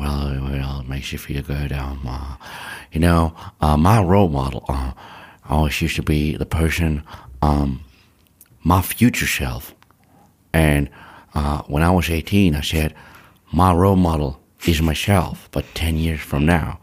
Well, well, it makes you feel good. Um, uh, you know, uh, my role model uh, always used to be the person, um, my future self. And uh, when I was 18, I said, my role model is myself, but 10 years from now.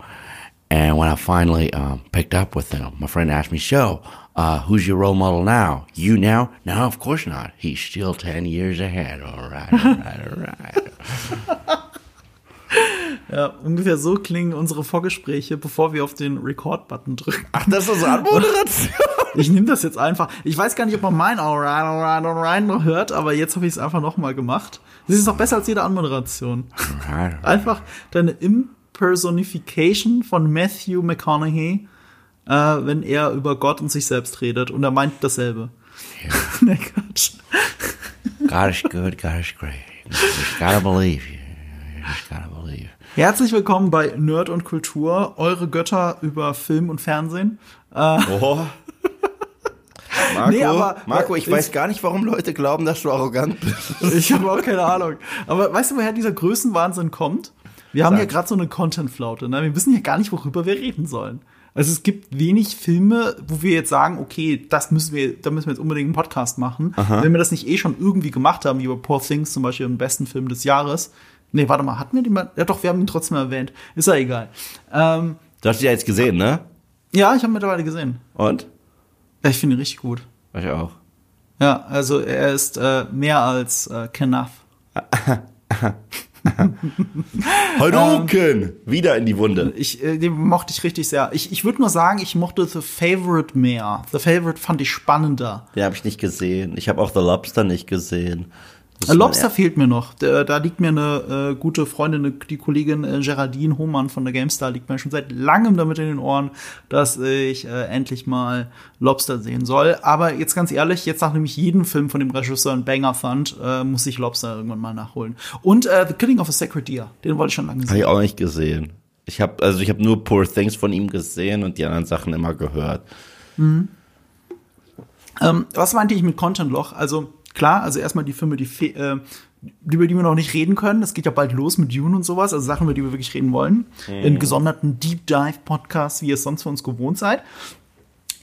And when I finally um, picked up with him, my friend asked me, so, uh, who's your role model now? You now? No, of course not. He's still 10 years ahead. All right, all right, all right. Ja, ungefähr so klingen unsere Vorgespräche, bevor wir auf den Record-Button drücken. Ach, das ist Anmoderation. Ich nehme das jetzt einfach. Ich weiß gar nicht, ob man mein Alright, Alright, Alright noch hört, aber jetzt habe ich es einfach nochmal gemacht. Das ist doch besser als jede Anmoderation. Einfach deine Impersonification von Matthew McConaughey, äh, wenn er über Gott und sich selbst redet und er meint dasselbe. Ja. nee, Quatsch. God is good, God is great. You just gotta believe. You just gotta believe. Herzlich willkommen bei Nerd und Kultur, eure Götter über Film und Fernsehen. Oh. Marco, Nee, aber- Marco, ich ich- weiß gar nicht, warum Leute glauben, dass du arrogant bist. Ich habe auch keine Ahnung. Aber weißt du, woher dieser Größenwahnsinn kommt? Wir haben Sag. hier gerade so eine Content-Flaute. Ne? Wir wissen ja gar nicht, worüber wir reden sollen. Also es gibt wenig Filme, wo wir jetzt sagen, okay, das müssen wir, da müssen wir jetzt unbedingt einen Podcast machen. Wenn wir das nicht eh schon irgendwie gemacht haben, wie über Poor Things zum Beispiel, den besten Film des Jahres. Nee, warte mal, hatten wir den mal? Ja doch, wir haben ihn trotzdem erwähnt. Ist ja egal. Ähm, Du hast ihn ja jetzt gesehen, ne? ja, ich habe ihn mittlerweile gesehen. Und? Ja, ich finde ihn richtig gut. Ich auch. Ja, also er ist äh, mehr als äh, Knaff. Hadouken! Wieder in die Wunde. Ich, äh, den mochte ich richtig sehr. Ich, ich würde nur sagen, ich mochte The Favorite mehr. The Favorite fand ich spannender. Den habe ich nicht gesehen. Ich habe auch The Lobster nicht gesehen. Das Äh, Lobster fehlt mir noch. Da, da liegt mir eine äh, gute Freundin, eine, die Kollegin äh, Geraldine Hohmann von der GameStar, liegt mir schon seit langem damit in den Ohren, dass ich äh, endlich mal Lobster sehen soll. Aber jetzt ganz ehrlich, jetzt nachdem ich jeden Film von dem Regisseur einen Banger fand, äh, muss ich Lobster irgendwann mal nachholen. Und äh, The Killing of a Sacred Deer, den wollte ich schon lange Habe sehen. ich auch nicht gesehen. Ich habe also ich habe nur Poor Things von ihm gesehen und die anderen Sachen immer gehört. Ähm, was meinte ich mit Content-Loch? Also klar, also erstmal die Filme, die äh, über die wir noch nicht reden können. Das geht ja bald los mit Dune und sowas, also Sachen, über die wir wirklich reden wollen. In gesonderten Deep Dive Podcasts, wie ihr es sonst von uns gewohnt seid.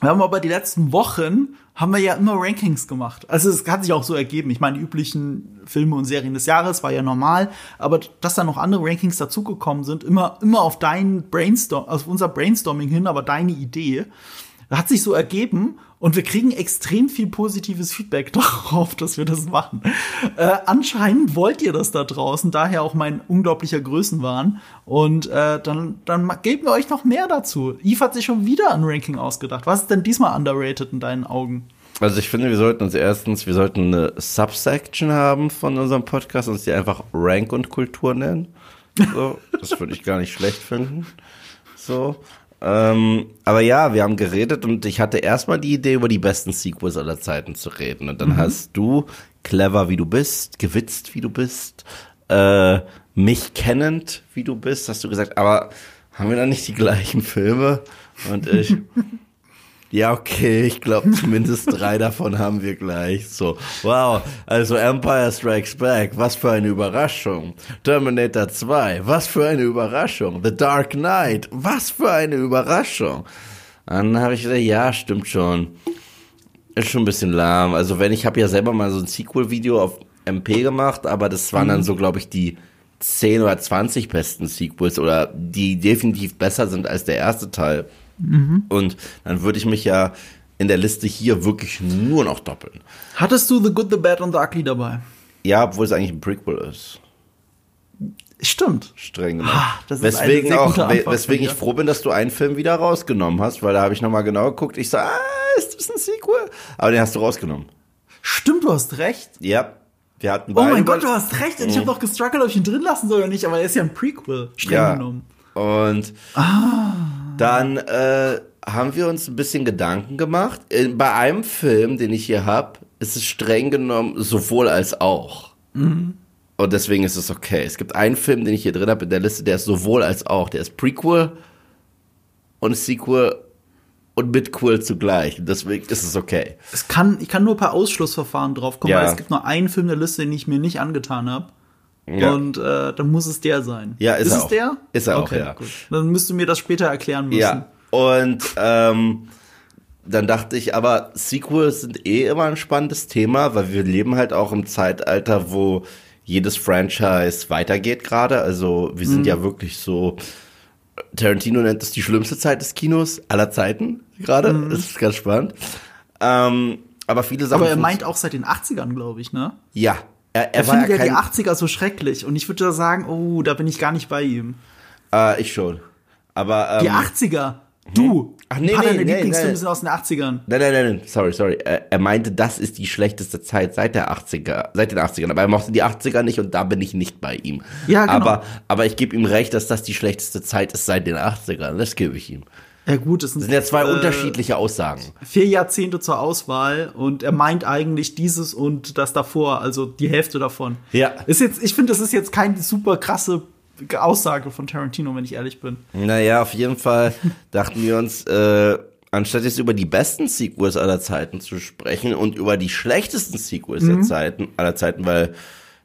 Wir haben aber die letzten Wochen haben wir ja immer Rankings gemacht. Also es hat sich auch so ergeben. Ich meine, die üblichen Filme und Serien des Jahres war ja normal, aber dass da noch andere Rankings dazugekommen sind, immer immer auf dein Brainstorm, auf unser Brainstorming hin, aber deine Idee, hat sich so ergeben und wir kriegen extrem viel positives Feedback darauf, dass wir das machen. Äh, anscheinend wollt ihr das da draußen, daher auch mein unglaublicher Größenwahn. Und äh, dann, dann geben wir euch noch mehr dazu. Yves hat sich schon wieder ein Ranking ausgedacht. Was ist denn diesmal underrated in deinen Augen? Also ich finde, wir sollten uns erstens, wir sollten eine Subsection haben von unserem Podcast und sie einfach Rank und Kultur nennen. So, das würde ich gar nicht schlecht finden. So. Ähm, aber ja, wir haben geredet und ich hatte erstmal die Idee, über die besten Sequels aller Zeiten zu reden. Und dann hast du, clever wie du bist, gewitzt wie du bist, äh, mich kennend wie du bist, hast du gesagt, aber haben wir dann nicht die gleichen Filme? Und ich, ja, okay, ich glaube, zumindest drei davon haben wir gleich. So, wow, also Empire Strikes Back, was für eine Überraschung. Terminator 2, was für eine Überraschung. The Dark Knight, was für eine Überraschung. Dann habe ich gesagt, ja, stimmt schon. Ist schon ein bisschen lahm. Also wenn ich habe ja selber mal so ein Sequel-Video auf MP gemacht, aber das waren dann so, glaube ich, die 10 oder 20 besten Sequels oder die definitiv besser sind als der erste Teil. Und dann würde ich mich ja in der Liste hier wirklich nur noch doppeln. Hattest du The Good, The Bad und The Ugly dabei? Ja, obwohl es eigentlich ein Prequel ist. Stimmt. Streng genommen. Ah, das ist eine weswegen auch, Antwort weswegen ich froh bin, dass du einen Film wieder rausgenommen hast, weil da habe ich nochmal genau geguckt. Ich so, ah, ist das ein Sequel? Aber den hast du rausgenommen. Stimmt, du hast recht. Ja. Wir hatten Oh mein Gott, du hast recht. Und ich habe noch gestruggelt, ob ich ihn drin lassen soll oder nicht, aber er ist ja ein Prequel, streng ja. genommen. Und dann äh, haben wir uns ein bisschen Gedanken gemacht. Bei einem Film, den ich hier habe, ist es streng genommen sowohl als auch. Und deswegen ist es okay. Es gibt einen Film, den ich hier drin habe in der Liste, der ist sowohl als auch. Der ist Prequel und Sequel und Midquel zugleich. Deswegen ist es okay. Es kann, ich kann nur per Ausschlussverfahren draufkommen, Ja. weil es gibt nur einen Film der Liste, den ich mir nicht angetan habe. Ja. Und äh, dann muss es der sein. Ja, ist ist er es auch. der? Ist er auch, okay, ja. Gut. Dann müsst du mir das später erklären müssen. Ja, und ähm, dann dachte ich, aber Sequels sind eh immer ein spannendes Thema, weil wir leben halt auch im Zeitalter, wo jedes Franchise weitergeht gerade. Also wir Mhm. sind ja wirklich so. Tarantino nennt es die schlimmste Zeit des Kinos aller Zeiten gerade. Das ist ganz spannend. Ähm, aber viele Sachen. Mhm. Aber er meint auch seit den 80ern, glaube ich, ne? ja, er, er, Er findet ja ja die kein, 80er so schrecklich. Und ich würde da sagen, oh, da bin ich gar nicht bei ihm. äh, ich schon. Aber ähm, Die 80er. Du. Ach, nee, paar nee, deiner nee, Lieblingsfilme nee. sind aus den 80ern. Nein, nein, nein, nein, sorry, sorry. Er, er meinte, das ist die schlechteste Zeit seit der 80er, seit den 80ern. Aber er mochte die 80er nicht und da bin ich nicht bei ihm. Ja, genau. Aber, aber ich gebe ihm recht, dass das die schlechteste Zeit ist seit den 80ern. Das gebe ich ihm. Ja gut, es sind, Das sind ja zwei äh, unterschiedliche Aussagen. vier Jahrzehnte zur Auswahl und er meint eigentlich dieses und das davor, also die Hälfte davon. Ja. Ist jetzt, ich finde, das ist jetzt keine super krasse Aussage von Tarantino, wenn ich ehrlich bin. Naja, auf jeden Fall dachten wir uns, äh, anstatt jetzt über die besten Sequels aller Zeiten zu sprechen und über die schlechtesten Sequels Mhm. der Zeiten, aller Zeiten, weil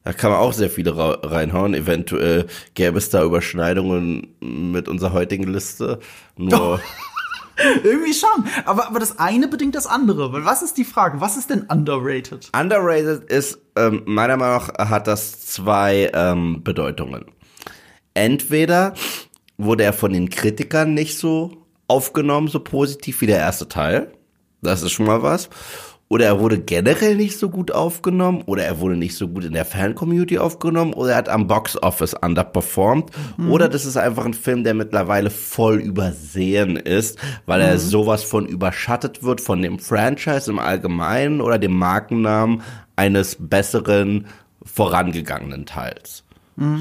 da kann man auch sehr viele reinhauen. Eventuell gäbe es da Überschneidungen mit unserer heutigen Liste. Nur, Irgendwie schon. Aber, aber das eine bedingt das andere. Weil was ist die Frage? Was ist denn underrated? underrated ist, ähm, meiner Meinung nach, hat das zwei ähm, Bedeutungen. Entweder wurde er von den Kritikern nicht so aufgenommen, so positiv wie der erste Teil. Das ist schon mal was. Oder er wurde generell nicht so gut aufgenommen, oder er wurde nicht so gut in der Fan-Community aufgenommen, oder er hat am Box-Office underperformed, oder das ist einfach ein Film, der mittlerweile voll übersehen ist, weil er sowas von überschattet wird von dem Franchise im Allgemeinen oder dem Markennamen eines besseren vorangegangenen Teils.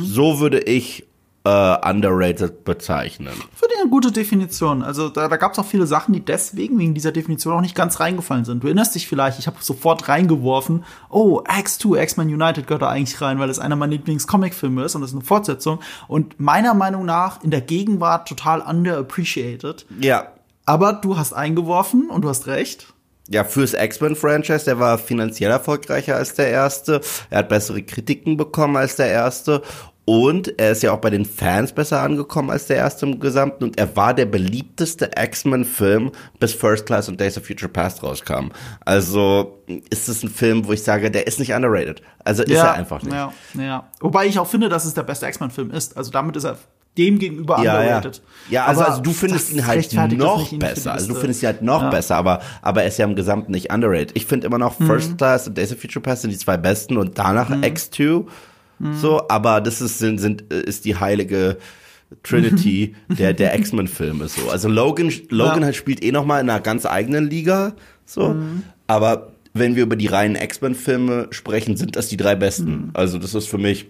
So würde ich äh, underrated bezeichnen. Finde ich eine gute Definition. Also da, da gab es auch viele Sachen, die deswegen wegen dieser Definition auch nicht ganz reingefallen sind. Du erinnerst dich vielleicht, ich habe sofort reingeworfen, oh, X2, X-Men United gehört da eigentlich rein, weil es einer meiner Lieblings-Comic-Filme ist und das ist eine Fortsetzung. Und meiner Meinung nach in der Gegenwart total underappreciated. Ja, Aber du hast eingeworfen und du hast recht. Ja, fürs X-Men-Franchise, der war finanziell erfolgreicher als der erste. Er hat bessere Kritiken bekommen als der erste. Und er ist ja auch bei den Fans besser angekommen als der erste im Gesamten. Und er war der beliebteste X-Men-Film, bis First Class und Days of Future Past rauskamen. Also ist es ein Film, wo ich sage, der ist nicht underrated. Also ist er einfach nicht. Ja, ja. Wobei ich auch finde, dass es der beste X-Men-Film ist. Also damit ist er dem gegenüber Ja, ja. underrated. Ja, also, Aber also du findest ihn halt noch ihn besser. Also du findest ihn halt noch Ja. besser, aber, aber er ist ja im Gesamten nicht underrated. Ich finde immer noch Mhm. First Class und Days of Future Past sind die zwei besten und danach X2. Mhm. So, aber das ist, sind, sind, äh, ist die heilige Trinity der, der X-Men-Filme so. Also Logan, Logan Ja. halt spielt eh noch mal in einer ganz eigenen Liga, so. Mhm. Aber wenn wir über die reinen X-Men-Filme sprechen, sind das die drei besten. Mhm. Also das ist für mich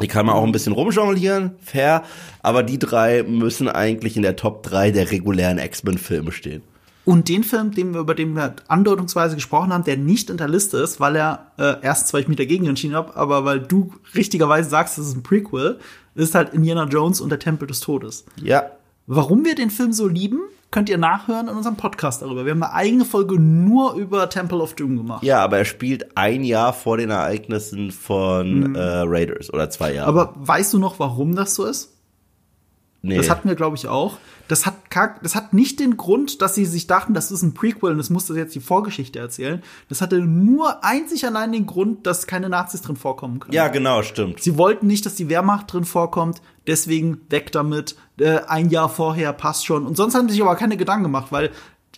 die kann man auch ein bisschen rumjonglieren, fair, aber die drei müssen eigentlich in der Top 3 der regulären X-Men-Filme stehen. Und den Film, den wir, über den wir andeutungsweise gesprochen haben, der nicht in der Liste ist, weil er äh, erstens, weil ich mich dagegen entschieden habe, aber weil du richtigerweise sagst, das ist ein Prequel, ist halt Indiana Jones und der Tempel des Todes. Ja, Warum wir den Film so lieben, könnt ihr nachhören in unserem Podcast darüber. Wir haben eine eigene Folge nur über Temple of Doom gemacht. ja, aber er spielt ein Jahr vor den Ereignissen von äh, Raiders oder zwei Jahre. Mhm. Aber weißt du noch, warum das so ist? Nee. Das hatten wir, glaube ich, auch. Das hat, kack- das hat nicht den Grund, dass sie sich dachten, das ist ein Prequel und das muss das jetzt die Vorgeschichte erzählen. Das hatte nur einzig allein den Grund, dass keine Nazis drin vorkommen können. Ja, genau, stimmt. Sie wollten nicht, dass die Wehrmacht drin vorkommt, deswegen weg damit. Äh, ein Jahr vorher passt schon. Und sonst haben sie sich aber keine Gedanken gemacht, weil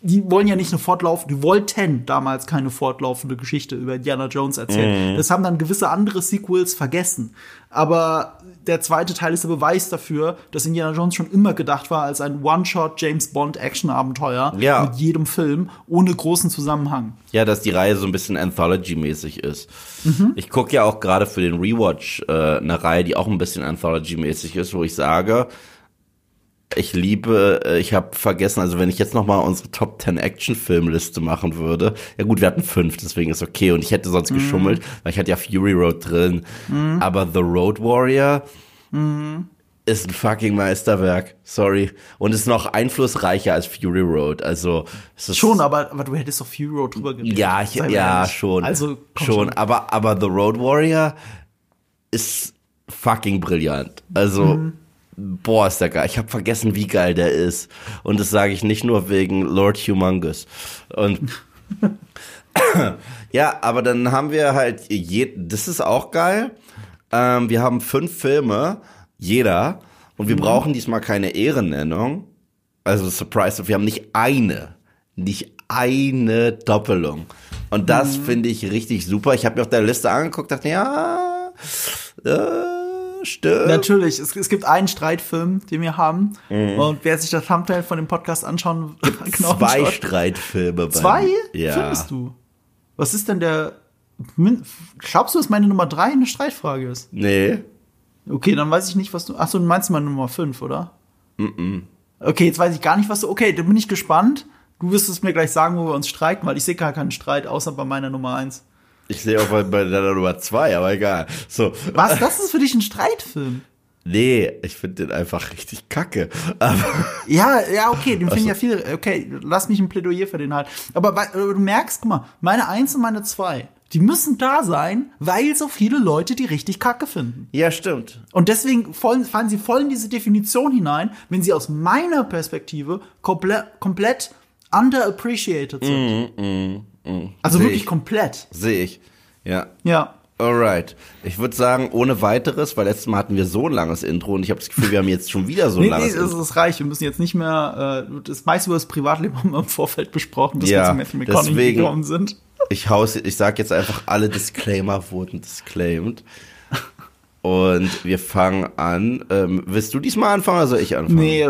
die wollen ja nicht eine fortlaufende, die wollten damals keine fortlaufende Geschichte über Indiana Jones erzählen. Das haben dann gewisse andere Sequels vergessen. Aber der zweite Teil ist der Beweis dafür, dass Indiana Jones schon immer gedacht war als ein One-Shot James Bond Action-Abenteuer Ja. mit jedem Film ohne großen Zusammenhang. Ja, dass die Reihe so ein bisschen Anthology-mäßig ist. Mhm. Ich gucke ja auch gerade für den Rewatch äh, eine Reihe, die auch ein bisschen Anthology-mäßig ist, wo ich sage, ich liebe, äh, ich habe vergessen, also wenn ich jetzt noch mal unsere Top 10 Action-Filmliste machen würde, ja gut, wir hatten fünf, deswegen ist okay und ich hätte Mhm. sonst geschummelt, weil ich hatte ja Fury Road drin, aber The Road Warrior Mhm. ist ein fucking Meisterwerk, sorry, und ist noch einflussreicher als Fury Road, also es ist Schon, aber, aber du hättest doch Fury Road drüber geredet. ja, ich, ja, ehrlich. schon. Also, komm schon. Aber, aber The Road Warrior ist fucking brillant. Also, Mhm. Boah, ist der geil. Ich habe vergessen, wie geil der ist. Und das sage ich nicht nur wegen Lord Humongous. Und ja, aber dann haben wir halt je, das ist auch geil. Ähm, wir haben fünf Filme, jeder, und Mhm. wir brauchen diesmal keine Ehrennennung. Also Surprise, wir haben nicht eine, nicht eine Doppelung. Und das Mhm. finde ich richtig super. Ich habe mir auf der Liste angeguckt, dachte, ja, äh, stimmt. Natürlich, es, es gibt einen Streitfilm, den wir haben. Mhm. Und wer sich das Thumbnail von dem Podcast anschauen genau Zwei anschaut- Streitfilme. bei Zwei? Ja. Findest du? Was ist denn der. Glaubst du, dass meine Nummer drei eine Streitfrage ist? Nee. Okay, dann weiß ich nicht, was du. Achso, du meinst meine Nummer fünf, oder? Okay, jetzt weiß ich gar nicht, was du. Okay, dann bin ich gespannt. Du wirst es mir gleich sagen, wo wir uns streiten, weil ich sehe gar keinen Streit, außer bei meiner Nummer eins. Ich sehe auch bei, bei deiner Nummer zwei, aber egal. So. Was? Das ist für dich ein Streitfilm? Nee, ich finde den einfach richtig kacke. Aber Ja, ja, okay, den Also finden ja viele. Okay, lass mich ein Plädoyer für den halt. Aber weil- du merkst, guck mal, meine Eins und meine Zwei, die müssen da sein, weil so viele Leute die richtig kacke finden. ja, stimmt. Und deswegen fallen, fallen sie voll in diese Definition hinein, wenn sie aus meiner Perspektive komple komplett underappreciated sind. Also Seh wirklich ich. komplett. Sehe ich. Ja. Ja. Alright. Ich würde sagen, ohne weiteres, weil letztes Mal hatten wir so ein langes Intro und ich habe das Gefühl, wir haben jetzt schon wieder so ein Nee, nee, langes das Intro. ist reich. Wir müssen jetzt nicht mehr, äh, das meiste über das Privatleben haben wir im Vorfeld besprochen, bis Ja, wir zu Matthew McConaughey gekommen sind. Ich haus, ich sag jetzt einfach, alle Disclaimer wurden disclaimed. Und wir fangen an. Ähm, willst du diesmal anfangen oder soll ich anfangen? Nee,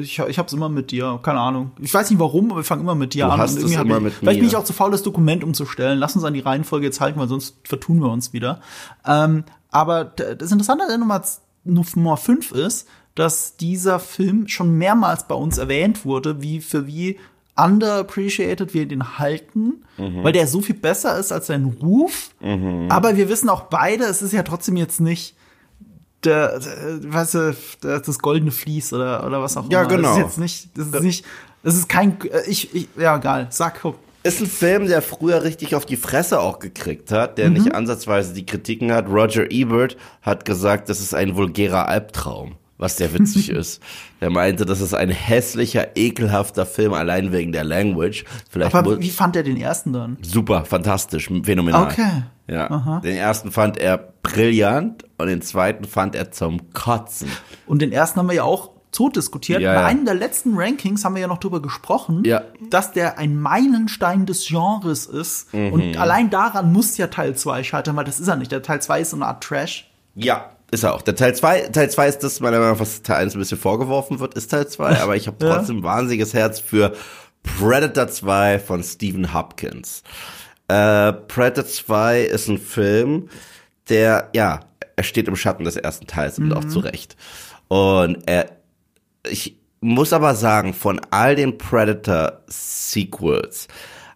ich, ich hab's immer mit dir. Keine Ahnung. Ich weiß nicht warum, aber wir fangen immer mit dir Du an. hast es immer ich, mit Vielleicht bin ich auch zu faul, das Dokument umzustellen. Lass uns an die Reihenfolge jetzt halten, weil sonst vertun wir uns wieder. Ähm, aber das Interessante an der Nummer, Nummer 5 ist, dass dieser Film schon mehrmals bei uns erwähnt wurde, wie für wie underappreciated wir den halten, Mhm. weil der so viel besser ist als sein Ruf. Aber wir wissen auch beide, es ist ja trotzdem jetzt nicht der, der weißt du, der, das goldene Vlies oder, oder was auch Ja, immer. genau. Das ist jetzt nicht, das ist nicht, das ist kein, äh, ich, ich ja, egal, sag, guck. Ist ein Film, der früher richtig auf die Fresse auch gekriegt hat, der Mhm. nicht ansatzweise die Kritiken hat. Roger Ebert hat gesagt, das ist ein vulgärer Albtraum, was sehr witzig ist. Der meinte, das ist ein hässlicher, ekelhafter Film, allein wegen der Language. Vielleicht Aber wie fand er den ersten dann? super, fantastisch, phänomenal. Okay. Ja. Den ersten fand er brillant und den zweiten fand er zum Kotzen. Und den ersten haben wir ja auch tot diskutiert. Ja, Bei ja. einem der letzten Rankings haben wir ja noch drüber gesprochen, Ja. dass der ein Meilenstein des Genres ist. Mhm. Und allein daran muss ja Teil 2 scheitern, weil das ist er nicht. Der Teil 2 ist so eine Art Trash. Ja, ist er auch. Der Teil 2, Teil 2 ist das, meiner Meinung nach, was Teil 1 ein bisschen vorgeworfen wird, ist Teil 2, aber ich habe Ja. trotzdem ein wahnsinniges Herz für Predator 2 von Stephen Hopkins. Äh, Predator 2 ist ein Film, der, ja, er steht im Schatten des ersten Teils und auch zu Recht. Und er, ich muss aber sagen, von all den Predator Sequels,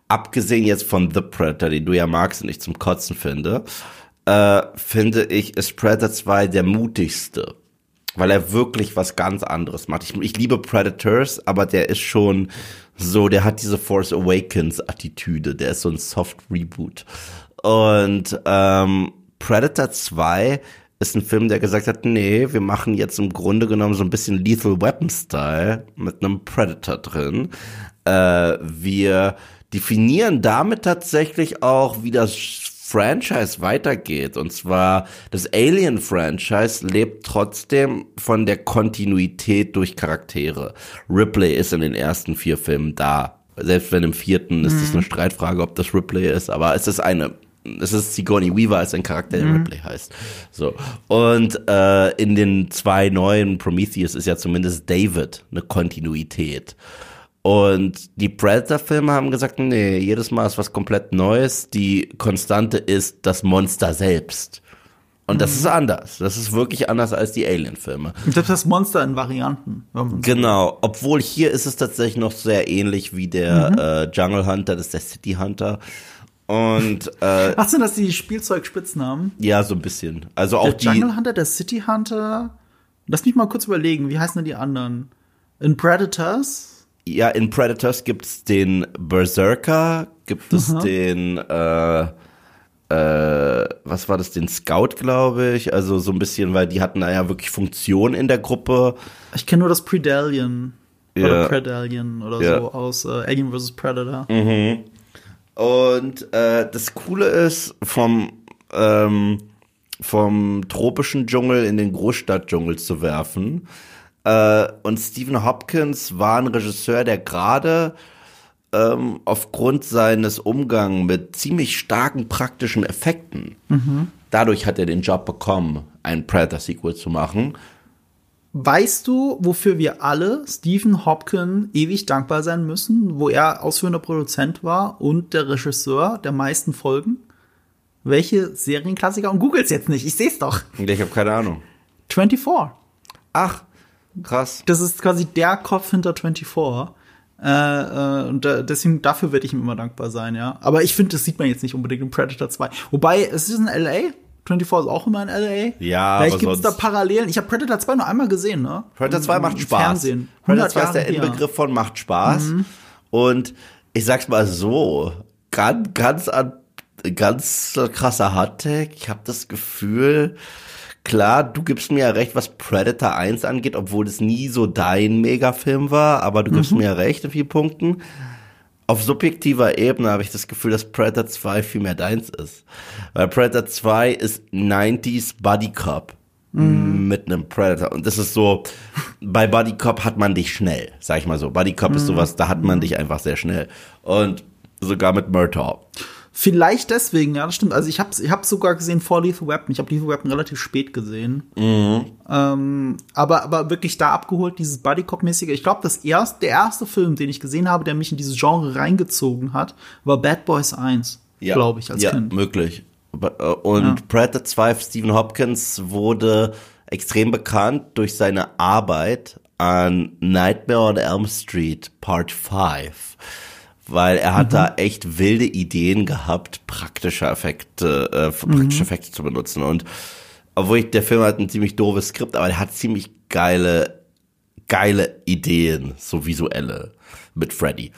abgesehen jetzt von The Predator, den du ja magst und ich zum Kotzen finde, äh, finde ich, ist Predator 2 der mutigste. Weil er wirklich was ganz anderes macht. Ich, ich liebe Predators, aber der ist schon so, der hat diese Force Awakens Attitüde. Der ist so ein Soft Reboot. Und ähm, Predator 2 ist ein Film, der gesagt hat, nee, wir machen jetzt im Grunde genommen so ein bisschen Lethal Weapon Style mit einem Predator drin. Äh, wir definieren damit tatsächlich auch, wie das Franchise weitergeht. Und zwar das Alien-Franchise lebt trotzdem von der Kontinuität durch Charaktere. Ripley ist in den ersten vier Filmen da. Selbst wenn im vierten ist es eine Streitfrage, ob das Ripley ist, aber es ist eine es ist Sigourney Weaver als ein Charakter, der Ripley heißt. So. Und äh, in den zwei neuen Prometheus ist ja zumindest David eine Kontinuität. Und die Predator-Filme haben gesagt, nee, jedes Mal ist was komplett Neues. Die Konstante ist das Monster selbst. Und das ist anders. Das ist wirklich anders als die Alien-Filme. Selbst das Monster in Varianten. Genau, obwohl hier ist es tatsächlich noch sehr ähnlich wie der äh, Jungle Hunter, das ist der City Hunter. Und äh, Ach, sind das die Spielzeugspitznamen? ja, so ein bisschen. Also auch Der die. Jungle Hunter, der City Hunter. Lass mich mal kurz überlegen, wie heißen denn die anderen? In Predators? Ja, in Predators gibt's den Berserker, gibt es Mhm. den, äh, äh, was war das, den Scout, glaube ich. Also so ein bisschen, weil die hatten da ja wirklich Funktion in der Gruppe. Ich kenne nur das Predalien. Ja. Oder Predalien oder Ja. so aus äh, Alien vs. Predator. Und äh, das Coole ist, vom, ähm, vom tropischen Dschungel in den Großstadtdschungel zu werfen. Äh, und Stephen Hopkins war ein Regisseur, der gerade ähm, aufgrund seines Umgangs mit ziemlich starken praktischen Effekten, dadurch hat er den Job bekommen, ein Predator-Sequel zu machen. Weißt du, wofür wir alle Stephen Hopkins ewig dankbar sein müssen, wo er ausführender Produzent war und der Regisseur der meisten Folgen? Welche Serienklassiker? Und googles jetzt nicht, ich seh's doch. Ich habe keine Ahnung. 24. Ach, krass. Das ist quasi der Kopf hinter 24. Äh, äh, und da, deswegen, dafür werde ich ihm immer dankbar sein, ja. Aber ich finde, das sieht man jetzt nicht unbedingt in Predator 2. Wobei, es ist in L.A. 24 ist auch immer in L.A. Ja, Vielleicht gibt es da Parallelen. Ich habe Predator 2 nur einmal gesehen, ne? Predator 2 Im- macht Spaß. Fernsehen. Predator 100 2 ist der. Mhm. Inbegriff von macht Spaß. Und ich sag's mal so, ganz, ganz, an- ganz krasser Hardtag. Ich habe das Gefühl, klar, du gibst mir ja recht, was Predator 1 angeht, obwohl es nie so dein Megafilm war, aber du gibst Mhm. mir ja recht in vielen Punkten. Auf subjektiver Ebene habe ich das Gefühl, dass Predator 2 viel mehr deins ist. Weil Predator 2 ist 90s Buddy Cop mit einem Predator. Und das ist so, bei Buddy Cop hat man dich schnell, sag ich mal so. Buddy Cop ist sowas, da hat man dich einfach sehr schnell. Und sogar mit Murtaugh. Vielleicht deswegen, ja, das stimmt. Also ich habe ich hab sogar gesehen vor Lethal Weapon. Ich habe Lethal Weapon relativ spät gesehen. Ähm, aber, aber wirklich da abgeholt, dieses Buddy-Cop-mäßige. Ich glaube, das erst, der erste Film, den ich gesehen habe, der mich in dieses Genre reingezogen hat, war Bad Boys 1, glaube ich, als ja, Kind. möglich. Äh, Und Ja. Predator 2, Stephen Hopkins wurde extrem bekannt durch seine Arbeit an Nightmare on Elm Street Part 5. Weil er hat da echt wilde Ideen gehabt, praktische Effekte, äh, praktische Effekte zu benutzen. Und obwohl ich, der Film hat ein ziemlich doofes Skript, aber er hat ziemlich geile geile Ideen, so visuelle, mit Freddy.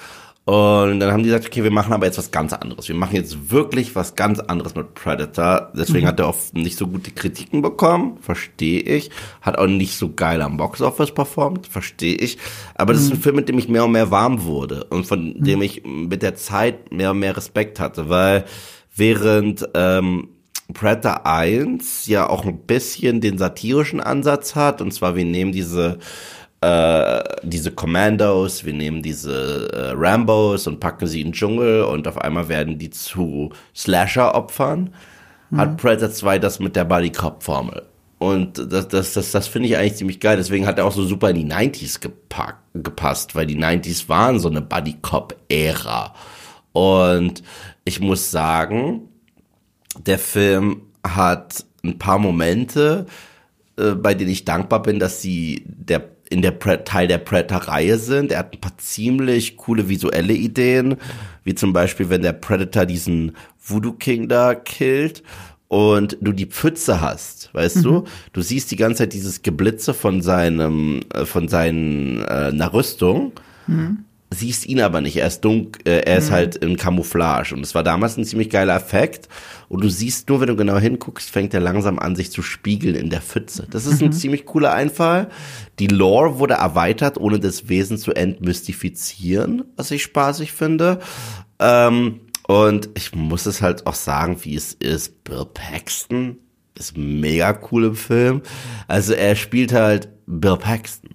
Und dann haben die gesagt, okay, wir machen aber jetzt was ganz anderes. Wir machen jetzt wirklich was ganz anderes mit Predator. Deswegen hat er oft nicht so gute Kritiken bekommen, verstehe ich. Hat auch nicht so geil am Boxoffice performt, verstehe ich. Aber das ist ein Film, mit dem ich mehr und mehr warm wurde und von dem ich mit der Zeit mehr und mehr Respekt hatte, weil während ähm, Predator 1 ja auch ein bisschen den satirischen Ansatz hat. Und zwar, wir nehmen diese, äh, diese Commandos, wir nehmen diese äh, Rambos und packen sie in den Dschungel und auf einmal werden die zu Slasher-Opfern. Hat Predator 2 das mit der Buddy Cop-Formel. Und das, das, das, das finde ich eigentlich ziemlich geil. Deswegen hat er auch so super in die 90s gepackt, gepasst, weil die 90s waren so eine Buddy Cop-Ära. Und ich muss sagen, der Film hat ein paar Momente, äh, bei denen ich dankbar bin, dass sie der in der Pre Teil der Predator-Reihe sind. Er hat ein paar ziemlich coole visuelle Ideen, wie zum Beispiel, wenn der Predator diesen Voodoo King da killt und du die Pfütze hast, weißt du? Du siehst die ganze Zeit dieses Geblitze von seinem, äh, von seinen, äh, einer Rüstung. Siehst ihn aber nicht. Er ist dunkel, äh, er ist halt in Camouflage. Und es war damals ein ziemlich geiler Effekt. Und du siehst nur, wenn du genau hinguckst, fängt er langsam an, sich zu spiegeln in der Pfütze. Das ist ein ziemlich cooler Einfall. Die Lore wurde erweitert, ohne das Wesen zu entmystifizieren, was ich spaßig finde. Ähm, und ich muss es halt auch sagen, wie es ist. Bill Paxton ist mega cool im Film. Also er spielt halt Bill Paxton.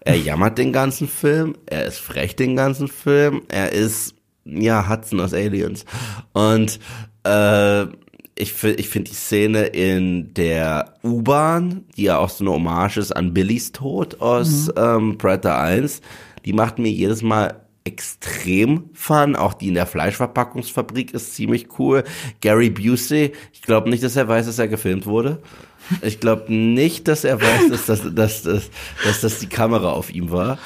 Er jammert den ganzen Film, er ist frech den ganzen Film, er ist, ja, Hudson aus Aliens. Und äh, ich finde ich finde die Szene in der U-Bahn, die ja auch so eine Hommage ist an Billys Tod aus ähm, Predator 1, die macht mir jedes Mal extrem Fun. Auch die in der Fleischverpackungsfabrik ist ziemlich cool. Gary Busey, ich glaube nicht, dass er weiß, dass er gefilmt wurde. Ich glaube nicht, dass er weiß, dass das, dass, dass, dass das die Kamera auf ihm war.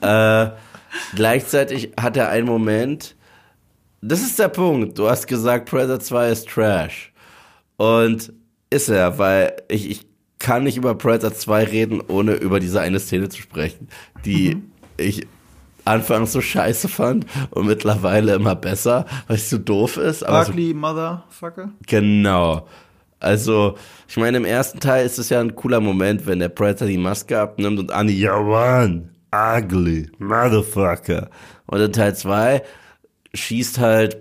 Äh, gleichzeitig hat er einen Moment, das ist der Punkt. Du hast gesagt, Predator 2 ist Trash. Und ist er, weil ich, ich kann nicht über Predator 2 reden, ohne über diese eine Szene zu sprechen, die ich anfangs so scheiße fand und mittlerweile immer besser, weil es so doof ist. Aber so Ugly Motherfucker. Genau. Also, ich meine, im ersten Teil ist es ja ein cooler Moment, wenn der Predator die Maske abnimmt und Annie, ja man, ugly, motherfucker. Und in Teil 2 schießt halt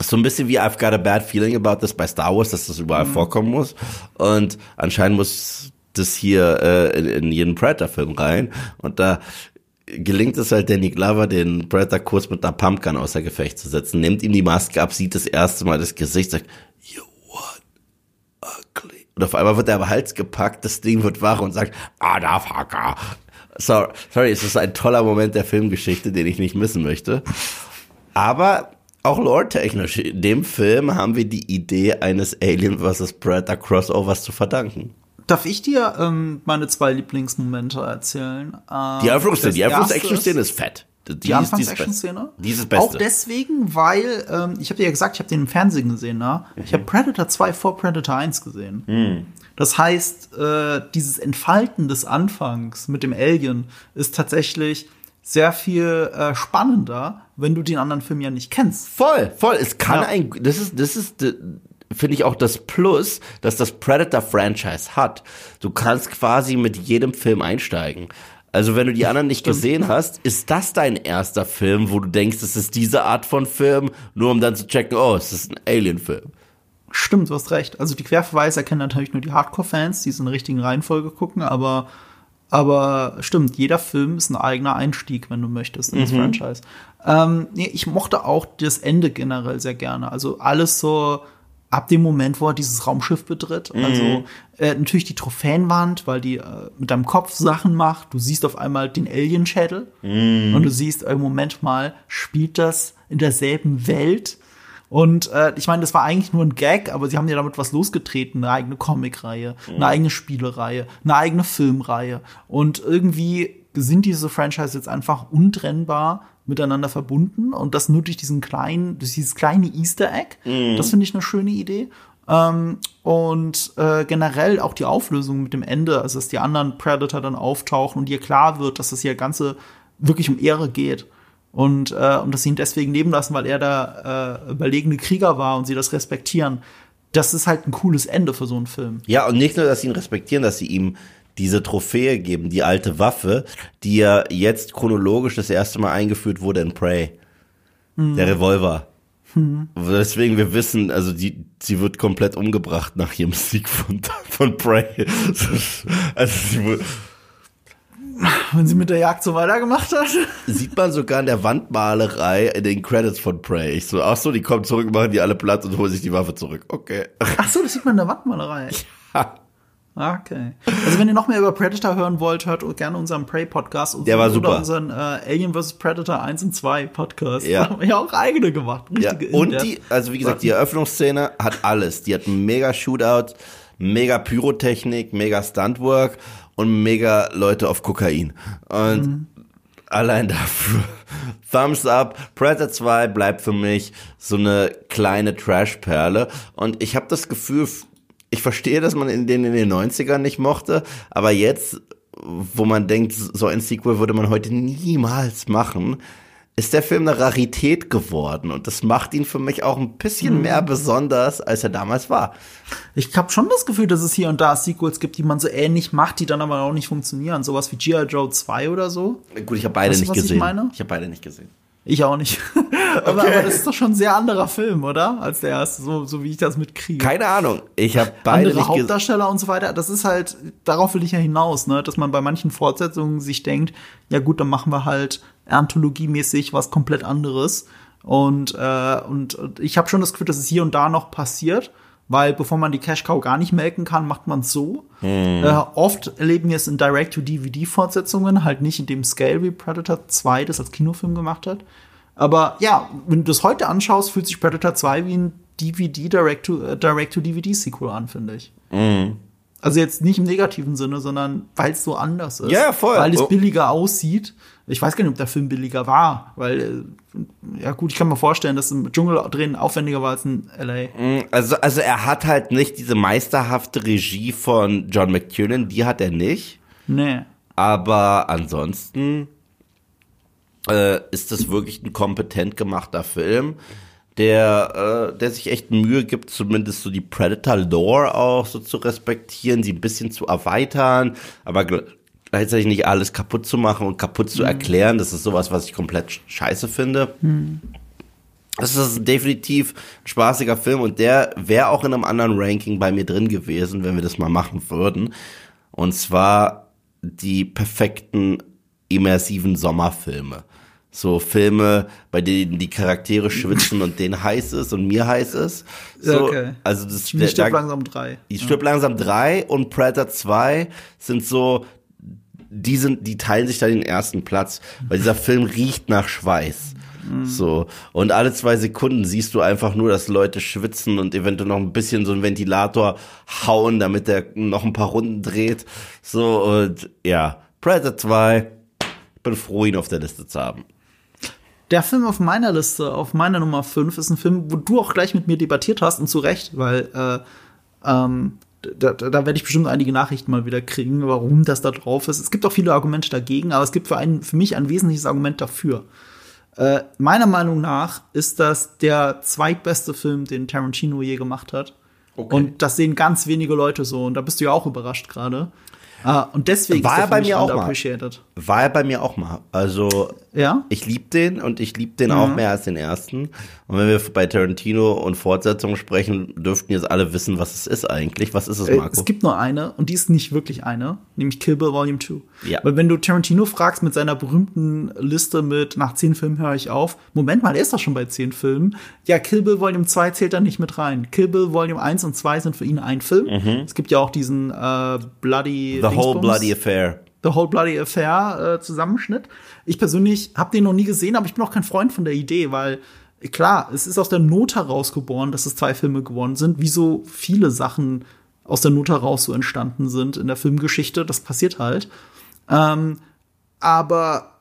so ein bisschen wie I've got a bad feeling about this bei Star Wars, dass das überall vorkommen muss. Und anscheinend muss das hier äh, in, in jeden Predator-Film rein. Und da gelingt es halt Danny Glover, den Predator kurz mit einer Pumpgun außer Gefecht zu setzen, nimmt ihm die Maske ab, sieht das erste Mal das Gesicht, sagt. Und auf einmal wird er am Hals gepackt, das Ding wird wach und sagt, Motherfucker. So, sorry, es ist ein toller Moment der Filmgeschichte, den ich nicht missen möchte. Aber auch lore-technisch, in dem Film haben wir die Idee eines Alien vs. Predator Crossovers zu verdanken. Darf ich dir ähm, meine zwei Lieblingsmomente erzählen? Ähm, Die Eröffnungsszene, das die Eröffnungsaction-Szene ist fett. Die, Die Anfangs-Action-Szene? Die ist das Beste. Auch deswegen, weil, ähm, ich habe dir ja gesagt, ich habe den im Fernsehen gesehen, ne? Ich Mhm. habe Predator 2 vor Predator 1 gesehen. Das heißt, äh, dieses Entfalten des Anfangs mit dem Alien ist tatsächlich sehr viel äh, spannender, wenn du den anderen Film ja nicht kennst. Voll, voll. Es kann Ja. ein, das ist, das ist, äh, finde ich auch das Plus, dass das Predator-Franchise hat. Du kannst quasi mit jedem Film einsteigen. Also wenn du die anderen nicht gesehen hast, ist das dein erster Film, wo du denkst, es ist diese Art von Film, nur um dann zu checken, oh, es ist ein Alien-Film. Stimmt, du hast recht. Also die Querverweise erkennen natürlich nur die Hardcore-Fans, die es in der richtigen Reihenfolge gucken, aber, aber stimmt, jeder Film ist ein eigener Einstieg, wenn du möchtest, in das Franchise. Ähm, nee, ich mochte auch das Ende generell sehr gerne. Also alles so ab dem Moment, wo er dieses Raumschiff betritt. Also äh, natürlich die Trophäenwand, weil die äh, mit deinem Kopf Sachen macht. Du siehst auf einmal den Alien-Schädel und du siehst, im Moment mal, spielt das in derselben Welt. Und äh, ich meine, das war eigentlich nur ein Gag, aber sie haben ja damit was losgetreten, eine eigene Comicreihe, eine eigene Spielereihe, eine eigene Filmreihe. Und irgendwie sind diese Franchise jetzt einfach untrennbar miteinander verbunden und das nur durch diesen kleinen, durch dieses kleine Easter Egg. Das finde ich eine schöne Idee. Ähm, und äh, generell auch die Auflösung mit dem Ende, also dass die anderen Predator dann auftauchen und ihr klar wird, dass das hier Ganze wirklich um Ehre geht. Und, äh, und dass sie ihn deswegen leben lassen, weil er der äh, überlegene Krieger war und sie das respektieren. Das ist halt ein cooles Ende für so einen Film. Ja, und nicht nur, dass sie ihn respektieren, dass sie ihm diese Trophäe geben, die alte Waffe, die ja jetzt chronologisch das erste Mal eingeführt wurde in Prey. Der Revolver. Deswegen wir wissen, also die, sie wird komplett umgebracht nach ihrem Sieg von, von Prey. Also sie wurde, Wenn sie mit der Jagd so weitergemacht hat. sieht man sogar in der Wandmalerei in den Credits von Prey. Ich so, ach so, die kommen zurück, machen die alle platt und holen sich die Waffe zurück. Okay. Ach so, das sieht man in der Wandmalerei. Okay. Also wenn ihr noch mehr über Predator hören wollt, hört gerne unseren Prey-Podcast. Der war oder super. unseren äh, Alien vs. Predator 1 und 2 Podcast. Ja. Da haben wir ja auch eigene gemacht. Ja, und die, also wie gesagt, die Eröffnungsszene hat alles. Die hat mega Shootout, mega Pyrotechnik, mega Stuntwork und mega Leute auf Kokain. Und allein dafür. Thumbs up. Predator 2 bleibt für mich so eine kleine Trash-Perle. Und ich habe das Gefühl, ich verstehe, dass man in den in den 90ern nicht mochte, aber jetzt wo man denkt, so ein Sequel würde man heute niemals machen, ist der Film eine Rarität geworden und das macht ihn für mich auch ein bisschen mehr besonders, als er damals war. Ich habe schon das Gefühl, dass es hier und da Sequels gibt, die man so ähnlich macht, die dann aber auch nicht funktionieren. Sowas wie G.I. Joe 2 oder so. Gut, ich habe beide Weißt du, nicht was ich gesehen. meine? Ich habe beide nicht gesehen. Ich auch nicht. aber, aber das ist doch schon ein sehr anderer Film, oder? Als der erste, so, so wie ich das mitkriege. Keine Ahnung. Ich habe beide andere. Hauptdarsteller und so weiter. Das ist halt, darauf will ich ja hinaus, ne, dass man bei manchen Fortsetzungen sich denkt, ja gut, dann machen wir halt anthologiemäßig was komplett anderes. Und, äh, und, und ich habe schon das Gefühl, dass es hier und da noch passiert, weil bevor man die Cash Cow gar nicht melken kann, macht man es so. Äh, oft erleben wir es in Direct-to-DVD-Fortsetzungen, halt nicht in dem Scale wie Predator 2 das als Kinofilm gemacht hat. Aber ja, wenn du das heute anschaust, fühlt sich Predator 2 wie ein DVD Direct-to-DVD-Sequel an, finde ich. Also jetzt nicht im negativen Sinne, sondern weil es so anders ist. Ja, voll. Weil es Oh. billiger aussieht. Ich weiß gar nicht, ob der Film billiger war, weil, äh, ja gut, ich kann mir vorstellen, dass im Dschungel drehen aufwendiger war als in L.A. Also, also er hat halt nicht diese meisterhafte Regie von John McTiernan, die hat er nicht. Nee. Aber ansonsten äh, ist das wirklich ein kompetent gemachter Film, der, äh, der sich echt Mühe gibt, zumindest so die Predator-Lore auch so zu respektieren, sie ein bisschen zu erweitern, aber gl- gleichzeitig nicht alles kaputt zu machen und kaputt zu erklären. Das ist sowas, was ich komplett sch- scheiße finde. Das ist definitiv ein spaßiger Film und der wäre auch in einem anderen Ranking bei mir drin gewesen, wenn wir das mal machen würden. Und zwar die perfekten immersiven Sommerfilme. So Filme, bei denen die Charaktere schwitzen und denen heiß ist und mir heiß ist. So, Okay. Also das da- langsam drei. die stirbt langsam 3 und Predator 2 sind so, die sind, die teilen sich da den ersten Platz, weil dieser Film riecht nach Schweiß. So. Und alle zwei Sekunden siehst du einfach nur, dass Leute schwitzen und eventuell noch ein bisschen so einen Ventilator hauen, damit der noch ein paar Runden dreht. So, und ja, Predator 2, bin froh, ihn auf der Liste zu haben. Der Film auf meiner Liste, auf meiner Nummer 5, ist ein Film, wo du auch gleich mit mir debattiert hast und zu Recht, weil äh, ähm, da, da, da werde ich bestimmt einige Nachrichten mal wieder kriegen, warum das da drauf ist. Es gibt auch viele Argumente dagegen, aber es gibt für, einen, für mich ein wesentliches Argument dafür. Äh, meiner Meinung nach ist das der zweitbeste Film, den Tarantino je gemacht hat. Okay. Und das sehen ganz wenige Leute so. Und da bist du ja auch überrascht gerade. Ah, und deswegen War ist er bei mir auch mal. War er bei mir auch mal. Also, Ja? Ich lieb den und ich lieb den auch mehr als den ersten. Und wenn wir bei Tarantino und Fortsetzungen sprechen, dürften jetzt alle wissen, was es ist eigentlich. Was ist es, Äh, Marco? Es gibt nur eine und die ist nicht wirklich eine, nämlich Kill Bill Volume 2. Ja. Weil wenn du Tarantino fragst mit seiner berühmten Liste mit nach zehn Filmen höre ich auf, Moment mal, er ist doch schon bei zehn Filmen. Ja, Kill Bill Volume 2 zählt da nicht mit rein. Kill Bill Volume 1 und 2 sind für ihn ein Film. Es gibt ja auch diesen äh, Bloody Mhm. The Whole. Bloody Affair. The Whole Bloody Affair äh, Zusammenschnitt. Ich persönlich habe den noch nie gesehen, aber ich bin auch kein Freund von der Idee, weil klar, es ist aus der Not heraus geboren, dass es zwei Filme geworden sind, wie so viele Sachen aus der Not heraus so entstanden sind in der Filmgeschichte. Das passiert halt. Ähm, aber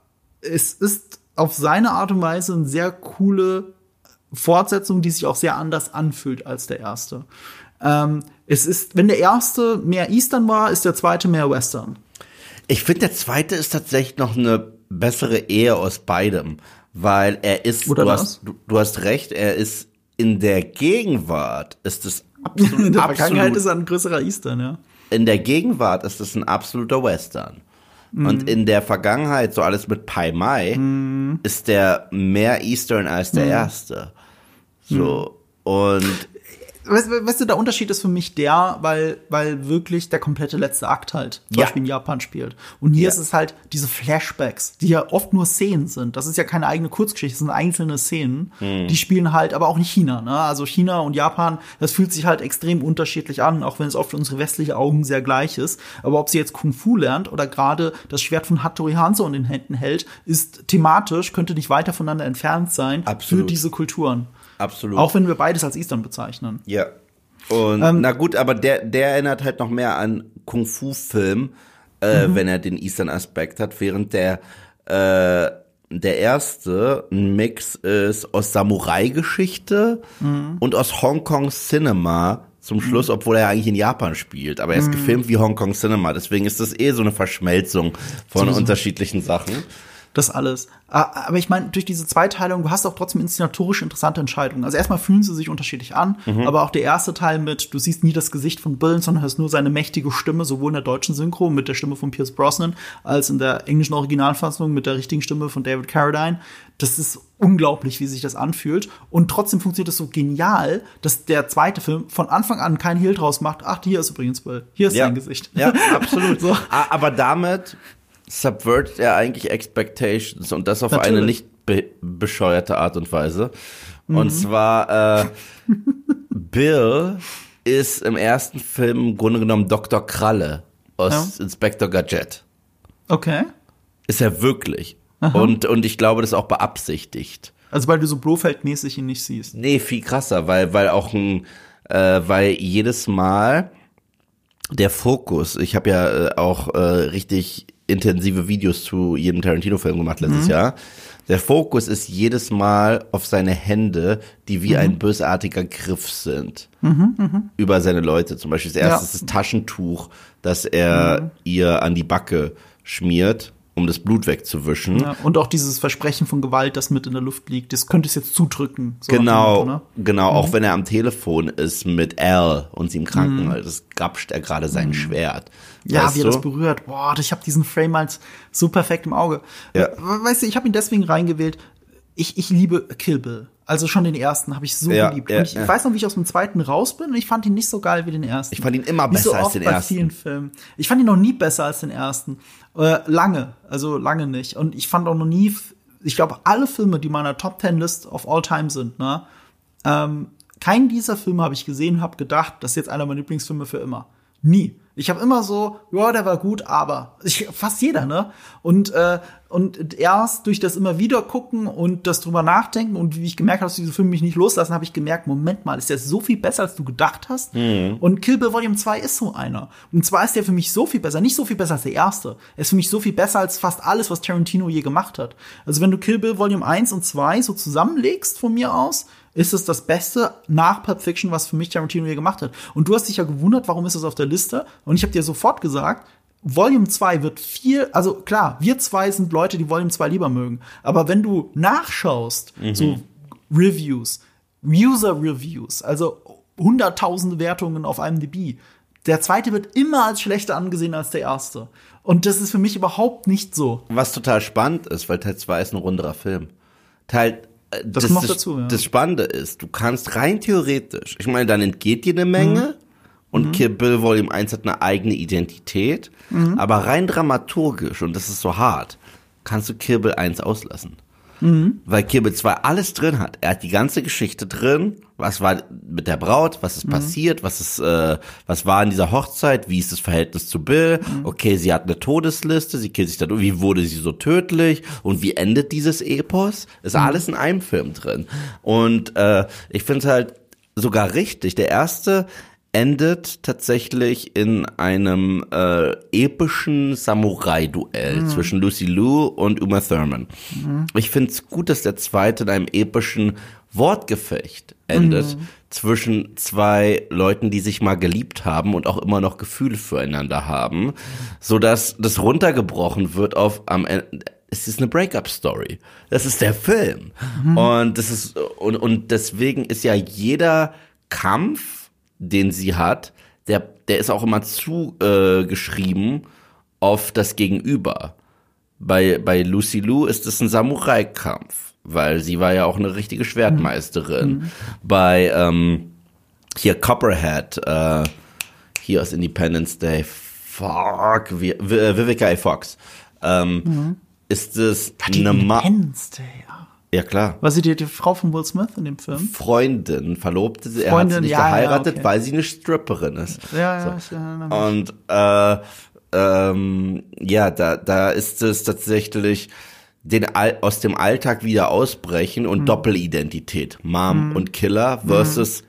es ist auf seine Art und Weise eine sehr coole Fortsetzung, die sich auch sehr anders anfühlt als der erste. Ähm, es ist, wenn der erste mehr Eastern war, ist der zweite mehr Western. Ich finde, der zweite ist tatsächlich noch eine bessere Ehe aus beidem. Weil er ist, Oder du hast, du, du hast recht, er ist in der Gegenwart, ist es absolut, In der Vergangenheit ist er ein größerer Eastern, ja. in der Gegenwart ist es ein absoluter Western. Und in der Vergangenheit, so alles mit Pai Mai, ist der mehr Eastern als der erste. So. Und Weißt, weißt du, der Unterschied ist für mich der, weil, weil wirklich der komplette letzte Akt halt zum Ja. Beispiel in Japan spielt. Und hier Ja. ist es halt diese Flashbacks, die ja oft nur Szenen sind. Das ist ja keine eigene Kurzgeschichte, das sind einzelne Szenen. Die spielen halt, aber auch nicht China. Ne? Also China und Japan, das fühlt sich halt extrem unterschiedlich an, auch wenn es oft für unsere westliche Augen sehr gleich ist. Aber ob sie jetzt Kung Fu lernt oder gerade das Schwert von Hattori Hanzo in den Händen hält, ist thematisch, könnte nicht weiter voneinander entfernt sein Absolut. für diese Kulturen. Absolut. Auch wenn wir beides als Eastern bezeichnen. Ja. Und Ähm, na gut, aber der, der erinnert halt noch mehr an Kung-Fu-Film, äh, Mhm. wenn er den Eastern-Aspekt hat, während der, äh, der erste ein Mix ist aus Samurai-Geschichte Mhm. und aus Hongkong-Cinema zum Schluss, obwohl er eigentlich in Japan spielt. Aber er ist gefilmt wie Hongkong Cinema. Deswegen ist das eh so eine Verschmelzung von Sowieso. unterschiedlichen Sachen. Das alles. Aber ich meine, durch diese Zweiteilung, du hast auch trotzdem inszenatorisch interessante Entscheidungen. Also erstmal fühlen sie sich unterschiedlich an, aber auch der erste Teil mit, du siehst nie das Gesicht von Bill, sondern hörst nur seine mächtige Stimme, sowohl in der deutschen Synchro mit der Stimme von Pierce Brosnan, als in der englischen Originalfassung mit der richtigen Stimme von David Carradine. Das ist unglaublich, wie sich das anfühlt. Und trotzdem funktioniert das so genial, dass der zweite Film von Anfang an keinen Hehl draus macht. Ach, hier ist übrigens Bill. Hier ist sein Gesicht. Ja, absolut. So. Aber damit subvert er eigentlich Expectations und das auf eine Natürlich. nicht be bescheuerte Art und Weise. Und zwar, äh, Bill ist im ersten Film im Grunde genommen Dr. Kralle aus Inspector Gadget. Okay. Ist er wirklich. Und, und ich glaube, das ist auch beabsichtigt. Also weil du so Blofeld-mäßig ihn nicht siehst. Nee, viel krasser, weil, weil auch ein, äh, weil jedes Mal der Fokus, ich habe ja äh, auch äh, richtig intensive Videos zu jedem Tarantino-Film gemacht letztes Jahr. Der Fokus ist jedes Mal auf seine Hände, die wie ein bösartiger Griff sind. Über seine Leute. Zum Beispiel das erste Ja. ist das Taschentuch, das er ihr an die Backe schmiert, um das Blut wegzuwischen. Ja, und auch dieses Versprechen von Gewalt, das mit in der Luft liegt, das könnte es jetzt zudrücken. so Genau, Motto, ne? genau, auch wenn er am Telefon ist mit Al und sie im Krankenhaus, grapscht er gerade sein Schwert. Ja, weißt wie er das berührt. Boah, ich habe diesen Frame halt so perfekt im Auge. Ja. We- Weißt du, ich habe ihn deswegen reingewählt. Ich, ich liebe Kill Bill. Also schon den ersten habe ich so Ja, geliebt. ja, und ich ja. weiß noch, wie ich aus dem zweiten raus bin und ich fand ihn nicht so geil wie den ersten. Ich fand ihn immer Wie so besser als den bei ersten. vielen Filmen. Ich fand ihn noch nie besser als den ersten. Äh, lange, also lange nicht. Und ich fand auch noch nie, ich glaube, alle Filme, die meiner Top Ten List of all time sind, ne, ähm, keinen dieser Filme habe ich gesehen und habe gedacht, das ist jetzt einer meiner Lieblingsfilme für immer. Nie. Ich habe immer so, ja, der war gut, aber ich, fast jeder, ne? Und äh, und erst durch das immer wieder gucken und das drüber nachdenken und wie ich gemerkt habe, dass diese Filme mich nicht loslassen, habe ich gemerkt, Moment mal, ist der so viel besser, als du gedacht hast? Und Kill Bill Volume 2 ist so einer. Und zwar ist der für mich so viel besser, nicht so viel besser als der erste. Er ist für mich so viel besser als fast alles, was Tarantino je gemacht hat. Also wenn du Kill Bill Volume 1 und 2 so zusammenlegst von mir aus, ist es das Beste nach Pulp Fiction, was für mich Tarantino je gemacht hat. Und du hast dich ja gewundert, warum ist das auf der Liste? Und ich habe dir sofort gesagt, Volume 2 wird viel, also klar, wir zwei sind Leute, die Volume 2 lieber mögen. Aber wenn du nachschaust, so Reviews, User-Reviews, also hunderttausende Wertungen auf IMDb, der zweite wird immer als schlechter angesehen als der erste. Und das ist für mich überhaupt nicht so. Was total spannend ist, weil Teil 2 ist ein runderer Film. Teil äh, Das kommt noch dazu, ja. Das Spannende ist, du kannst rein theoretisch, ich meine, dann entgeht dir eine Menge Mhm. und Kill Bill Volume 1 hat eine eigene Identität, Mhm. aber rein dramaturgisch, und das ist so hart, kannst du Kill Bill 1 auslassen. Mhm. Weil Kill Bill 2 alles drin hat. Er hat die ganze Geschichte drin. Was war mit der Braut? Was Mhm. ist passiert? Was ist, äh, was war in dieser Hochzeit? Wie ist das Verhältnis zu Bill? Mhm. Okay, sie hat eine Todesliste. Sie killt sich dann. Wie wurde sie so tödlich? Und wie endet dieses Epos? Ist Mhm. alles in einem Film drin. Und äh, ich finde es halt sogar richtig. Der erste endet tatsächlich in einem äh, epischen Samurai-Duell zwischen Lucy Liu und Uma Thurman. Ich finde es gut, dass der zweite in einem epischen Wortgefecht endet zwischen zwei Leuten, die sich mal geliebt haben und auch immer noch Gefühle füreinander haben, so dass das runtergebrochen wird auf am Ende es ist eine Breakup-Story. Das ist der Film. Und das ist, und, und deswegen ist ja jeder Kampf, den sie hat, der, der ist auch immer zugeschrieben äh, auf das Gegenüber. Bei, bei Lucy Liu ist es ein Samurai-Kampf, weil sie war ja auch eine richtige Schwertmeisterin. Bei ähm, hier Copperhead, äh, hier aus Independence Day, fuck, wie, Vivica A. Fox, ähm, ist es eine Ma Independence Day, ja. ja klar. War sie die, die Frau von Will Smith in dem Film? Freundin, Verlobte, er hat Freundin, sie nicht ja, ja, geheiratet, okay. weil sie eine Stripperin ist. Ja, ja, ich erinnere mich. Und äh, ähm, ja, da, da ist es tatsächlich den All aus dem Alltag wieder ausbrechen und Doppelidentität, Mom und Killer versus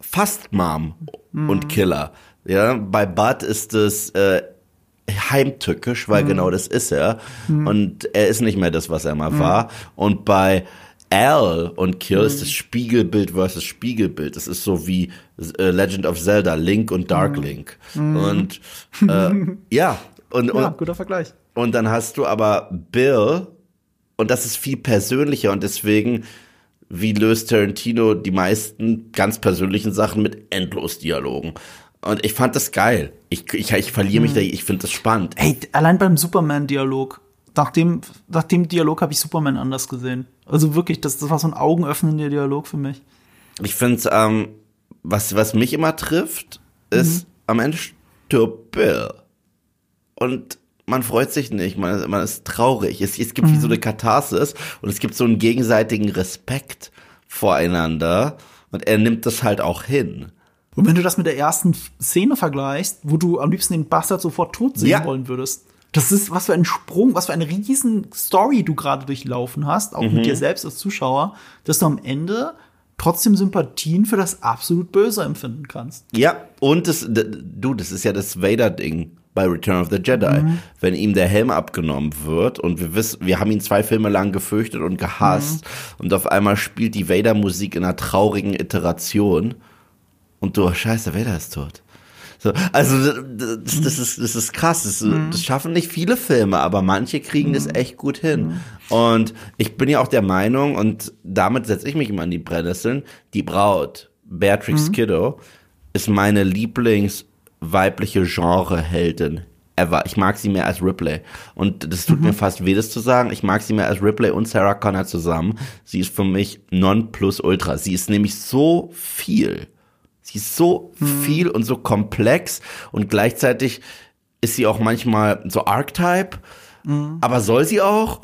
fast Mom und Killer. Ja, bei Bud ist es äh, heimtückisch, weil genau das ist er. Und er ist nicht mehr das, was er mal war. Und bei Al und Kill ist das Spiegelbild versus Spiegelbild. Das ist so wie äh, Legend of Zelda, Link und Dark Link. Und äh, ja, und, Ja, und, guter Vergleich. und dann hast du aber Bill und das ist viel persönlicher und deswegen, wie löst Tarantino die meisten ganz persönlichen Sachen mit Endlosdialogen. Und ich fand das geil. Ich, ich, ich verliere mich da, ich finde das spannend. Ey, allein beim Superman-Dialog. Nach dem, nach dem Dialog habe ich Superman anders gesehen. Also wirklich, das, das war so ein augenöffnender Dialog für mich. Ich finde, ähm, was, was mich immer trifft, ist, am Ende stirbt Bill. Und man freut sich nicht, man, man ist traurig. Es, es gibt wie so eine Katharsis und es gibt so einen gegenseitigen Respekt voreinander und er nimmt das halt auch hin. Und wenn du das mit der ersten Szene vergleichst, wo du am liebsten den Bastard sofort tot sehen Ja. wollen würdest. Das ist, was für ein Sprung, was für eine riesen Story du gerade durchlaufen hast, auch mit dir selbst als Zuschauer, dass du am Ende trotzdem Sympathien für das absolut Böse empfinden kannst. Ja, und das, du, das ist ja das Vader-Ding bei Return of the Jedi. Wenn ihm der Helm abgenommen wird und wir wissen, wir haben ihn zwei Filme lang gefürchtet und gehasst und auf einmal spielt die Vader-Musik in einer traurigen Iteration und du, scheiße, Vader ist tot. So, also das, das, ist, das ist krass. Das, das schaffen nicht viele Filme, aber manche kriegen das echt gut hin. Und ich bin ja auch der Meinung, und damit setze ich mich immer an die Brennnesseln, die Braut, Beatrix Kiddo, ist meine Lieblingsweibliche Genreheldin ever. Ich mag sie mehr als Ripley. Und das tut mir fast weh, das zu sagen. Ich mag sie mehr als Ripley und Sarah Connor zusammen. Sie ist für mich non plus ultra. Sie ist nämlich so viel. Sie ist so viel und so komplex und gleichzeitig ist sie auch manchmal so Archetype, aber soll sie auch?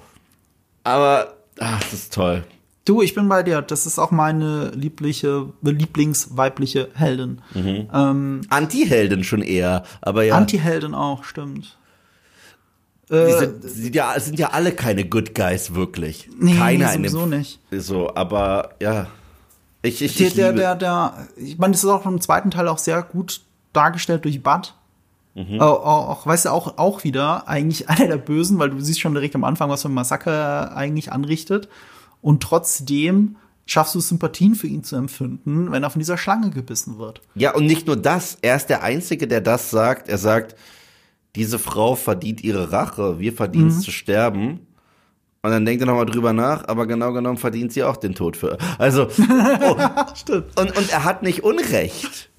Aber, ach, das ist toll. Du, ich bin bei dir. Das ist auch meine liebliche, Lieblingsweibliche Heldin. Ähm, Anti-Heldin schon eher, aber ja. Anti-Heldin auch, stimmt. die sind, sind, ja, sind ja alle keine Good Guys, wirklich. Nee, Keiner in sowieso nicht. So, aber ja. Ich, ich, Der, ich der, der, der, ich meine, das ist auch im zweiten Teil auch sehr gut dargestellt durch Bud. Auch, auch, auch, weißt du, auch, auch wieder eigentlich einer der Bösen, weil du siehst schon direkt am Anfang, was für ein Massaker er eigentlich anrichtet. Und trotzdem schaffst du Sympathien für ihn zu empfinden, wenn er von dieser Schlange gebissen wird. Ja, und nicht nur das. Er ist der Einzige, der das sagt. Er sagt, diese Frau verdient ihre Rache. Wir verdienen Mhm. es zu sterben. Und dann denkt er nochmal drüber nach, aber genau genommen verdient sie auch den Tod für. Also, oh, Stimmt. und, und er hat nicht Unrecht.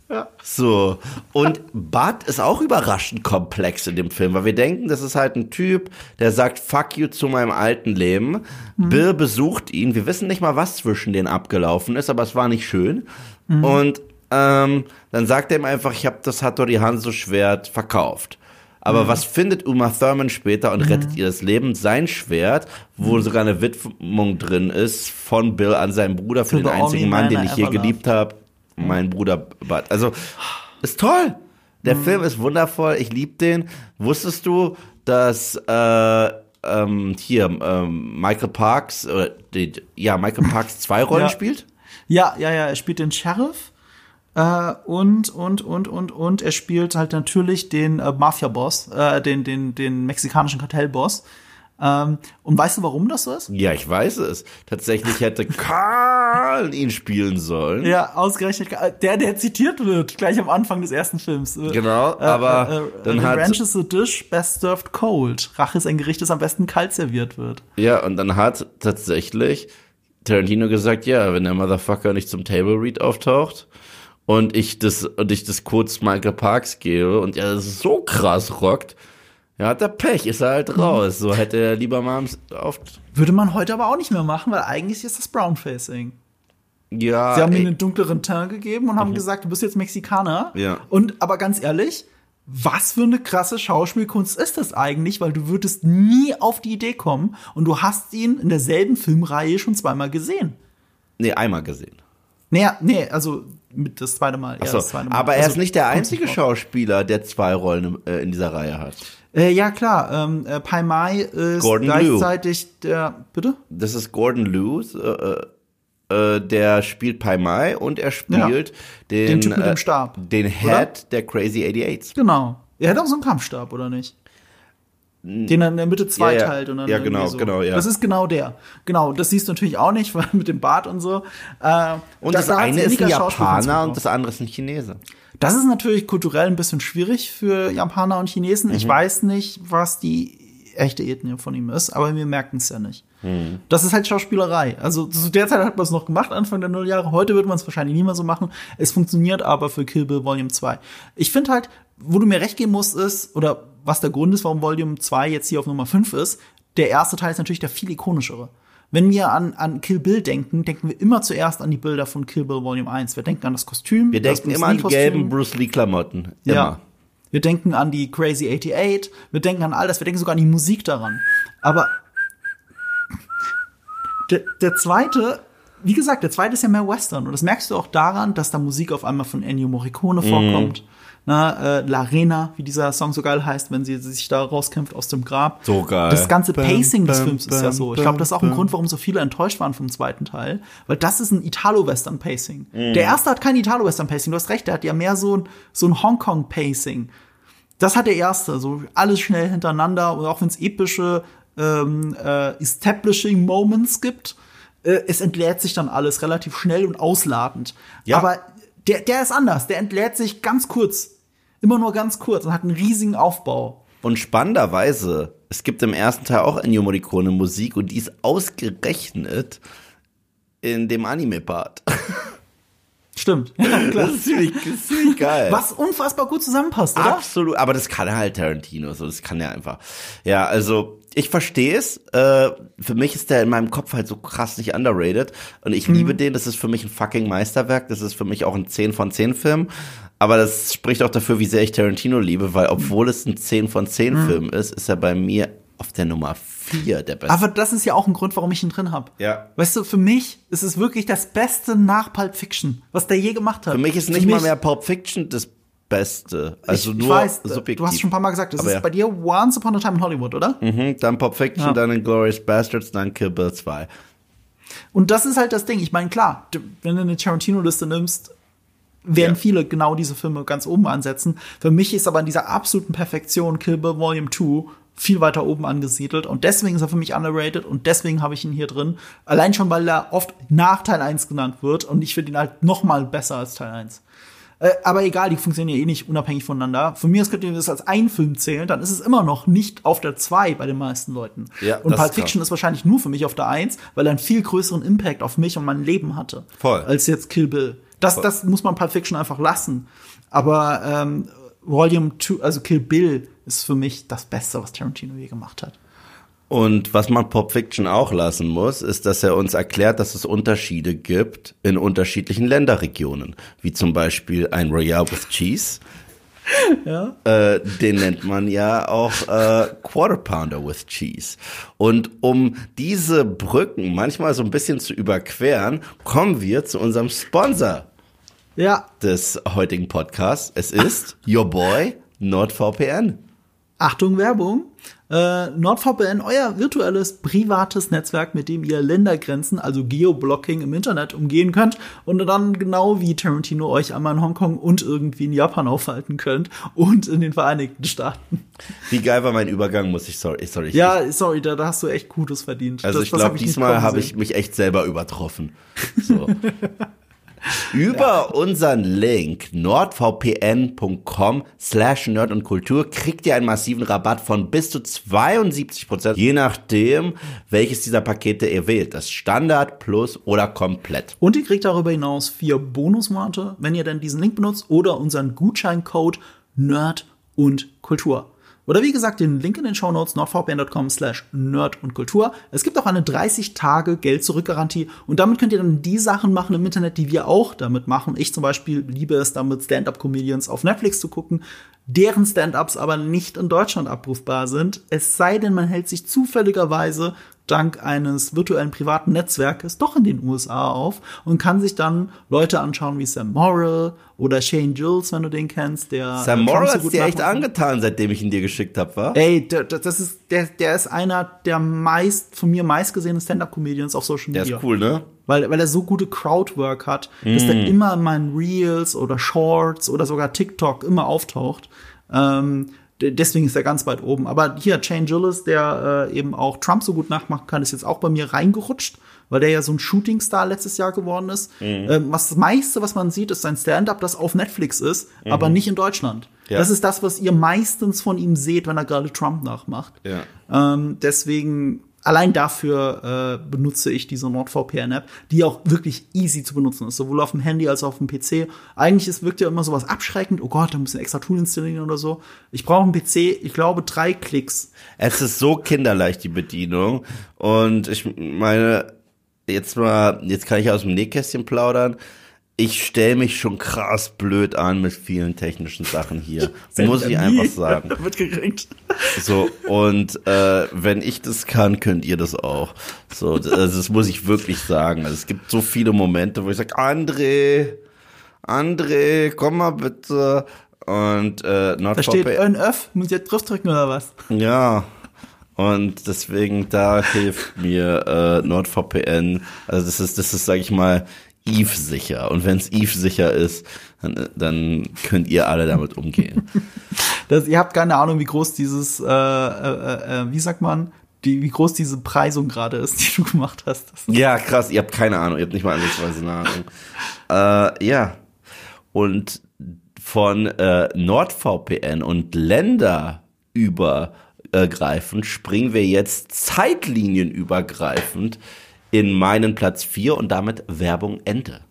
So. Und Bud ist auch überraschend komplex in dem Film, weil wir denken, das ist halt ein Typ, der sagt Fuck you zu meinem alten Leben. Bill besucht ihn. Wir wissen nicht mal, was zwischen denen abgelaufen ist, aber es war nicht schön. Und ähm, dann sagt er ihm einfach, ich habe das Hattori Hanzo Schwert verkauft. Aber was findet Uma Thurman später und rettet ihr das Leben? Sein Schwert, wo sogar eine Widmung drin ist von Bill an seinen Bruder für To den einzigen Mann, man den ich je geliebt habe. Mein Bruder Bud. Also, ist toll. Der Film ist wundervoll. Ich liebe den. Wusstest du, dass äh, ähm, hier ähm, Michael Parks, oder die, ja, Michael Parks zwei Rollen Ja. spielt? Ja, ja, ja, er spielt den Sheriff. Äh, und, und, und, und, und er spielt halt natürlich den äh, Mafia-Boss, äh, den, den, den mexikanischen Kartellboss. Ähm, und weißt du, warum das so ist? Ja, ich weiß es. Tatsächlich hätte Karl ihn spielen sollen. Ja, ausgerechnet äh, der, der zitiert wird, gleich am Anfang des ersten Films. Äh, Genau, aber dann hat- Ranch is a dish best served cold. Rache ist ein Gericht, das am besten kalt serviert wird. Ja, und dann hat tatsächlich Tarantino gesagt, ja, wenn der Motherfucker nicht zum Table Read auftaucht und ich das und ich das kurz Michael Parks gebe und er so krass rockt, ja, hat er Pech, ist er halt raus. So hätte er lieber mal auf Würde man heute aber auch nicht mehr machen, weil eigentlich ist das Brownfacing. ja, Sie haben ey, ihm einen dunkleren Teint gegeben und haben gesagt, du bist jetzt Mexikaner. Ja. Und aber ganz ehrlich, was für eine krasse Schauspielkunst ist das eigentlich? Weil du würdest nie auf die Idee kommen und du hast ihn in derselben Filmreihe schon zweimal gesehen. nee, einmal gesehen. Nee, nee, also mit das zweite Mal. Ja, so, das zweite Mal. aber er also, ist nicht der einzige. Schauspieler, der zwei Rollen äh, in dieser Reihe hat. Äh, ja, klar. Ähm, äh, Pai Mai ist Gordon gleichzeitig der. Bitte? Das ist Gordon Liu, äh, äh, der spielt Pai Mai und er spielt den, Den Typ mit dem äh, Stab, den Head der Crazy 88s. Genau. Er hat auch so einen Kampfstab, oder nicht? Den er in der Mitte zwei Ja, ja. teilt und dann Ja, genau, so. genau, ja. Das ist genau der. Genau, das siehst du natürlich auch nicht, weil mit dem Bart und so. Äh, Und da- das da hat eine ist ein Japaner und das andere ist ein Chinese. Das ist natürlich kulturell ein bisschen schwierig für Japaner und Chinesen. Mhm. Ich weiß nicht, was die echte Ethnie von ihm ist, aber wir merken es ja nicht. Mhm. Das ist halt Schauspielerei. Also zu der Zeit hat man es noch gemacht, Anfang der Nulljahre. Heute wird man es wahrscheinlich nie mehr so machen. Es funktioniert aber für Kill Bill Volume 2. Ich finde halt, wo du mir recht geben musst, ist, oder was der Grund ist, warum Volume 2 jetzt hier auf Nummer 5 ist, der erste Teil ist natürlich der viel ikonischere. Wenn wir an, an Kill Bill denken, denken wir immer zuerst an die Bilder von Kill Bill Volume 1. Wir denken an das Kostüm. Wir denken immer an die gelben Bruce Lee-Klamotten. Ja. Wir denken an die Crazy 88, wir denken an all das, wir denken sogar an die Musik daran. Aber der, der zweite, wie gesagt, der zweite ist ja mehr Western. Und das merkst du auch daran, dass da Musik auf einmal von Ennio Morricone vorkommt. Na, äh, La Arena, wie dieser Song so geil heißt, wenn sie sich da rauskämpft aus dem Grab. So geil. Das ganze Bam, Pacing des bam, Films ist ja bam, so. Ich glaube, das ist auch ein bam. Grund, warum so viele enttäuscht waren vom zweiten Teil. Weil das ist ein Italo-Western-Pacing. Mhm. Der erste hat kein Italo-Western-Pacing. Du hast recht, der hat ja mehr so ein, so ein Hongkong-Pacing. Das hat der erste, so alles schnell hintereinander und auch wenn es epische ähm, äh, Establishing Moments gibt, äh, es entlädt sich dann alles relativ schnell und ausladend. Ja. Aber der, der ist anders, der entlädt sich ganz kurz. Immer nur ganz kurz und hat einen riesigen Aufbau. Und spannenderweise, es gibt im ersten Teil auch Ennio Morricone Musik und die ist ausgerechnet in dem Anime-Part. Stimmt. Ja, klar. Das ist ziemlich, das ist ziemlich geil. Was unfassbar gut zusammenpasst, oder? Absolut, aber das kann halt Tarantino, so das kann er einfach. Ja, also ich verstehe es. Äh, für mich ist der in meinem Kopf halt so krass nicht underrated und ich liebe den. Das ist für mich ein fucking Meisterwerk. Das ist für mich auch ein 10 von 10 Film. Aber das spricht auch dafür, wie sehr ich Tarantino liebe, weil obwohl es ein 10 von 10 Film ist, ist er bei mir auf der Nummer 4 der beste. Aber das ist ja auch ein Grund, warum ich ihn drin habe. Ja. Weißt du, für mich ist es wirklich das Beste nach Pulp Fiction, was der je gemacht hat. für mich ist nicht mal mehr Pulp Fiction das Beste. Also ich, nur ich weiß, subjektiv. du hast schon ein paar Mal gesagt, das Aber ist ja. bei dir Once Upon a Time in Hollywood, oder? Mhm, dann Pulp Fiction, Ja. dann Inglourious Bastards, dann Kill Bill 2. Und das ist halt das Ding. Ich meine, klar, wenn du eine Tarantino-Liste nimmst, werden Ja. viele genau diese Filme ganz oben ansetzen. Für mich ist aber in dieser absoluten Perfektion Kill Bill Volume 2 viel weiter oben angesiedelt und deswegen ist er für mich underrated und deswegen habe ich ihn hier drin. Allein schon, weil er oft nach Teil 1 genannt wird und ich finde ihn halt noch mal besser als Teil 1. Äh, aber egal, die funktionieren ja eh nicht unabhängig voneinander. Von mir aus könnt ihr das als einen Film zählen, dann ist es immer noch nicht auf der 2 bei den meisten Leuten. Ja, und Pulp ist Fiction ist wahrscheinlich nur für mich auf der 1, weil er einen viel größeren Impact auf mich und mein Leben hatte. Voll. Als jetzt Kill Bill. Das, das muss man Pulp Fiction einfach lassen. Aber ähm, Volume 2, also Kill Bill, ist für mich das Beste, was Tarantino je gemacht hat. Und was man Pop Fiction auch lassen muss, ist, dass er uns erklärt, dass es Unterschiede gibt in unterschiedlichen Länderregionen. Wie zum Beispiel ein Royale with Cheese. Ja. Äh, den nennt man ja auch äh, Quarter Pounder with Cheese. Und um diese Brücken manchmal so ein bisschen zu überqueren, kommen wir zu unserem Sponsor Ja, des heutigen Podcasts. Es ist Your Boy NordVPN. Achtung, Werbung. Äh, NordVPN, euer virtuelles, privates Netzwerk, mit dem ihr Ländergrenzen, also Geoblocking im Internet umgehen könnt und dann genau wie Tarantino euch einmal in Hongkong und irgendwie in Japan aufhalten könnt und in den Vereinigten Staaten. Wie geil war mein Übergang, muss ich, sorry, sorry. ich- Ja, sorry, da, da hast du echt Gutes verdient. Also Das- ich glaube, diesmal habe ich mich echt selber übertroffen. So. Über unseren Link nordvpn.com slash nerd und Kultur kriegt ihr einen massiven Rabatt von bis zu 72 Prozent, je nachdem, welches dieser Pakete ihr wählt. Das Standard, Plus oder komplett. Und ihr kriegt darüber hinaus vier Bonusmonate, wenn ihr denn diesen Link benutzt oder unseren Gutscheincode Nerd und Kultur. Oder wie gesagt, den Link in den Shownotes nordvpn.com slash nerd und Kultur. Es gibt auch eine 30-Tage-Geld-Zurück-Garantie und damit könnt ihr dann die Sachen machen im Internet, die wir auch damit machen. Ich zum Beispiel liebe es damit, Stand-Up-Comedians auf Netflix zu gucken, deren Stand-Ups aber nicht in Deutschland abrufbar sind. Es sei denn, man hält sich zufälligerweise dank eines virtuellen privaten Netzwerkes doch in den USA auf und kann sich dann Leute anschauen wie Sam Morrill oder Shane Gills, wenn du den kennst, der Sam Morrill so hat dir echt angetan, seitdem ich ihn dir geschickt habe, wa? Ey, der, der- das ist, der, der ist einer der meist, von mir meistgesehenen Stand-Up-Comedians auf Social Der Media. ist cool, ne? Weil, weil er so gute Crowdwork hat, dass Mm. der immer in meinen Reels oder Shorts oder sogar TikTok immer auftaucht. Ähm, Deswegen ist er ganz weit oben. Aber hier, Shane Gillis, der äh, eben auch Trump so gut nachmachen kann, ist jetzt auch bei mir reingerutscht, weil der ja so ein Shootingstar letztes Jahr geworden ist. Mhm. Ähm, was das meiste, was man sieht, ist sein Stand-up, das auf Netflix ist, aber nicht in Deutschland. Mhm. Ja. Das ist das, was ihr meistens von ihm seht, wenn er gerade Trump nachmacht. Ja. Ähm, deswegen, allein dafür äh, benutze ich diese NordVPN-App, die auch wirklich easy zu benutzen ist, sowohl auf dem Handy als auch auf dem PC. Eigentlich ist, wirkt ja immer sowas abschreckend, oh Gott, da muss ein extra Tool installieren oder so. Ich brauche einen PC, ich glaube, drei Klicks. Es ist so kinderleicht, die Bedienung. Und ich meine, jetzt mal, jetzt kann ich aus dem Nähkästchen plaudern. Ich stelle mich schon krass blöd an mit vielen technischen Sachen hier. Muss ich einfach sagen. Mitgekriegt. So, und äh, wenn ich das kann, könnt ihr das auch. So, das, also das muss ich wirklich sagen. Also es gibt so viele Momente, wo ich sage, André, André, komm mal bitte. Und äh, Da steht. NF, muss ich jetzt draufdrücken oder was? Ja. Und deswegen, da hilft mir äh, NordVPN. Also das ist, das ist, sag ich mal, Eve sicher. Und wenn es Eve sicher ist, dann, dann könnt ihr alle damit umgehen. Das, ihr habt keine Ahnung, wie groß dieses, äh, äh, äh, wie sagt man, die, wie groß diese Preisung gerade ist, die du gemacht hast. Ja, krass, ihr habt keine Ahnung, ihr habt nicht mal ansatzweise eine Ahnung. Äh, ja. Und von äh, NordVPN und Länder übergreifend springen wir jetzt zeitlinienübergreifend in meinen Platz 4 und damit Werbung Ende.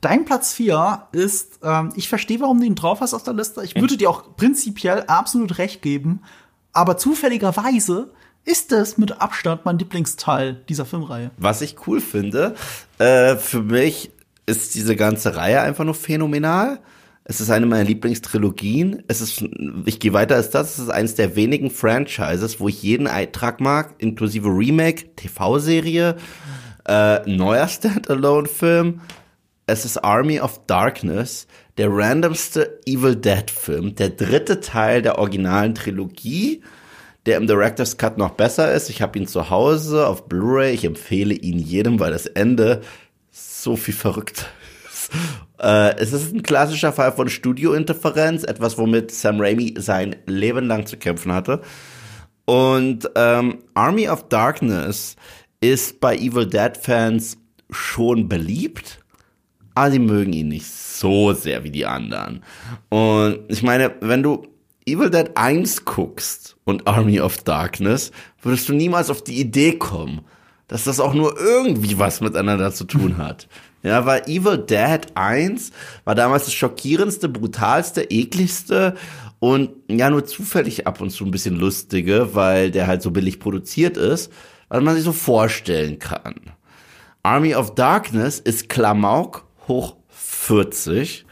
Dein Platz 4 ist, ähm, ich verstehe, warum du ihn drauf hast auf der Liste. Ich würde dir auch prinzipiell absolut recht geben, aber zufälligerweise ist es mit Abstand mein Lieblingsteil dieser Filmreihe. Was ich cool finde, äh, für mich ist diese ganze Reihe einfach nur phänomenal. Es ist eine meiner Lieblingstrilogien. Es ist, ich gehe weiter als das. Es ist eines der wenigen Franchises, wo ich jeden Eintrag mag, inklusive Remake, TV-Serie, äh, neuer Standalone-Film. Es ist Army of Darkness, der randomste Evil Dead-Film, der dritte Teil der originalen Trilogie, der im Director's Cut noch besser ist. Ich habe ihn zu Hause auf Blu-ray. Ich empfehle ihn jedem, weil das Ende so viel verrückt ist. Äh, es ist ein klassischer Fall von Studiointerferenz, etwas, womit Sam Raimi sein Leben lang zu kämpfen hatte. Und ähm, Army of Darkness ist bei Evil Dead Fans schon beliebt, aber sie mögen ihn nicht so sehr wie die anderen. Und ich meine, wenn du Evil Dead 1 guckst und Army of Darkness, würdest du niemals auf die Idee kommen, dass das auch nur irgendwie was miteinander zu tun hat. Ja, weil Evil Dead 1 war damals das schockierendste, brutalste, ekligste und ja nur zufällig ab und zu ein bisschen lustige, weil der halt so billig produziert ist, was man sich so vorstellen kann. Army of Darkness ist Klamauk hoch 40.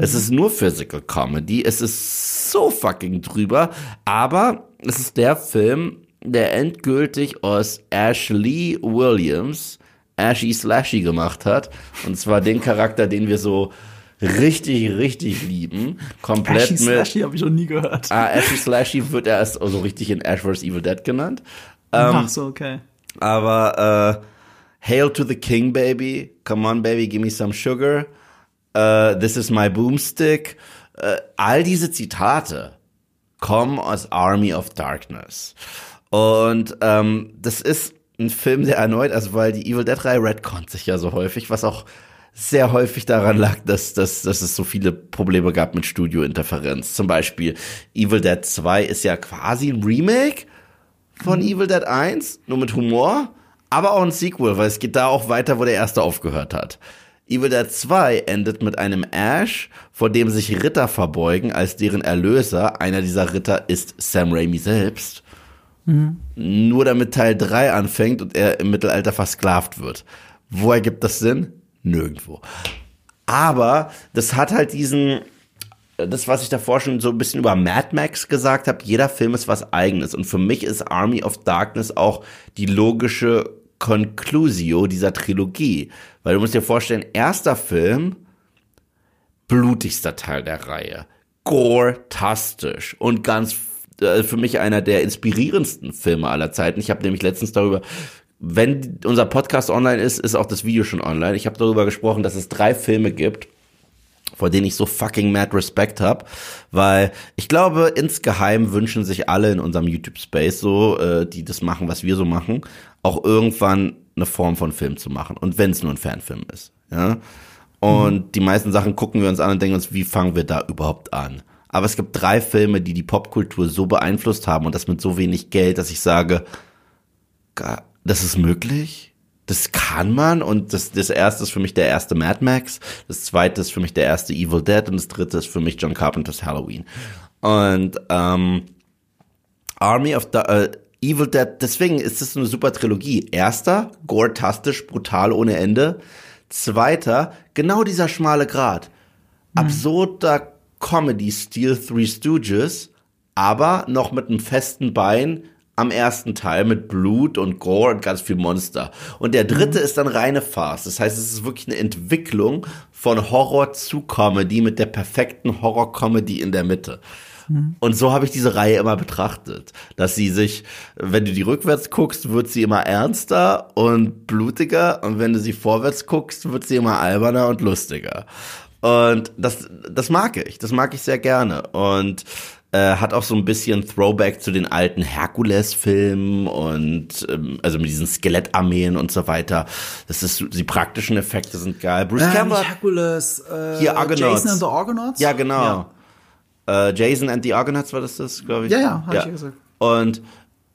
Es ist nur Physical Comedy. Es ist so fucking drüber. Aber es ist der Film, der endgültig aus Ashley Williams Ashy Slashy gemacht hat. Und zwar den Charakter, den wir so richtig, richtig lieben. Komplett Ashy mit. Slashy habe ich noch nie gehört. Ah, Ashy Slashy wird erst so also richtig in Ash vs. Evil Dead genannt. Ach so, okay. Aber äh, Hail to the King, baby. Come on, baby, give me some sugar. Äh, this is my boomstick. Äh, all diese Zitate kommen aus Army of Darkness. Und ähm, das ist ein Film, der erneut, also weil die Evil Dead Reihe retconnt sich ja so häufig, was auch sehr häufig daran lag, dass, dass, dass es so viele Probleme gab mit Studiointerferenz. Zum Beispiel Evil Dead 2 ist ja quasi ein Remake von Evil Dead 1, nur mit Humor, aber auch ein Sequel, weil es geht da auch weiter, wo der erste aufgehört hat. Evil Dead 2 endet mit einem Ash, vor dem sich Ritter verbeugen, als deren Erlöser. Einer dieser Ritter ist Sam Raimi selbst. Nur damit Teil 3 anfängt und er im Mittelalter versklavt wird. Wo ergibt das Sinn? Nirgendwo. Aber das hat halt diesen, das, was ich davor schon so ein bisschen über Mad Max gesagt habe, jeder Film ist was eigenes. Und für mich ist Army of Darkness auch die logische Conclusio dieser Trilogie. Weil du musst dir vorstellen, erster Film, blutigster Teil der Reihe. Gore-tastisch und ganz äh, für mich einer der inspirierendsten Filme aller Zeiten. Ich habe nämlich letztens darüber, wenn unser Podcast online ist, ist auch das Video schon online. Ich habe darüber gesprochen, dass es drei Filme gibt, vor denen ich so fucking mad Respect habe, weil ich glaube, insgeheim wünschen sich alle in unserem YouTube-Space so, äh, die das machen, was wir so machen, auch irgendwann eine Form von Film zu machen. Und wenn es nur ein Fanfilm ist. Ja? Und mhm. die meisten Sachen gucken wir uns an und denken uns, wie fangen wir da überhaupt an? Aber es gibt drei Filme, die die Popkultur so beeinflusst haben und das mit so wenig Geld, dass ich sage, das ist möglich? das kann man und das, das erste ist für mich der erste Mad Max, das zweite ist für mich der erste Evil Dead und das dritte ist für mich John Carpenters Halloween. Und ähm, Army of the, äh, Evil Dead, deswegen ist es eine super Trilogie. Erster, gore-tastisch, brutal ohne Ende. Zweiter, genau dieser schmale Grat. Mhm. Absurder Comedy-Stil Three Stooges, aber noch mit einem festen Bein, am ersten Teil mit Blut und Gore und ganz viel Monster. Und der dritte mhm. ist dann reine Farce. Das heißt, es ist wirklich eine Entwicklung von Horror zu Comedy mit der perfekten Horror-Comedy in der Mitte. Mhm. Und so habe ich diese Reihe immer betrachtet, dass sie sich, wenn du die rückwärts guckst, wird sie immer ernster und blutiger und wenn du sie vorwärts guckst, wird sie immer alberner und lustiger. Und das, das mag ich, das mag ich sehr gerne. Und äh, hat auch so ein bisschen Throwback zu den alten Herkules-Filmen und ähm, also mit diesen Skelettarmeen und so weiter. Das ist die praktischen Effekte sind geil. Bruce äh, Campbell. Herkules, äh, hier Argonauts. Jason and the Argonauts? Ja, genau. Ja. Äh, Jason and the Argonauts war das das, glaube ich. Ja, ja, hab ja. ich gesagt. Und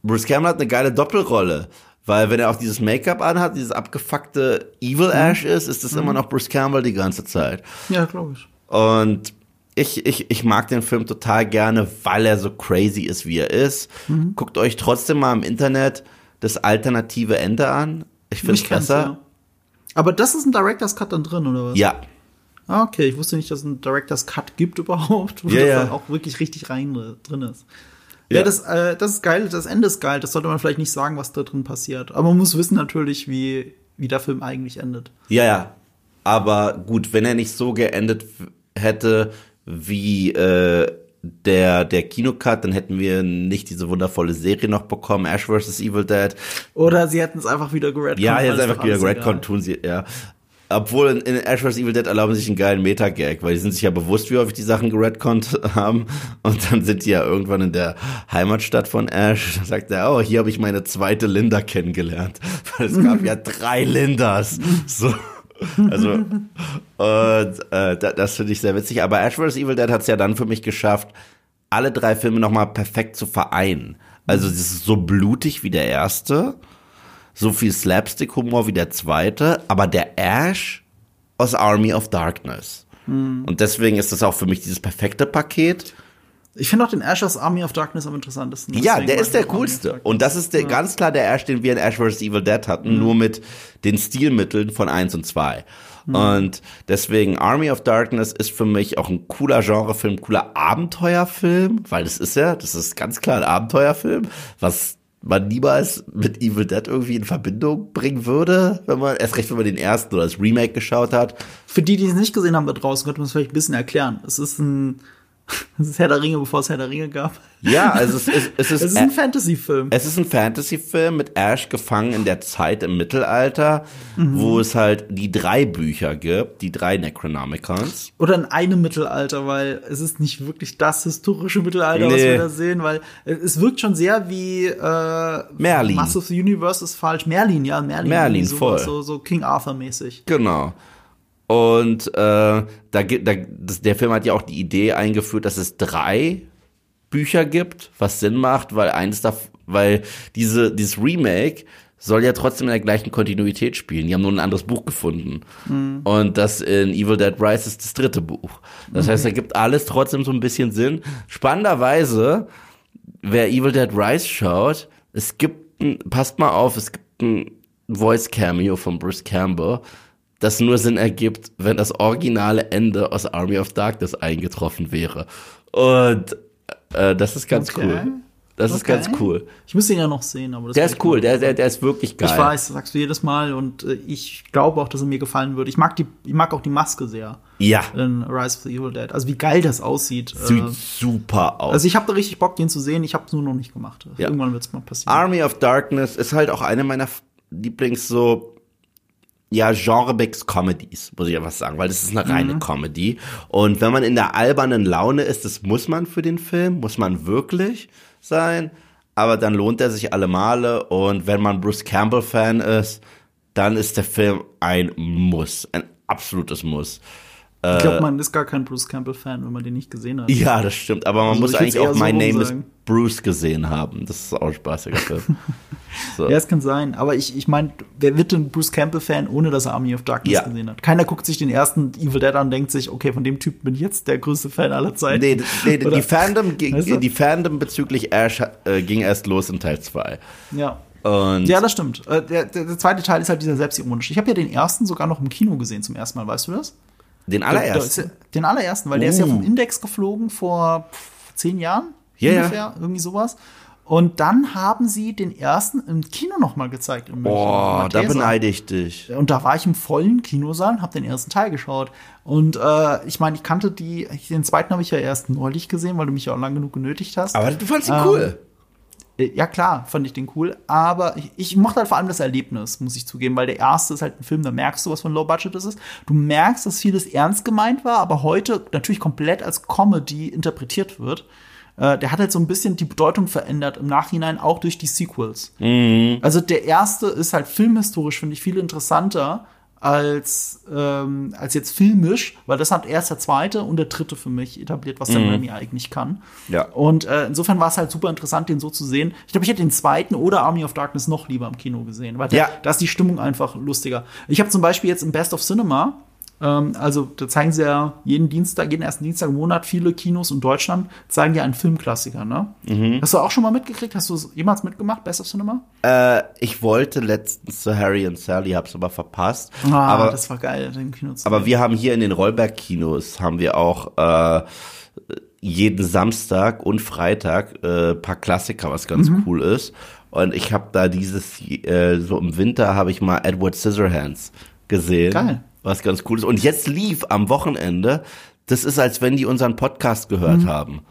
Bruce Campbell hat eine geile Doppelrolle. Weil wenn er auch dieses Make-up anhat, dieses abgefuckte Evil mhm. Ash ist, ist das mhm. immer noch Bruce Campbell die ganze Zeit. Ja, glaube ich. Und ich, ich, ich mag den Film total gerne, weil er so crazy ist, wie er ist. Mhm. Guckt euch trotzdem mal im Internet das alternative Ende an. Ich finde es besser. Ja. Aber das ist ein Director's Cut dann drin, oder was? Ja. Ah, okay. Ich wusste nicht, dass es einen Director's Cut gibt überhaupt, wo ja, das dann auch wirklich richtig rein drin ist. Ja, ja das, äh, das ist geil, das Ende ist geil. Das sollte man vielleicht nicht sagen, was da drin passiert. Aber man muss wissen natürlich, wie, wie der Film eigentlich endet. Ja, ja. Aber gut, wenn er nicht so geendet hätte, wie äh, der, der Kinocut, dann hätten wir nicht diese wundervolle Serie noch bekommen, Ash vs. Evil Dead. Oder sie hätten es einfach wieder geredconnt. Ja, jetzt einfach wieder geredconnt, tun sie, ja. Obwohl in, in Ash vs. Evil Dead erlauben sie sich einen geilen Meta-Gag, weil die sind sich ja bewusst, wie häufig die Sachen geredconnt haben. Und dann sind die ja irgendwann in der Heimatstadt von Ash. Da sagt er, oh, hier habe ich meine zweite Linda kennengelernt. Weil es gab ja drei Lindas. So. Also, und äh, das finde ich sehr witzig. Aber Ash vs. Evil Dead hat es ja dann für mich geschafft, alle drei Filme nochmal perfekt zu vereinen. Also, es ist so blutig wie der erste, so viel Slapstick-Humor wie der zweite, aber der Ash aus Army of Darkness. Mhm. Und deswegen ist das auch für mich dieses perfekte Paket. Ich finde auch den Ash aus Army of Darkness am interessantesten. Ja, der ist der coolste. Und das ist der, ja. ganz klar der Ash, den wir in Ash vs. Evil Dead hatten, mhm. nur mit den Stilmitteln von 1 und 2. Mhm. Und deswegen Army of Darkness ist für mich auch ein cooler Genrefilm, cooler Abenteuerfilm, weil das ist ja, das ist ganz klar ein Abenteuerfilm, was man niemals mit Evil Dead irgendwie in Verbindung bringen würde, wenn man, erst recht, wenn man den ersten oder das Remake geschaut hat. Für die, die es nicht gesehen haben da draußen, könnte man es vielleicht ein bisschen erklären. Es ist ein das ist Herr der Ringe, bevor es Herr der Ringe gab. Ja, also es ist, es ist, es ist ein Fantasy-Film. Es ist ein Fantasy-Film mit Ash gefangen in der Zeit im Mittelalter, mhm. wo es halt die drei Bücher gibt, die drei Necronomicons. Oder in einem Mittelalter, weil es ist nicht wirklich das historische Mittelalter, nee. was wir da sehen, weil es wirkt schon sehr wie äh, Merlin. Mass of the Universe ist falsch. Merlin, ja, Merlin. Merlin, voll. So, so King Arthur-mäßig. Genau. Und äh, da gibt, da, das, der Film hat ja auch die Idee eingeführt, dass es drei Bücher gibt, was Sinn macht, weil eins da, weil diese dieses Remake soll ja trotzdem in der gleichen Kontinuität spielen. Die haben nur ein anderes Buch gefunden. Mhm. Und das in Evil Dead Rise ist das dritte Buch. Das heißt, da gibt alles trotzdem so ein bisschen Sinn. Spannenderweise, wer Evil Dead Rise schaut, es gibt, ein, passt mal auf, es gibt ein Voice Cameo von Bruce Campbell das nur Sinn ergibt, wenn das originale Ende aus Army of Darkness eingetroffen wäre. Und äh, das ist ganz okay. cool. Das okay. ist ganz cool. Ich muss ihn ja noch sehen, aber das Der ist cool, der, der, der ist wirklich geil. Ich weiß, das sagst du jedes Mal und äh, ich glaube auch, dass er mir gefallen würde. Ich mag die, ich mag auch die Maske sehr. Ja. In Rise of the Evil Dead. Also wie geil das aussieht. Sieht äh, super aus. Also ich habe da richtig Bock, den zu sehen. Ich habe es nur noch nicht gemacht. Ja. Irgendwann wird es mal passieren. Army of Darkness ist halt auch eine meiner Lieblings so ja, Genre-Mix Comedies, muss ich einfach sagen, weil das ist eine reine Comedy. Und wenn man in der albernen Laune ist, das muss man für den Film, muss man wirklich sein. Aber dann lohnt er sich alle Male. Und wenn man Bruce Campbell-Fan ist, dann ist der Film ein Muss, ein absolutes Muss. Ich glaube, man ist gar kein Bruce Campbell-Fan, wenn man den nicht gesehen hat. Ja, das stimmt. Aber man Also muss eigentlich auch so My Name is. Bruce gesehen haben. Das ist auch ein spaßiger Film. so. Ja, es kann sein. Aber ich, ich meine, wer wird denn Bruce Campbell-Fan, ohne dass er Army of Darkness Ja. gesehen hat? Keiner guckt sich den ersten Evil Dead an und denkt sich, okay, von dem Typ bin ich jetzt der größte Fan aller Zeiten. Nee, nee die, Fandom, Weißt du? die Fandom bezüglich Ash äh, ging erst los in Teil 2. Ja. Und Ja, das stimmt. Äh, Der, der, der zweite Teil ist halt dieser selbstironisch. Ich habe ja den ersten sogar noch im Kino gesehen zum ersten Mal, weißt du das? Den allerersten. Den allerersten, weil der ist ja Uh. vom Index geflogen vor zehn Jahren Ja, ja. ungefähr, irgendwie sowas. Und dann haben sie den ersten im Kino noch mal gezeigt. In München, Boah, da beneide ich dich. Und da war ich im vollen Kinosaal und habe den ersten Teil geschaut. Und äh, ich meine, ich kannte die, den zweiten habe ich ja erst neulich gesehen, weil du mich ja auch lang genug genötigt hast. Aber du fandst ihn Ähm, cool. Äh, Ja, klar, fand ich den cool. Aber ich, ich mochte halt vor allem das Erlebnis, muss ich zugeben, weil der erste ist halt ein Film, da merkst du, was für ein Low Budget ist. Du merkst, dass vieles ernst gemeint war, aber heute natürlich komplett als Comedy interpretiert wird. Äh, der hat halt so ein bisschen die Bedeutung verändert im Nachhinein, auch durch die Sequels. Also der erste ist halt filmhistorisch, finde ich, viel interessanter als, ähm, als jetzt filmisch, weil das hat erst der zweite und der dritte für mich etabliert, was der Raimi eigentlich kann. Ja. Und äh, insofern war es halt super interessant, den so zu sehen. Ich glaube, ich hätte den zweiten oder Army of Darkness noch lieber im Kino gesehen, weil Ja. da ist die Stimmung einfach lustiger. Ich habe zum Beispiel jetzt im Best of Cinema, ähm, also da zeigen sie ja jeden Dienstag, jeden ersten Dienstag im Monat, viele Kinos in Deutschland zeigen ja einen Filmklassiker, ne? Mhm. Hast du auch schon mal mitgekriegt? Hast du es jemals mitgemacht, Best of Cinema? Äh, ich wollte letztens zu Harry und Sally, hab's aber verpasst. Ah, aber, das war geil, den Kino zu aber sehen. wir haben hier in den Rollberg-Kinos, haben wir auch äh, jeden Samstag und Freitag äh, paar Klassiker, was ganz Mhm. cool ist. Und ich habe da dieses, äh, so im Winter habe ich mal Edward Scissorhands gesehen. Geil. Was ganz cool ist. Und jetzt lief am Wochenende, das ist, als wenn die unseren Podcast gehört haben.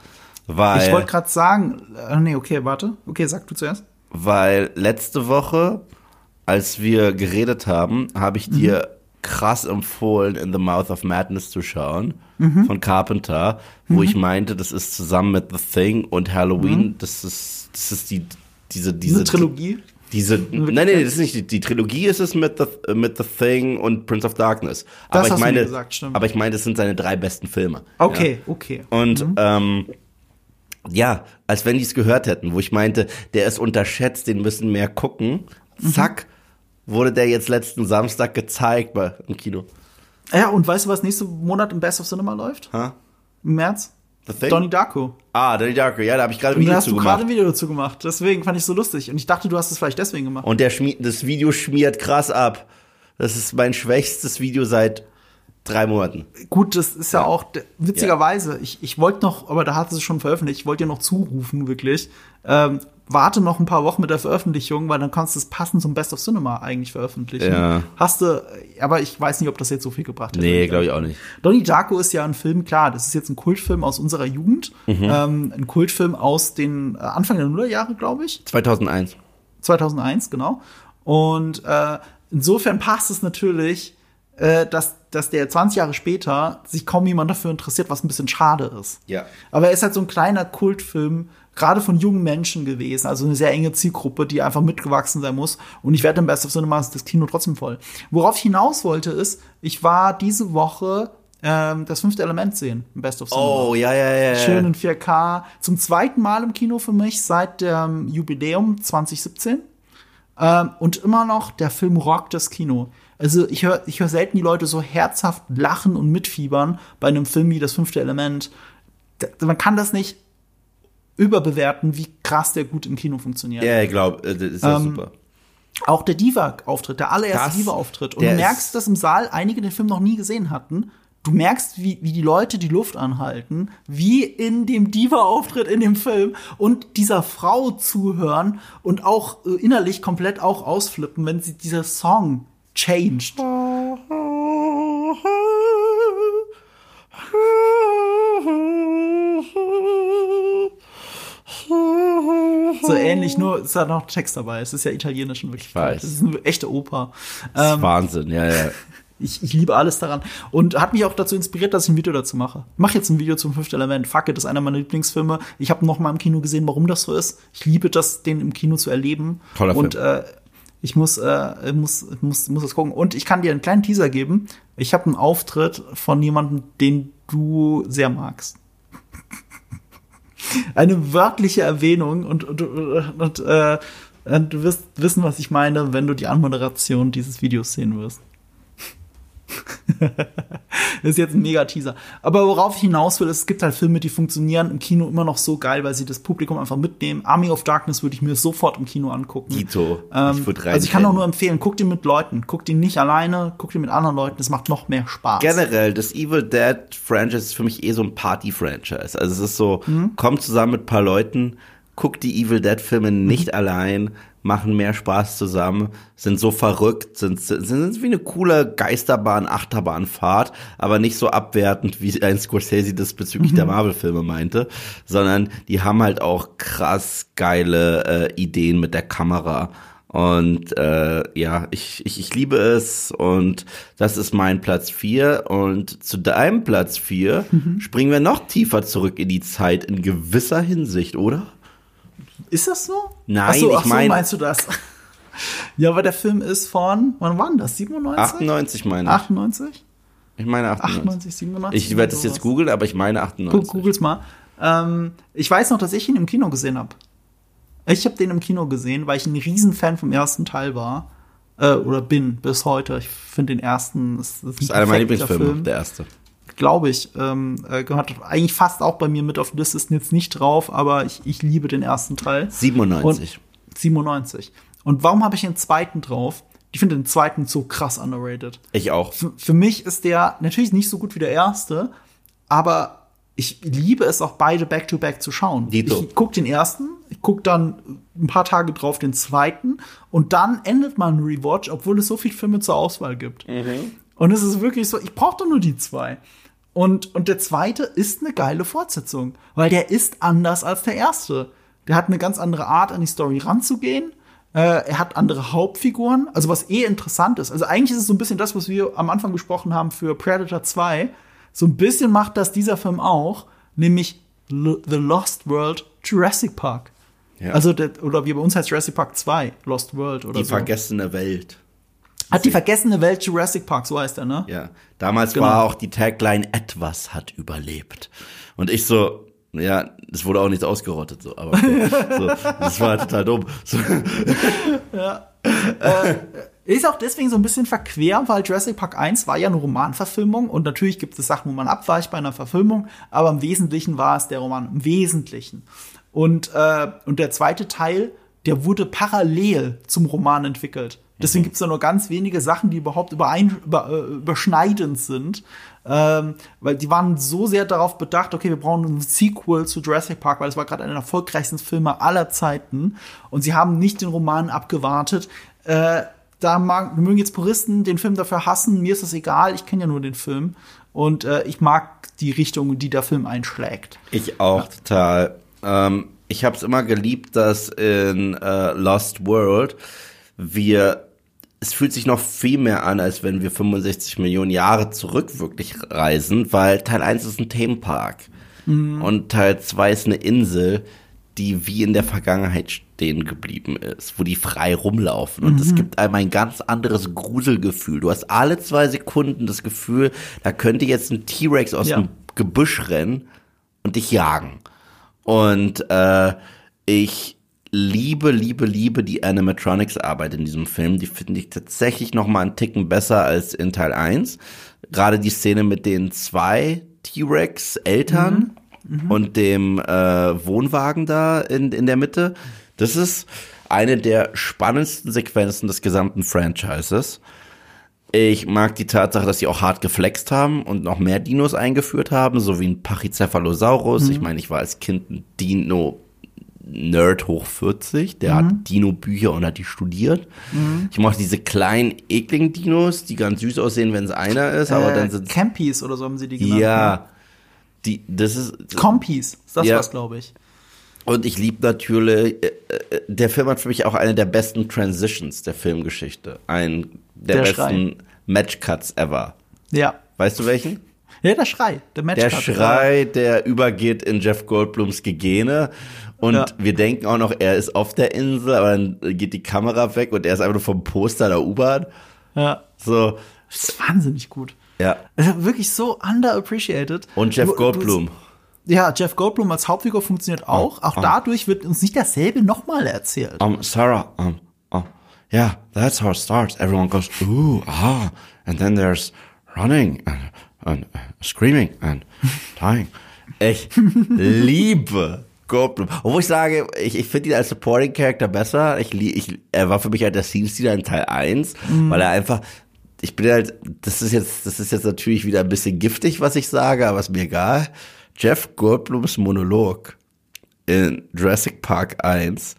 Weil, Mhm. Ich wollte gerade sagen, äh, nee, okay, warte. Okay, sag du zuerst. weil letzte Woche, als wir geredet haben, habe ich dir krass empfohlen, In the Mouth of Madness zu schauen von Carpenter, wo ich meinte, das ist zusammen mit The Thing und Halloween, das ist das ist die diese diese Eine Trilogie. Diese, nein, nein, das ist nicht die, die Trilogie ist es mit The, mit The Thing und Prince of Darkness. aber hast ich meine, gesagt, stimmt. aber ich meine, das sind seine drei besten Filme. Okay, okay. Und ähm, ja, als wenn die es gehört hätten, wo ich meinte, der ist unterschätzt, den müssen mehr gucken. Zack, wurde der jetzt letzten Samstag gezeigt bei, im Kino. Ja, und weißt du, was nächsten Monat im Best of Cinema läuft? Ha? Im März? The Thing? Donnie Darko. Ah, Donnie Darko, ja, da habe ich gerade ein Und da Video hast zu du gerade gemacht. ein Video dazu gemacht. Deswegen fand ich so lustig. Und ich dachte, du hast es vielleicht deswegen gemacht. Und der schmiert, das Video schmiert krass ab. Das ist mein schwächstes Video seit drei Monaten. Gut, das ist ja, auch d- witzigerweise. Ich, ich wollte noch, aber da hat es schon veröffentlicht. Ich wollte dir noch zurufen, wirklich. Ähm, warte noch ein paar Wochen mit der Veröffentlichung, weil dann kannst du es passend zum Best of Cinema eigentlich veröffentlichen. Ja. Hast du, aber ich weiß nicht, ob das jetzt so viel gebracht hätte. Nee, glaube ich auch nicht. Donnie Darko ist ja ein Film, klar, das ist jetzt ein Kultfilm aus unserer Jugend. Mhm. Ähm, ein Kultfilm aus den äh, Anfang der Nullerjahre, glaube ich. 2001. 2001, genau. Und äh, insofern passt es natürlich, äh, dass, dass der 20 Jahre später sich kaum jemand dafür interessiert, was ein bisschen schade ist. Ja. Aber er ist halt so ein kleiner Kultfilm, gerade von jungen Menschen gewesen, also eine sehr enge Zielgruppe, die einfach mitgewachsen sein muss. Und ich werde im Best of Cinema ist das Kino trotzdem voll. Worauf ich hinaus wollte, ist, ich war diese Woche ähm, das fünfte Element sehen im Best of Cinema. Oh, ja, ja, ja. Schön in 4K. Zum zweiten Mal im Kino für mich seit dem Jubiläum 2017. Ähm, und immer noch, der Film rockt das Kino. Also ich höre ich hör selten die Leute so herzhaft lachen und mitfiebern bei einem Film wie Das fünfte Element. Man kann das nicht überbewerten, wie krass der gut im Kino funktioniert. Ja, ich glaube, das ist ja Ähm, super. Auch der Diva-Auftritt, der allererste Diva-Auftritt. Und du merkst, dass im Saal einige den Film noch nie gesehen hatten. Du merkst, wie, wie die Leute die Luft anhalten, wie in dem Diva-Auftritt in dem Film und dieser Frau zuhören und auch äh, innerlich komplett auch ausflippen, wenn sie dieser Song changed. So ähnlich nur ist da noch Text dabei. Es ist ja italienisch in Wirklichkeit. weiß. Es ist eine echte Oper. Das ist Ähm, Wahnsinn, ja, ja. ich, ich liebe alles daran. Und hat mich auch dazu inspiriert, dass ich ein Video dazu mache. Ich mache jetzt ein Video zum fünften Element. Fuck it, das ist einer meiner Lieblingsfilme. Ich habe noch mal im Kino gesehen, warum das so ist. Ich liebe das, den im Kino zu erleben. Toller Und Film. äh, ich muss, äh, muss, muss, muss das gucken. Und ich kann dir einen kleinen Teaser geben. Ich habe einen Auftritt von jemandem, den du sehr magst. Eine wörtliche Erwähnung und, und, und äh, du wirst wissen, was ich meine, wenn du die Anmoderation dieses Videos sehen wirst. Das ist jetzt ein mega Teaser. Aber worauf ich hinaus will, es gibt halt Filme, die funktionieren im Kino immer noch so geil, weil sie das Publikum einfach mitnehmen. Army of Darkness würde ich mir sofort im Kino angucken. Dito. Ähm, Ich würd also ich kann auch nur empfehlen, guck den mit Leuten. Guck den nicht alleine, guck den mit anderen Leuten. Das macht noch mehr Spaß. Generell, das Evil Dead Franchise ist für mich eh so ein Party-Franchise. Also es ist so, Mhm. kommt zusammen mit ein paar Leuten, guckt die Evil Dead Filme Mhm. nicht allein, machen mehr Spaß zusammen, sind so verrückt, sind, sind, sind wie eine coole Geisterbahn, Achterbahnfahrt, aber nicht so abwertend, wie ein Scorsese das bezüglich Mhm. der Marvel-Filme meinte, sondern die haben halt auch krass geile äh, Ideen mit der Kamera. Und äh, ja, ich, ich, ich liebe es und das ist mein Platz vier Und zu deinem Platz vier Mhm. springen wir noch tiefer zurück in die Zeit in gewisser Hinsicht, oder? Ist das so? Nein, so, ich ach so, mein- meinst du das? ja, aber der Film ist von, wann war denn das? 97? 98 meine ich. 98? Ich meine 98. 98, 97? Ich werde es sowas. jetzt googeln, aber ich meine Gu- 98. Googles mal. Ähm, ich weiß noch, dass ich ihn im Kino gesehen habe. Ich habe den im Kino gesehen, weil ich ein Riesenfan vom ersten Teil war. Äh, oder bin bis heute. Ich finde den ersten. Das, das Das ist einer meiner Lieblingsfilme, Film. der erste. Glaube ich. Ähm, äh, gehört eigentlich fast auch bei mir mit auf die Liste. Ist jetzt nicht drauf, aber ich, ich liebe den ersten Teil. 97. Und 97. Und warum habe ich den zweiten drauf? Ich finde den zweiten so krass underrated. Ich auch. Für, für mich ist der natürlich nicht so gut wie der erste, aber ich liebe es auch beide back-to-back zu schauen. Dito. Ich gucke den ersten, ich gucke dann ein paar Tage drauf den zweiten und dann endet mal ein Rewatch, obwohl es so viele Filme zur Auswahl gibt. Und es ist wirklich so, ich brauche doch nur die zwei. Und, und der zweite ist eine geile Fortsetzung, weil der ist anders als der erste. Der hat eine ganz andere Art, an die Story ranzugehen. Äh, er hat andere Hauptfiguren, also was eh interessant ist. Also eigentlich ist es so ein bisschen das, was wir am Anfang besprochen haben für Predator 2. So ein bisschen macht das dieser Film auch, nämlich The Lost World Jurassic Park. Ja. Also, der, oder wie bei uns heißt Jurassic Park 2, Lost World oder Die so. vergessene Welt. Hat die vergessene Welt Jurassic Park, so heißt er, ne? Ja. Damals Genau. war auch die Tagline, etwas hat überlebt. Und ich so, ja, es wurde auch nichts ausgerottet, so, aber okay. so, das war total dumm. So, Ist auch deswegen so ein bisschen verquer, weil Jurassic Park 1 war ja eine Romanverfilmung und natürlich gibt es Sachen, wo man abweicht bei einer Verfilmung, aber im Wesentlichen war es der Roman, im Wesentlichen. Und, äh, und der zweite Teil, der wurde parallel zum Roman entwickelt. Deswegen gibt es da nur ganz wenige Sachen, die überhaupt überein, über, äh, überschneidend sind. Ähm, weil die waren so sehr darauf bedacht, okay, wir brauchen ein Sequel zu Jurassic Park, weil es war gerade einer der erfolgreichsten Filme aller Zeiten. Und sie haben nicht den Roman abgewartet. Äh, da mag, mögen jetzt Puristen den Film dafür hassen, mir ist das egal, ich kenne ja nur den Film. Und äh, ich mag die Richtung, die der Film einschlägt. Ich auch total. Ähm, ich habe es immer geliebt, dass in äh, Lost World wir es fühlt sich noch viel mehr an, als wenn wir 65 Millionen Jahre zurück wirklich reisen, weil Teil 1 ist ein Themenpark und Teil 2 ist eine Insel, die wie in der Vergangenheit stehen geblieben ist, wo die frei rumlaufen. Und es gibt einem ein ganz anderes Gruselgefühl. Du hast alle zwei Sekunden das Gefühl, da könnte jetzt ein T-Rex aus Ja. dem Gebüsch rennen und dich jagen. Und äh, ich liebe, liebe, liebe die Animatronics-Arbeit in diesem Film. Die finde ich tatsächlich noch mal einen Ticken besser als in Teil 1. Gerade die Szene mit den zwei T-Rex-Eltern und dem äh, Wohnwagen da in, in der Mitte. Das ist eine der spannendsten Sequenzen des gesamten Franchises. Ich mag die Tatsache, dass sie auch hart geflext haben und noch mehr Dinos eingeführt haben, so wie ein Pachycephalosaurus. Ich meine, ich war als Kind ein Dino-Nerd hoch 40, der hat Dino-Bücher und hat die studiert. Ich mochte diese kleinen, ekligen Dinos, die ganz süß aussehen, wenn es einer ist, aber äh, dann sind Campies oder so haben sie die genannt. ne? ja, die, das ist, Compies, ist das Ja. was, glaube ich. Und ich liebe natürlich, äh, äh, der Film hat für mich auch eine der besten Transitions der Filmgeschichte. Ein der, Der besten. Matchcuts ever. Ja. Weißt du welchen? Ja, der Schrei, der Match. Der Schrei, der übergeht in Jeff Goldblums Gegene. Und Ja. wir denken auch noch, er ist auf der Insel, aber dann geht die Kamera weg und er ist einfach nur vom Poster der U-Bahn. Ja. So, Das ist wahnsinnig gut. ja. Wirklich so underappreciated. Und Jeff Du- du- Goldblum. Ja, Jeff Goldblum als Hauptfigur funktioniert auch. Auch dadurch wird uns nicht dasselbe nochmal erzählt. Um, Sarah, um, oh, yeah, that's how it starts. Everyone goes, ooh, ah, and then there's running and, and screaming and dying. Ich liebe Goldblum. Obwohl ich sage, ich, ich finde ihn als Supporting Character besser. Ich, ich, er war für mich halt der Scene Stealer in Teil 1, weil er einfach, ich bin halt, das ist jetzt, das ist jetzt natürlich wieder ein bisschen giftig, was ich sage, aber ist mir egal. Jeff Goldblums Monolog in Jurassic Park 1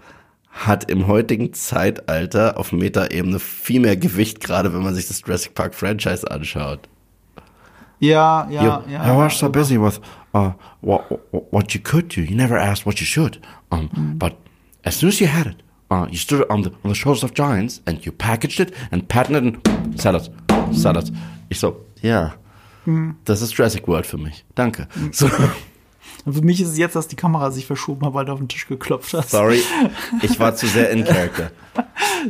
hat im heutigen Zeitalter auf Metaebene viel mehr Gewicht, gerade wenn man sich das Jurassic Park Franchise anschaut. Ja, ja, you, ja. I was so busy with uh, what, what what you could do. You never asked what you should. Um, but as soon as you had it, uh, you stood on the on the shoulders of giants and you packaged it and patented and salad, salad. Ich so, ja, das ist Jurassic World für mich. Danke. So, Und für mich ist es jetzt, dass die Kamera sich verschoben hat, weil du auf den Tisch geklopft hast. sorry, ich war zu sehr in Character.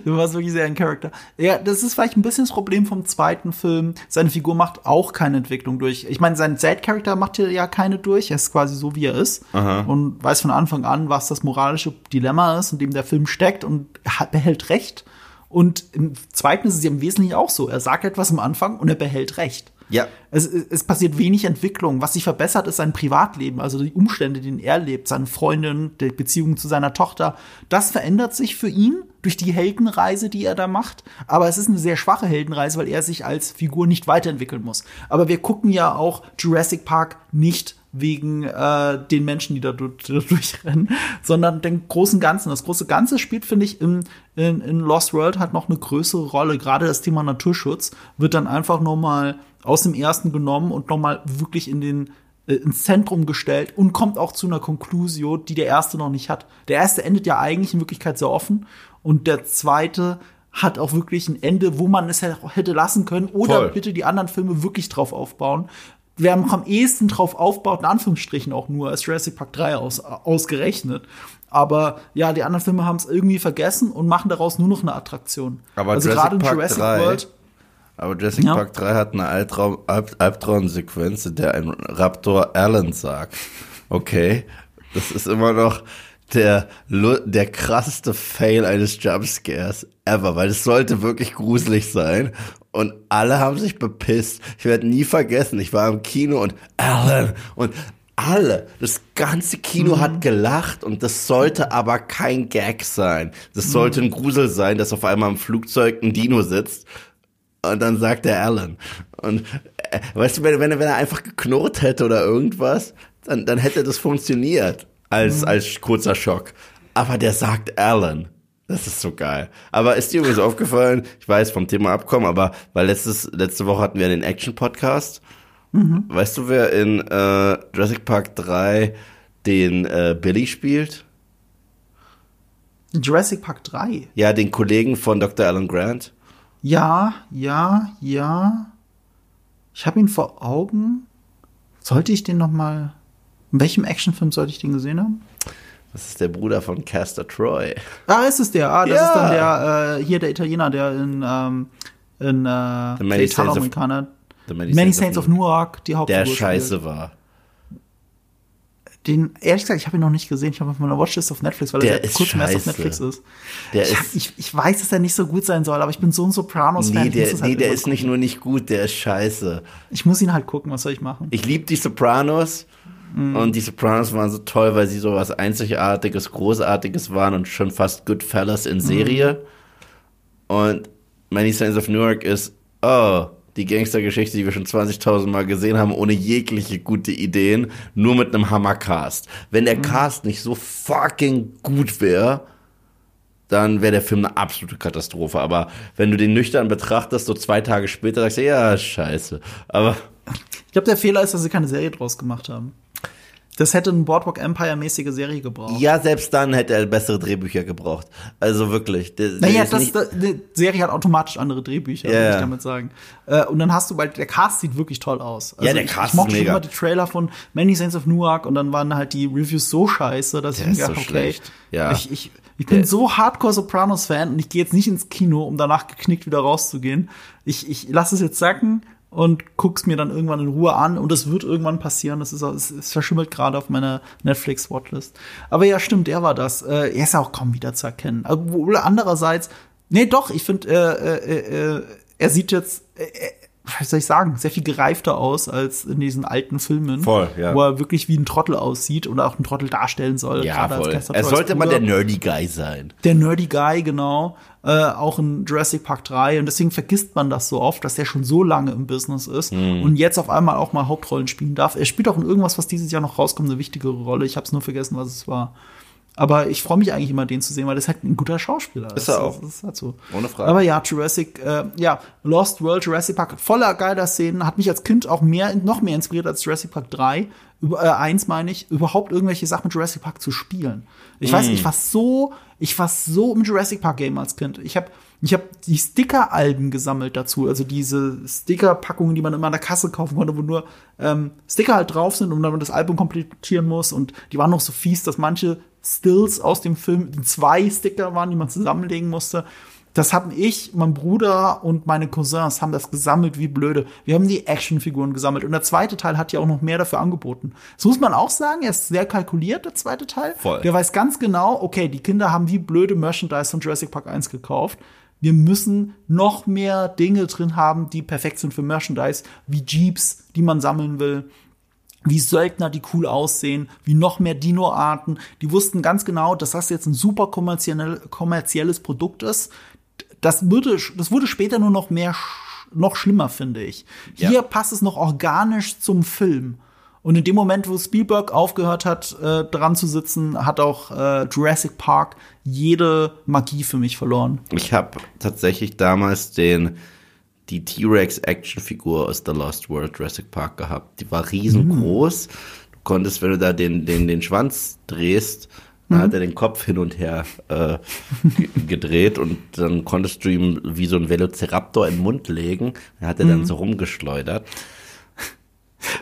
Du warst wirklich sehr ein Charakter. Ja, das ist vielleicht ein bisschen das Problem vom zweiten Film. Seine Figur macht auch keine Entwicklung durch. Ich meine, sein Sad-Charakter macht hier ja keine durch. Er ist quasi so, wie er ist. Und weiß von Anfang an, was das moralische Dilemma ist, in dem der Film steckt und er behält Recht. Und im zweiten ist es ja im Wesentlichen auch so. Er sagt etwas am Anfang und er behält Recht. Ja. Es, es passiert wenig Entwicklung. Was sich verbessert, ist sein Privatleben, also die Umstände, denen er lebt, seine Freundin, die Beziehung zu seiner Tochter. Das verändert sich für ihn durch die Heldenreise, die er da macht. Aber es ist eine sehr schwache Heldenreise, weil er sich als Figur nicht weiterentwickeln muss. Aber wir gucken ja auch Jurassic Park nicht wegen äh, den Menschen, die da, du- da durchrennen, sondern den großen Ganzen. Das große Ganze spielt, finde ich, in, in, in Lost World halt noch eine größere Rolle. Gerade das Thema Naturschutz wird dann einfach noch mal aus dem ersten genommen und noch mal wirklich in den äh, ins Zentrum gestellt und kommt auch zu einer Konklusio, die der erste noch nicht hat. Der erste endet ja eigentlich in Wirklichkeit sehr offen und der zweite hat auch wirklich ein Ende, wo man es hätte lassen können oder Voll. bitte die anderen Filme wirklich drauf aufbauen. Wer am ehesten drauf aufbaut, in Anführungsstrichen auch nur, ist Jurassic Park 3 aus, ausgerechnet. Aber ja, die anderen Filme haben es irgendwie vergessen und machen daraus nur noch eine Attraktion. Aber also Jurassic gerade in Park Jurassic 3 World. Aber Jurassic Ja. Park 3 hat eine Albtraum, Alb, Albtraumsequenz, in der ein Raptor Alan sagt. Okay, das ist immer noch der, der krasseste Fail eines Jumpscares ever, weil es sollte wirklich gruselig sein. Und alle haben sich bepisst. Ich werde nie vergessen, ich war im Kino und Alan und alle, das ganze Kino hat gelacht und das sollte aber kein Gag sein. Das sollte ein Grusel sein, dass auf einmal im Flugzeug ein Dino sitzt und dann sagt der Alan. Und äh, weißt du, wenn, wenn, er- wenn er einfach geknurrt hätte oder irgendwas, dann, dann hätte das funktioniert als, als kurzer Schock. Aber der sagt Alan. Das ist so geil. Aber ist dir übrigens aufgefallen, ich weiß vom Thema Abkommen, aber weil letztes, letzte Woche hatten wir den Action-Podcast. Weißt du, wer in äh, Jurassic Park 3 den äh, Billy spielt? Jurassic Park 3. Ja, den Kollegen von Dr. Alan Grant. Ja, ja, ja. Ich habe ihn vor Augen. Sollte ich den noch mal in welchem Actionfilm sollte ich den gesehen haben? Das ist der Bruder von Castor Troy. Ah, ist es der? Ah, das Ja. ist dann der äh, hier der Italiener, der in ähm, in äh, The Many Saints of- The Many, Saints of Newark, die Hauptfigur Der scheiße spielt. war. Den ehrlich gesagt, ich habe ihn noch nicht gesehen. Ich habe auf meiner Watchlist auf Netflix, weil Der er seit ist kurzem erst auf. Netflix ist. Der ich, ist- hab, ich, ich weiß, dass er nicht so gut sein soll, aber ich bin so ein Sopranos-Fan. Nee, der, halt nee, der ist nicht gucken. nur nicht gut, der ist scheiße. Ich muss ihn halt gucken, was soll ich machen? Ich liebe die Sopranos. Mhm. Und die Sopranos waren so toll, weil sie so was Einzigartiges, Großartiges waren und schon fast Goodfellas in Serie. Mhm. Und Many Saints of Newark ist, oh, die Gangstergeschichte, die wir schon 20.000 Mal gesehen haben, ohne jegliche gute Ideen, nur mit einem Hammercast. Wenn Mhm. der Cast nicht so fucking gut wäre, dann wäre der Film eine absolute Katastrophe. Aber wenn du den nüchtern betrachtest, so zwei Tage später sagst du, ja, scheiße. Aber glaube, der Fehler ist, dass sie keine Serie draus gemacht haben. Das hätte eine Boardwalk Empire-mäßige Serie gebraucht. Ja, selbst dann hätte er bessere Drehbücher gebraucht. Also wirklich. der Naja, das, das, die Serie hat automatisch andere Drehbücher, Ja, würde ich damit sagen. Äh, und dann hast du, weil der Cast sieht wirklich toll aus. Also Ja, der ich, Cast ich mochte ist schon mega. immer die Trailer von Many Saints of Newark und dann waren halt die Reviews so scheiße, dass Der ich mir so gedacht, okay, schlecht. Ja. ich, ich, ich bin Der- so Hardcore Sopranos-Fan und ich gehe jetzt nicht ins Kino, um danach geknickt wieder rauszugehen. Ich, ich lasse es jetzt sacken und guck's mir dann irgendwann in Ruhe an und es wird irgendwann passieren. Das ist, es, verschimmelt gerade auf meiner Netflix-Watchlist. Aber ja, stimmt, der war das. Äh, er ist auch kaum wieder zu erkennen. Obwohl andererseits, nee, doch, ich finde, äh, äh, äh, er sieht jetzt, äh, äh, was soll ich sagen, sehr viel gereifter aus als in diesen alten Filmen. Voll, ja. Wo er wirklich wie ein Trottel aussieht oder auch ein Trottel darstellen soll. ja, voll. Er sollte mal der Nerdy Guy sein. Der Nerdy Guy, genau. Äh, auch in Jurassic Park 3. Und deswegen vergisst man das so oft, dass der schon so lange im Business ist Mhm. und jetzt auf einmal auch mal Hauptrollen spielen darf. Er spielt auch in irgendwas, was dieses Jahr noch rauskommt, eine wichtigere Rolle. Ich habe es nur vergessen, was es war. Aber ich freue mich eigentlich immer, den zu sehen, weil das ist halt ein guter Schauspieler. Ist er auch. Das ist halt so. Ohne Frage. Aber ja, Jurassic, äh, ja, Lost World, Jurassic Park, voller geiler Szenen, hat mich als Kind auch mehr, noch mehr inspiriert als Jurassic Park 3. Über, äh, eins meine ich, überhaupt irgendwelche Sachen mit Jurassic Park zu spielen. Ich weiß Mm. nicht, ich war so, ich war so im Jurassic Park Game als Kind. Ich habe ich hab die Sticker-Alben gesammelt dazu, also diese Sticker-Packungen, die man immer an der Kasse kaufen konnte, wo nur ähm, Sticker halt drauf sind und dann man das Album komplettieren muss. Und die waren noch so fies, dass manche Stills aus dem Film zwei Sticker waren, die man zusammenlegen musste. Das haben ich, mein Bruder und meine Cousins haben das gesammelt wie blöde. Wir haben die Actionfiguren gesammelt und der zweite Teil hat ja auch noch mehr dafür angeboten. Das muss man auch sagen, er ist sehr kalkuliert, der zweite Teil. Voll. Der weiß ganz genau, okay, die Kinder haben wie blöde Merchandise von Jurassic Park 1 gekauft. Wir müssen noch mehr Dinge drin haben, die perfekt sind für Merchandise, wie Jeeps, die man sammeln will wie Söldner, die cool aussehen, wie noch mehr Dino-Arten. Die wussten ganz genau, dass das jetzt ein super kommerziell, kommerzielles Produkt ist. Das würde, das wurde später nur noch mehr, noch schlimmer, finde ich. Hier Ja. passt es noch organisch zum Film. Und in dem Moment, wo Spielberg aufgehört hat, äh, dran zu sitzen, hat auch äh, Jurassic Park jede Magie für mich verloren. Ich habe tatsächlich damals den die T-Rex Actionfigur aus The Lost World Jurassic Park gehabt. Die war riesengroß. Du konntest, wenn du da den den den Schwanz drehst, dann hat er den Kopf hin und her äh, ge- gedreht und dann konntest du ihm wie so ein Velociraptor in den Mund legen. Dann hat er dann so rumgeschleudert.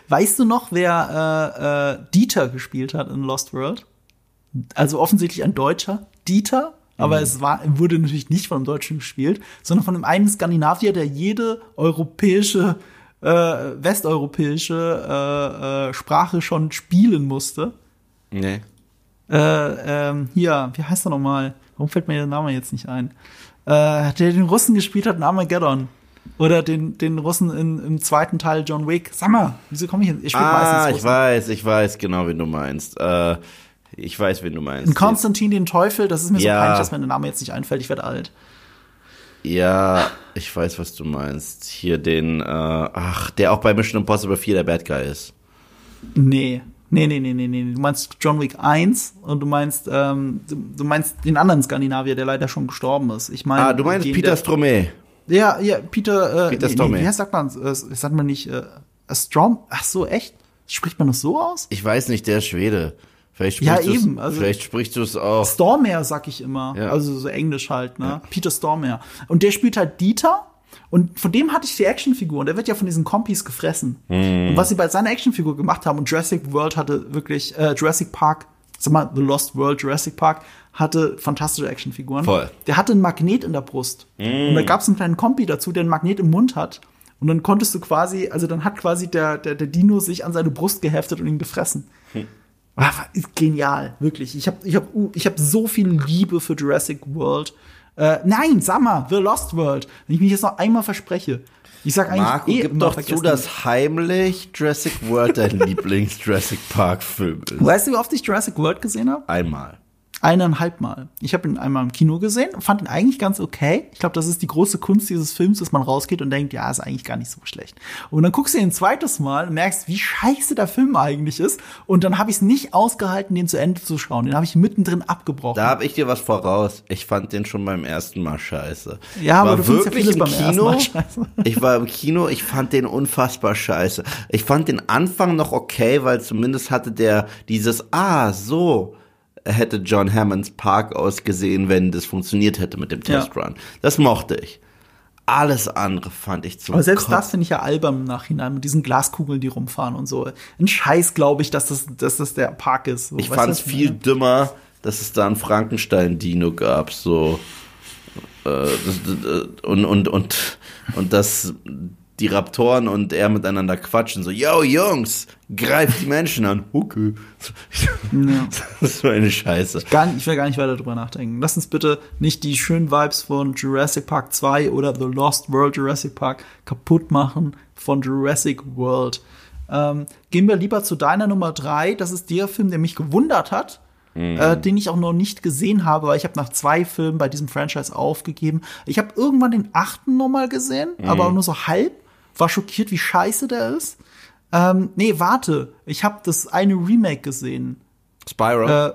Weißt du noch, wer äh, äh, Dieter gespielt hat in Lost World? Also offensichtlich ein Deutscher, Dieter, aber Mhm. es war, wurde natürlich nicht von einem Deutschen gespielt, sondern von einem einen Skandinavier, der jede europäische, äh, westeuropäische äh, äh, Sprache schon spielen musste. Nee. Äh, ähm, hier, wie heißt er nochmal? Warum fällt mir der Name jetzt nicht ein? Äh, der den Russen gespielt hat in Armageddon. Oder den, den Russen in, im zweiten Teil John Wick. Sag mal, wieso komme ich jetzt? Ich Ah, ich weiß, ich weiß genau, wen du meinst. Äh, ich weiß, wen du meinst. In Konstantin den Teufel, das ist mir Ja. so peinlich, dass mir der Name jetzt nicht einfällt. Ich werde alt. Ja, ich weiß, was du meinst. Hier den, äh, ach, der auch bei Mission Impossible 4 der Bad Guy ist. Nee. Nee, nee, nee, nee, nee. Du meinst John Wick 1 und du meinst, ähm, du, meinst den anderen Skandinavier, der leider schon gestorben ist. Ich meine. Ah, du meinst den, Peter Stromae. Ja, ja, Peter, äh, Peter nee, Stormare. nee, wie sagt man, äh, sagt man nicht, äh, Strom? Ach so, echt? Spricht man das so aus? Ich weiß nicht, der ist Schwede. Vielleicht Ja, eben, also- vielleicht sprichst du es auch. Stormare, sag ich immer. Ja. Also so Englisch halt, ne? Peter Stormare. Und der spielt halt Dieter. Und von dem hatte ich die Actionfigur. Und der wird ja von diesen Kompis gefressen. Mhm. Und was sie bei seiner Actionfigur gemacht haben, und Jurassic World hatte wirklich, äh, Jurassic Park, sag mal, The Lost World, Jurassic Park, hatte fantastische Actionfiguren. Voll. Der hatte einen Magnet in der Brust. Und da gab es einen kleinen Kompi dazu, der einen Magnet im Mund hat. Und dann konntest du quasi, also dann hat quasi der, der, der Dino sich an seine Brust geheftet und ihn gefressen. Ah, ist genial, wirklich. Ich habe ich hab, uh, ich hab so viel Liebe für Jurassic World. Äh, nein, sag mal, The Lost World. Wenn ich mich jetzt noch einmal verspreche. Ich sag eigentlich Marco, eh gib doch zu, dass heimlich Jurassic World dein Lieblings-Jurassic Park-Film ist. Weißt du, wie oft ich Jurassic World gesehen habe? Einmal. Eineinhalb Mal. Ich habe ihn einmal im Kino gesehen und fand ihn eigentlich ganz okay. Ich glaube, das ist die große Kunst dieses Films, dass man rausgeht und denkt, ja, ist eigentlich gar nicht so schlecht. Und dann guckst du ihn ein zweites Mal und merkst, wie scheiße der Film eigentlich ist. Und dann habe ich es nicht ausgehalten, den zu Ende zu schauen. Den habe ich mittendrin abgebrochen. Da habe ich dir was voraus. Ich fand den schon beim ersten Mal scheiße. Ja, aber war du ja wirklich vieles im beim ersten Kino. Mal scheiße. Ich war im Kino, ich fand den unfassbar scheiße. Ich fand den Anfang noch okay, weil zumindest hatte der dieses, ah, so hätte John Hammonds Park ausgesehen, wenn das funktioniert hätte mit dem Ja. Testrun. Das mochte ich. Alles andere fand ich zu Aber selbst Kopf. das finde ich ja albern im Nachhinein mit diesen Glaskugeln, die rumfahren und so. Ein Scheiß, glaube ich, dass das, dass das der Park ist. So, Ich fand es viel meine? dümmer, dass es da einen Frankenstein-Dino gab, so. Äh, das, das, und, und, und, und dass die Raptoren und er miteinander quatschen, so, yo, Jungs, greift die Menschen an. Okay. Ja. Das ist so eine Scheiße. Gar nicht, ich will gar nicht weiter drüber nachdenken. Lass uns bitte nicht die schönen Vibes von Jurassic Park 2 oder The Lost World Jurassic Park kaputt machen von Jurassic World. Ähm, gehen wir lieber zu deiner Nummer 3. Das ist der Film, der mich gewundert hat. Äh, den ich auch noch nicht gesehen habe, weil ich habe nach zwei Filmen bei diesem Franchise aufgegeben. Ich habe irgendwann den achten nochmal gesehen, aber auch nur so halb. War schockiert, wie scheiße der ist. Ähm, nee, warte. Ich habe das eine Remake gesehen. Spyro. Äh,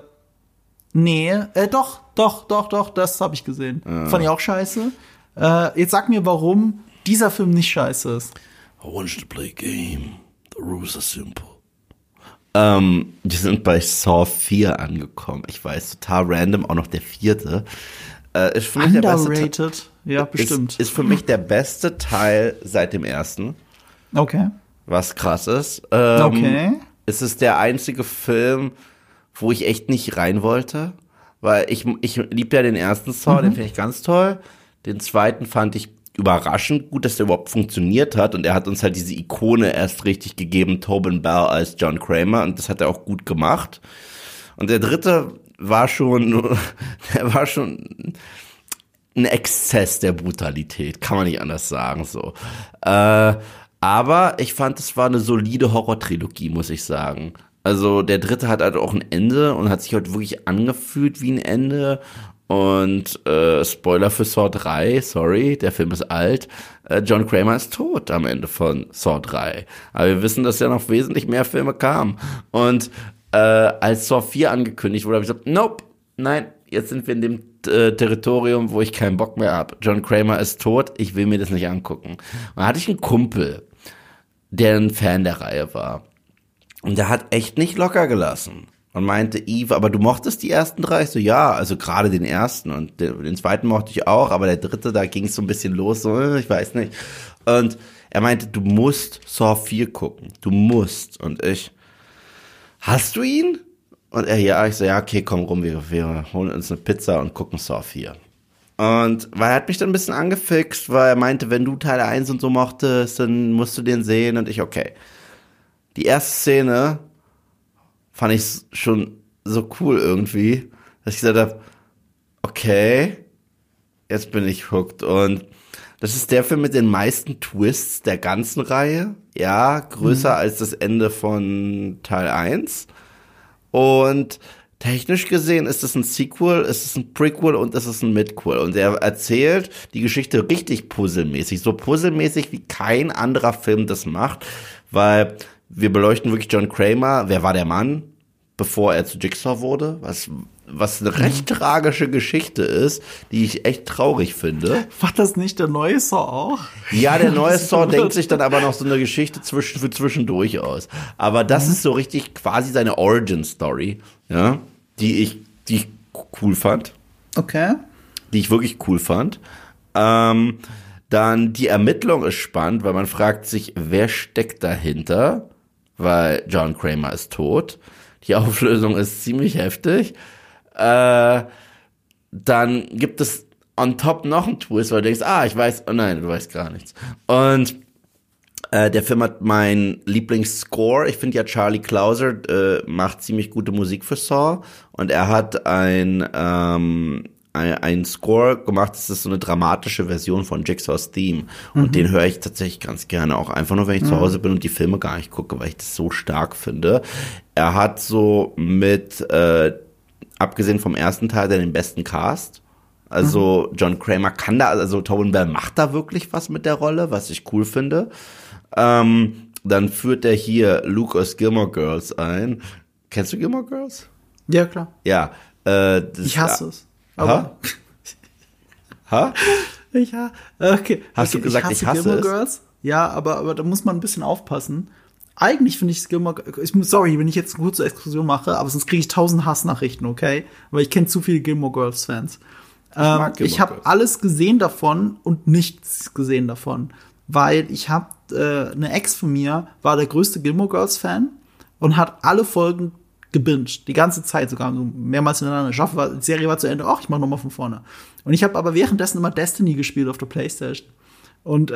nee, äh, doch, doch, doch, doch, das habe ich gesehen. Fand ich auch scheiße. Äh, jetzt sag mir, warum dieser Film nicht scheiße ist. I want you to play a game. The rules are simple. Ähm, wir sind bei Saw 4 angekommen. Ich weiß, total random, auch noch der vierte. Äh, ist für mich der beste Underrated. Ja, bestimmt. Ist, ist für mich der beste Teil seit dem ersten, okay. was krass ist. Ähm, Okay. Es ist der einzige Film, wo ich echt nicht rein wollte, weil ich, ich liebe ja den ersten Saw, Mhm. den finde ich ganz toll. Den zweiten fand ich überraschend gut, dass der überhaupt funktioniert hat und er hat uns halt diese Ikone erst richtig gegeben, Tobin Bell als John Kramer und das hat er auch gut gemacht. Und der dritte war schon, der war schon ein Exzess der Brutalität, kann man nicht anders sagen so. Äh, aber ich fand, es war eine solide Horror-Trilogie, muss ich sagen. Also der dritte hat halt auch ein Ende und hat sich halt wirklich angefühlt wie ein Ende. Und äh, Spoiler für Saw 3, sorry, der Film ist alt. Äh, John Kramer ist tot am Ende von Saw 3. Aber wir wissen, dass ja noch wesentlich mehr Filme kamen. Und äh, als Saw 4 angekündigt wurde, habe ich gesagt, nope, nein, jetzt sind wir in dem äh, Territorium, wo ich keinen Bock mehr habe. John Kramer ist tot, ich will mir das nicht angucken. Und da hatte ich einen Kumpel, der ein Fan der Reihe war. Und der hat echt nicht locker gelassen. Und meinte, Eve, aber du mochtest die ersten drei? Ich so, ja, also gerade den ersten und den, den zweiten mochte ich auch, aber der dritte, da ging es so ein bisschen los, so, äh, ich weiß nicht. Und er meinte, du musst Saw 4 gucken. Du musst. Und ich, hast du ihn? Und er, ja, ich so, ja, okay, komm rum, wir, wir holen uns eine Pizza und gucken Saw 4. Und weil er hat mich dann ein bisschen angefixt, weil er meinte, wenn du Teil 1 und so mochtest, dann musst du den sehen und ich, okay. Die erste Szene fand ich schon so cool irgendwie, dass ich gesagt habe, okay, jetzt bin ich hooked. Und das ist der Film mit den meisten Twists der ganzen Reihe. Ja, größer als das Ende von Teil 1. Und technisch gesehen ist es ein Sequel, ist es ein Prequel und ist es ein Midquel. Und er erzählt die Geschichte richtig puzzelmäßig. So puzzelmäßig wie kein anderer Film das macht. Weil wir beleuchten wirklich John Kramer. Wer war der Mann, bevor er zu Jigsaw wurde? Was, was eine recht tragische Geschichte ist, die ich echt traurig finde. War das nicht der neue Saw auch? Ja, der neue Saw denkt sich dann aber noch so eine Geschichte zwischen, für zwischendurch aus. Aber das ist so richtig quasi seine Origin-Story, ja, die ich, die ich cool fand, Okay. die ich wirklich cool fand. Ähm, dann die Ermittlung ist spannend, weil man fragt sich, wer steckt dahinter? Weil John Kramer ist tot. Die Auflösung ist ziemlich heftig. Äh, dann gibt es on top noch einen Twist, weil du denkst, ah, ich weiß, oh nein, du weißt gar nichts. Und äh, der Film hat mein Lieblingsscore. Ich finde ja Charlie Clauser äh, macht ziemlich gute Musik für Saw und er hat ein ähm, ein, ein Score gemacht. Das ist so eine dramatische Version von Jigsaws Theme und den höre ich tatsächlich ganz gerne auch einfach nur, wenn ich zu Hause bin und die Filme gar nicht gucke, weil ich das so stark finde. Er hat so mit äh, abgesehen vom ersten Teil der den besten Cast. Also John Kramer kann da, also Tobin Bell macht da wirklich was mit der Rolle, was ich cool finde. Ähm, dann führt er hier Luke aus Gilmore Girls ein. Kennst du Gilmore Girls? Ja, klar. Ja. Äh, Ich hasse es. Ha? Ha? Ich ha okay. Hast du okay, gesagt, ich hasse Gilmore es? Girls? Ja, aber, aber da muss man ein bisschen aufpassen. Eigentlich finde ich Gilmore, ich muss, sorry, wenn ich jetzt eine kurze Exkursion mache, aber sonst kriege ich tausend Hassnachrichten, okay? Weil ich kenne zu viele Gilmore Girls Fans. Ich, ähm, ich habe alles gesehen davon und nichts gesehen davon, weil ich habe äh, eine Ex von mir war der größte Gilmore Girls Fan und hat alle Folgen gebinged, die ganze Zeit sogar so mehrmals hintereinander. Ich hoffe, die Serie war zu Ende. Ach, ich mach noch mal von vorne. Und ich habe aber währenddessen immer Destiny gespielt auf der PlayStation. Und äh,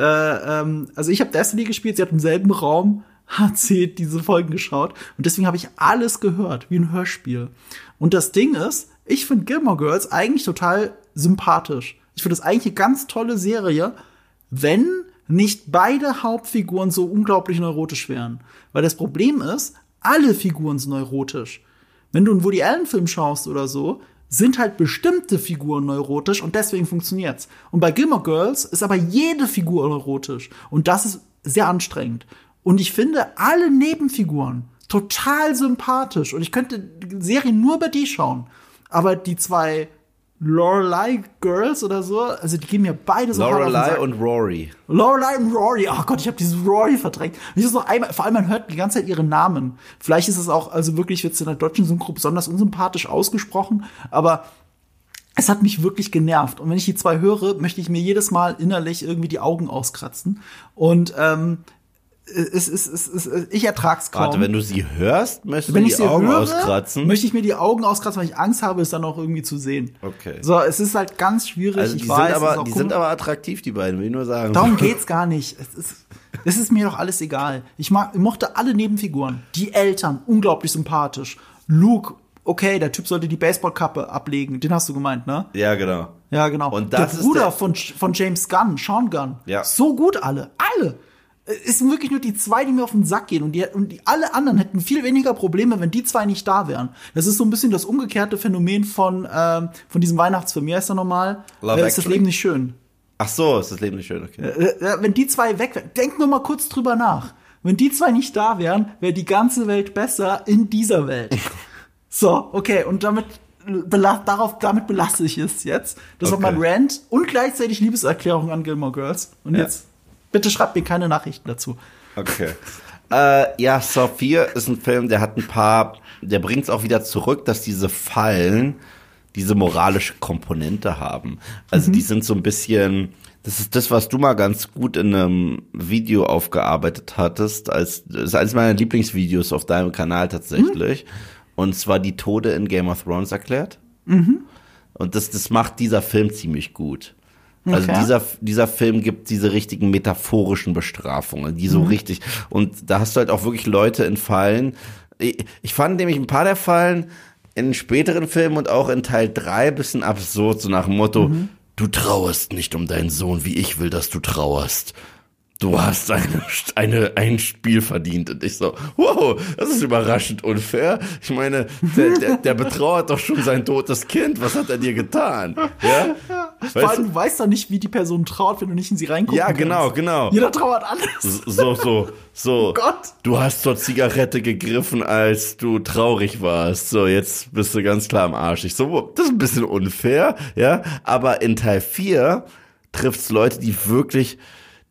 ähm, also ich habe Destiny gespielt, sie hat im selben Raum hat sie diese Folgen geschaut und deswegen habe ich alles gehört, wie ein Hörspiel. Und das Ding ist, ich finde Gilmore Girls eigentlich total sympathisch. Ich finde das eigentlich eine ganz tolle Serie, wenn nicht beide Hauptfiguren so unglaublich neurotisch wären. Weil das Problem ist, alle Figuren sind neurotisch. Wenn du einen Woody Allen Film schaust oder so, sind halt bestimmte Figuren neurotisch und deswegen funktioniert's. Und bei Gilmore Girls ist aber jede Figur neurotisch und das ist sehr anstrengend. Und ich finde alle Nebenfiguren total sympathisch und ich könnte die Serie nur bei die schauen. Aber die zwei Lorelei Girls oder so, also die geben mir beide so Lorelei und Rory. Lorelei und Rory. Oh Gott, ich habe dieses Rory verdrängt. Ich ist noch einmal, vor allem man hört die ganze Zeit ihre Namen. Vielleicht ist es auch, also wirklich wird es in der deutschen Synchro besonders unsympathisch ausgesprochen, aber es hat mich wirklich genervt. Und wenn ich die zwei höre, möchte ich mir jedes Mal innerlich irgendwie die Augen auskratzen. Und ähm, es, es, es, ich ertrag's kaum. Warte, wenn du sie hörst, möchtest du wenn die ich sie Augen höre, auskratzen? möchte ich mir die Augen auskratzen, weil ich Angst habe, es dann auch irgendwie zu sehen. Okay. So, es ist halt ganz schwierig. also ich die weiß, sind ist aber, die komisch. sind aber attraktiv, die beiden, will ich nur sagen. Darum geht's gar nicht. Es ist, es ist mir doch alles egal. Ich, mag, ich mochte alle Nebenfiguren. Die Eltern, unglaublich sympathisch. Luke, okay, der Typ sollte die Baseballkappe ablegen. Den hast du gemeint, ne? Ja, genau. Ja, genau. Und das der ist Bruder der- von, von James Gunn, Sean Gunn. Ja. So gut alle. Alle. Es sind wirklich nur die zwei, die mir auf den Sack gehen. Und, die, und die, alle anderen hätten viel weniger Probleme, wenn die zwei nicht da wären. Das ist so ein bisschen das umgekehrte Phänomen von, ähm, von diesem Weihnachtsfilm. Wie heißt er nochmal? Love äh, ist das? Leben nicht schön. Ach so, ist das Leben nicht schön, okay. Äh, äh, wenn die zwei weg wären, denk nur mal kurz drüber nach. Wenn die zwei nicht da wären, wäre die ganze Welt besser in dieser Welt. so, okay, und damit bela darauf, damit belasse ich es jetzt. Das Okay. war mein Rant und gleichzeitig Liebeserklärung an Gilmore Girls. Und Ja. jetzt bitte schreibt mir keine Nachrichten dazu. Okay. äh, ja, Saw 4 ist ein Film, der hat ein paar, der bringt es auch wieder zurück, dass diese Fallen diese moralische Komponente haben. Also die sind so ein bisschen, das ist das, was du mal ganz gut in einem Video aufgearbeitet hattest, als das ist eines meiner Lieblingsvideos auf deinem Kanal tatsächlich. Und zwar die Tode in Game of Thrones erklärt. Und das, das macht dieser Film ziemlich gut. Also Okay. dieser, dieser Film gibt diese richtigen metaphorischen Bestrafungen, die so richtig, und da hast du halt auch wirklich Leute in Fallen. Ich, ich fand nämlich ein paar der Fallen in späteren Filmen und auch in Teil 3 bisschen absurd, so nach dem Motto, du trauerst nicht um deinen Sohn, wie ich will, dass du trauerst. Du hast eine, eine, ein Spiel verdient. Und ich so, wow, das ist überraschend unfair. Ich meine, der, der, der betrauert doch schon sein totes Kind. Was hat er dir getan? Ja? Vor Weißt allem, du? weißt doch nicht, wie die Person trauert, wenn du nicht in sie reinguckst. Ja, genau, genau. Jeder trauert anders. So, so, so. Gott. Du hast zur Zigarette gegriffen, als du traurig warst. So, jetzt bist du ganz klar am Arsch. Ich so, das ist ein bisschen unfair, ja. Aber in Teil 4 trifft's Leute, die wirklich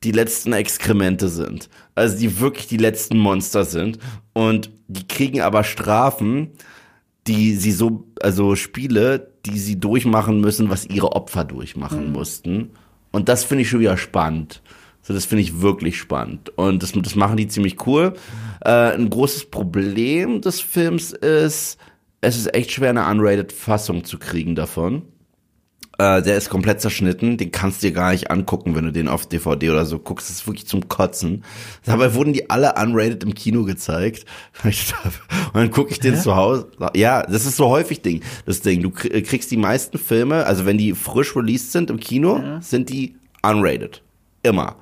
die letzten Exkremente sind. Also die wirklich die letzten Monster sind. Und die kriegen aber Strafen, die sie so, also Spiele, die sie durchmachen müssen, was ihre Opfer durchmachen mussten. Und das finde ich schon wieder spannend. So, das finde ich wirklich spannend. Und das, das machen die ziemlich cool. Äh, ein großes Problem des Films ist, es ist echt schwer, eine unrated Fassung zu kriegen davon. Äh, der ist komplett zerschnitten, den kannst du dir gar nicht angucken, wenn du den auf DVD oder so guckst. Das ist wirklich zum Kotzen. Dabei wurden die alle unrated im Kino gezeigt. Und dann gucke ich den zu Hause. Ja, das ist so häufig Ding. Das Ding, du krie- kriegst die meisten Filme, also wenn die frisch released sind im Kino, sind die unrated. Immer.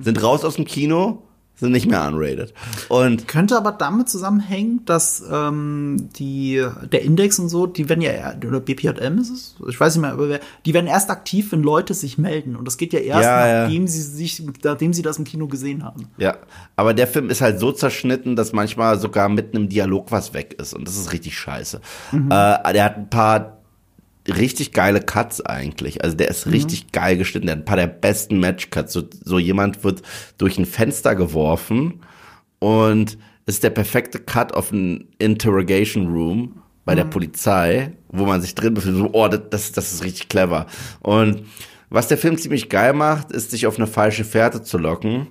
Sind raus aus dem Kino, sind nicht mehr unrated. Und Könnte aber damit zusammenhängen, dass ähm, die, der Index und so, die werden ja, oder BPJM ist es? Ich weiß nicht mehr, aber wer, die werden erst aktiv, wenn Leute sich melden. Und das geht ja erst, Ja, ja. nachdem sie sich, nachdem sie das im Kino gesehen haben. Ja, aber der Film ist halt so zerschnitten, dass manchmal sogar mitten im Dialog was weg ist und das ist richtig scheiße. Äh, der hat ein paar richtig geile Cuts eigentlich. Also der ist richtig geil geschnitten. Der hat ein paar der besten Match-Cuts. So, so jemand wird durch ein Fenster geworfen und ist der perfekte Cut auf einen Interrogation Room bei der Polizei, wo man sich drin befindet. So, oh, das, das ist richtig clever. Und was der Film ziemlich geil macht, ist, sich auf eine falsche Fährte zu locken,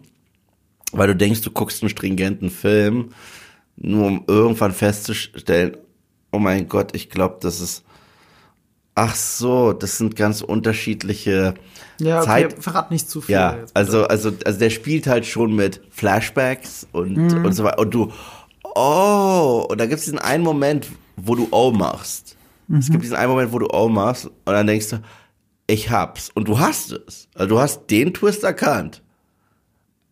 weil du denkst, du guckst einen stringenten Film, nur um irgendwann festzustellen, oh mein Gott, ich glaube, das ist Ach so, das sind ganz unterschiedliche Ja, okay, Zeit. verrat nicht zu viel. Ja, jetzt, also, also, also der spielt halt schon mit Flashbacks und, und so weiter. Und du, oh, und da gibt es diesen einen Moment, wo du oh machst. Es gibt diesen einen Moment, wo du oh machst und dann denkst du, ich hab's. Und du hast es. Also du hast den Twist erkannt.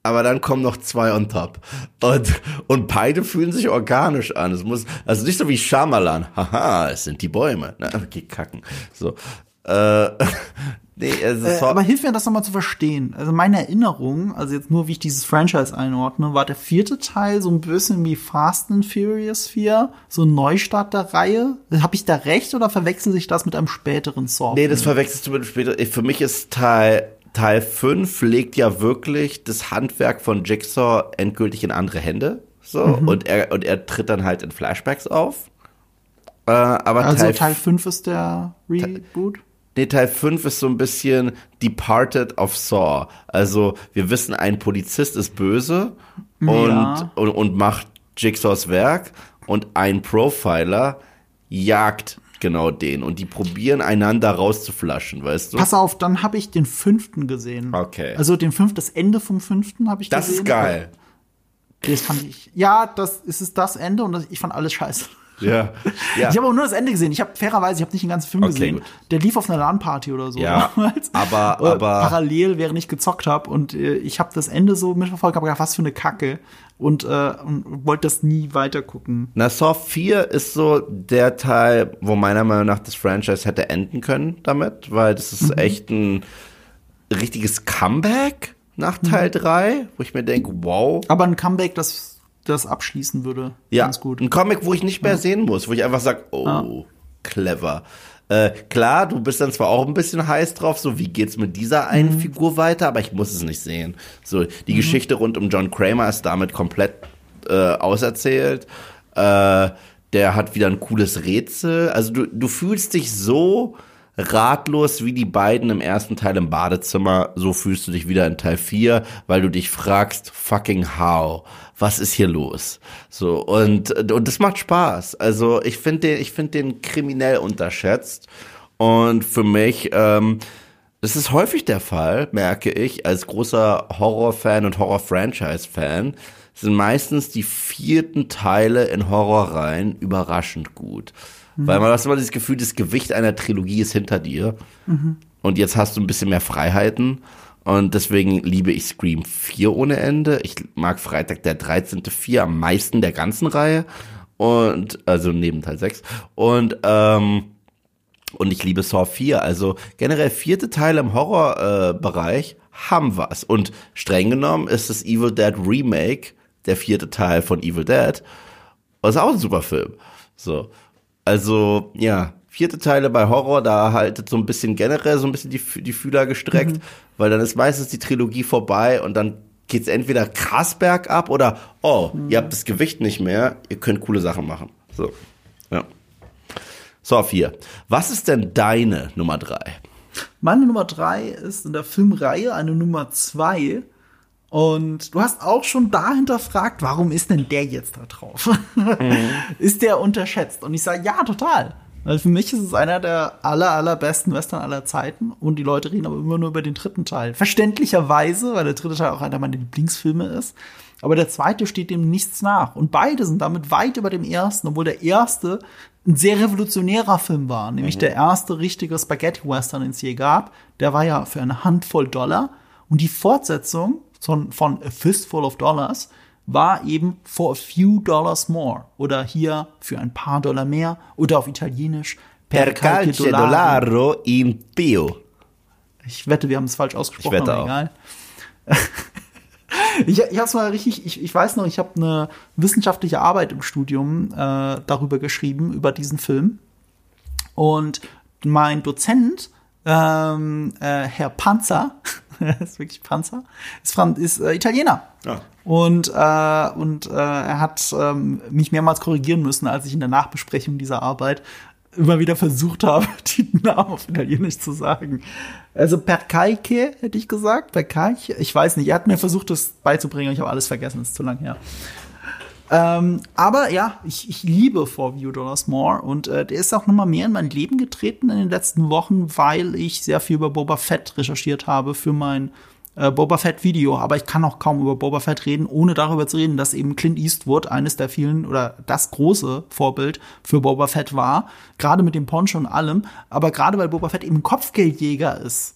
Aber dann kommen noch zwei on top. Und, und beide fühlen sich organisch an. Es muss, also nicht so wie Shyamalan. Haha, es sind die Bäume. Na, okay, kacken. So. Äh, nee, ist Äh, aber hilf mir das nochmal zu verstehen. Also meine Erinnerung, also jetzt nur wie ich dieses Franchise einordne, war der vierte Teil so ein bisschen wie Fast and Furious 4, so ein Neustart der Reihe. Habe ich da recht oder verwechsel sich das mit einem späteren Saw? Nee, das verwechselst du mit dem später. Für mich ist Teil, Teil 5 legt ja wirklich das Handwerk von Jigsaw endgültig in andere Hände. So, Mhm. und er, und er tritt dann halt in Flashbacks auf. Äh, aber also Teil, Teil 5 ist der Reboot. nee, Teil 5 ist so ein bisschen Departed of Saw. Also, wir wissen, ein Polizist ist böse und, Ja. und, und macht Jigsaws Werk und ein Profiler jagt genau den. Und die probieren einander rauszuflaschen, weißt du? Pass auf, dann habe ich den fünften gesehen. Okay. Also den fünften, das Ende vom fünften habe ich Das gesehen. ist geil. Das fand ich. Ja, das ist es das Ende und das, ich fand alles scheiße. Ja. ja. Ich habe auch nur das Ende gesehen. Ich habe fairerweise, ich habe nicht den ganzen Film Okay, gesehen. gut. Der lief auf einer LAN-Party oder so. Ja, damals. aber- aber- parallel, während ich gezockt habe und äh, ich habe das Ende so mitverfolgt, habe gedacht, was für eine Kacke und, äh, und wollte das nie weiter gucken. Na, Saw 4 ist so der Teil, wo meiner Meinung nach das Franchise hätte enden können damit, weil das ist echt ein richtiges Comeback nach Teil 3, wo ich mir denke, wow. Aber ein Comeback, das das abschließen würde, Ja, ganz gut. ein Comic, wo ich nicht mehr sehen muss, wo ich einfach sage, oh, clever. Äh, klar, du bist dann zwar auch ein bisschen heiß drauf, so wie geht's mit dieser einen Mhm. Figur weiter, aber ich muss es nicht sehen. So, die Geschichte rund um John Kramer ist damit komplett äh, auserzählt. Äh, der hat wieder ein cooles Rätsel. Also du, du fühlst dich so ratlos wie die beiden im ersten Teil im Badezimmer, so fühlst du dich wieder in Teil 4, weil du dich fragst, fucking how? Was ist hier los? So, und, und das macht Spaß. Also ich finde den, ich finde den kriminell unterschätzt. Und für mich, ähm, das ist häufig der Fall, merke ich, als großer Horror-Fan und Horror-Franchise-Fan, sind meistens die vierten Teile in Horrorreihen überraschend gut. Weil man hat immer das Gefühl, das Gewicht einer Trilogie ist hinter dir. Und jetzt hast du ein bisschen mehr Freiheiten. Und deswegen liebe ich Scream 4 ohne Ende. Ich mag Freitag der 13. 4 am meisten der ganzen Reihe. Und, also neben Teil 6. Und, ähm, und ich liebe Saw 4. Also generell vierte Teil im Horrorbereich äh, haben was. Und streng genommen ist das Evil Dead Remake der vierte Teil von Evil Dead. Das ist auch ein super Film. So. Also, ja, vierte Teile bei Horror, da haltet so ein bisschen generell so ein bisschen die, die Fühler gestreckt, weil dann ist meistens die Trilogie vorbei und dann geht's entweder krass bergab oder, oh, ihr habt das Gewicht nicht mehr, ihr könnt coole Sachen machen. So, ja. So, vier. Was ist denn deine Nummer drei? Meine Nummer drei ist in der Filmreihe eine Nummer zwei. Und du hast auch schon da hinterfragt, warum ist denn der jetzt da drauf? ist der unterschätzt? Und ich sage, ja, total. Weil für mich ist es einer der aller, allerbesten Western aller Zeiten. Und die Leute reden aber immer nur über den dritten Teil. Verständlicherweise, weil der dritte Teil auch einer meiner Lieblingsfilme ist. Aber der zweite steht dem nichts nach. Und beide sind damit weit über dem ersten, obwohl der erste ein sehr revolutionärer Film war. Nämlich der erste richtige Spaghetti-Western, den es je gab. Der war ja für eine Handvoll Dollar. Und die Fortsetzung von, von A Fistful of Dollars war eben for a few dollars more. Oder hier für ein paar Dollar mehr. Oder auf Italienisch Per calce dollaro in pio. ich wette, wir haben es falsch ausgesprochen, Ich wette aber auch. egal. ich ich habe es mal richtig, ich, ich weiß noch, ich habe eine wissenschaftliche Arbeit im Studium äh, darüber geschrieben, über diesen Film. Und mein Dozent, ähm, äh, Herr Panzer, ist wirklich Panzer, ist, Fran ist äh, Italiener. Ja. Und, äh, und äh, er hat ähm, mich mehrmals korrigieren müssen, als ich in der Nachbesprechung dieser Arbeit immer wieder versucht habe, die Namen auf Italienisch zu sagen. Also Percaike hätte ich gesagt, Percaike, ich weiß nicht. Er hat mir versucht, das beizubringen, ich habe alles vergessen, das ist zu lang her. Ähm, aber ja, ich, ich liebe For View Dollars More und äh, der ist auch noch mal mehr in mein Leben getreten in den letzten Wochen, weil ich sehr viel über Boba Fett recherchiert habe für mein äh, Boba Fett Video. Aber ich kann auch kaum über Boba Fett reden, ohne darüber zu reden, dass eben Clint Eastwood eines der vielen oder das große Vorbild für Boba Fett war. Gerade mit dem Poncho und allem. Aber gerade weil Boba Fett eben Kopfgeldjäger ist,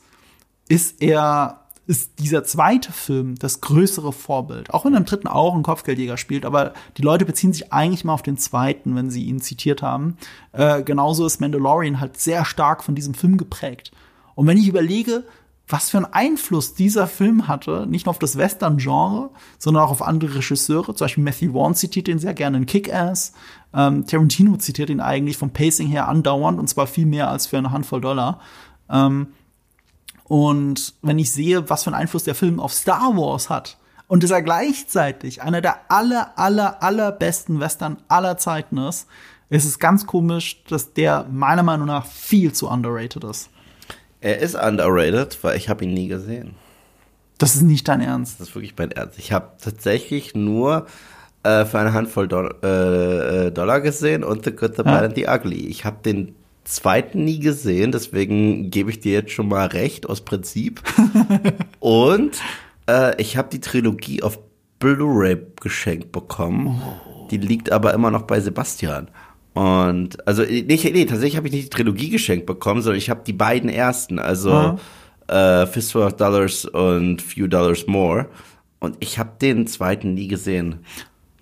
ist er ist dieser zweite Film das größere Vorbild. Auch wenn er im dritten auch ein Kopfgeldjäger spielt, aber die Leute beziehen sich eigentlich mal auf den zweiten, wenn sie ihn zitiert haben. Äh, genauso ist Mandalorian halt sehr stark von diesem Film geprägt. Und wenn ich überlege, was für einen Einfluss dieser Film hatte, nicht nur auf das Western-Genre, sondern auch auf andere Regisseure. Zum Beispiel Matthew Vaughn zitiert ihn sehr gerne in Kick-Ass. Ähm, Tarantino zitiert ihn eigentlich vom Pacing her andauernd, und zwar viel mehr als für eine Handvoll Dollar. Ähm, und wenn ich sehe, was für einen Einfluss der Film auf Star Wars hat und dass er gleichzeitig einer der aller, aller, allerbesten Western aller Zeiten ist, ist es ganz komisch, dass der meiner Meinung nach viel zu underrated ist. Er ist underrated, weil ich habe ihn nie gesehen. Das ist nicht dein Ernst. Das ist wirklich mein Ernst. Ich habe tatsächlich nur äh, für eine Handvoll Do äh, äh, Dollar gesehen und The Good, The Bad ja. and The Ugly. Ich habe den zweiten nie gesehen, deswegen gebe ich dir jetzt schon mal recht aus Prinzip. und äh, ich habe die Trilogie auf Blu-ray geschenkt bekommen. Oh. Die liegt aber immer noch bei Sebastian. Und also nicht, nee, tatsächlich habe ich nicht die Trilogie geschenkt bekommen, sondern ich habe die beiden ersten, also mhm. äh, Fistful of Dollars und Few Dollars More. Und ich habe den zweiten nie gesehen.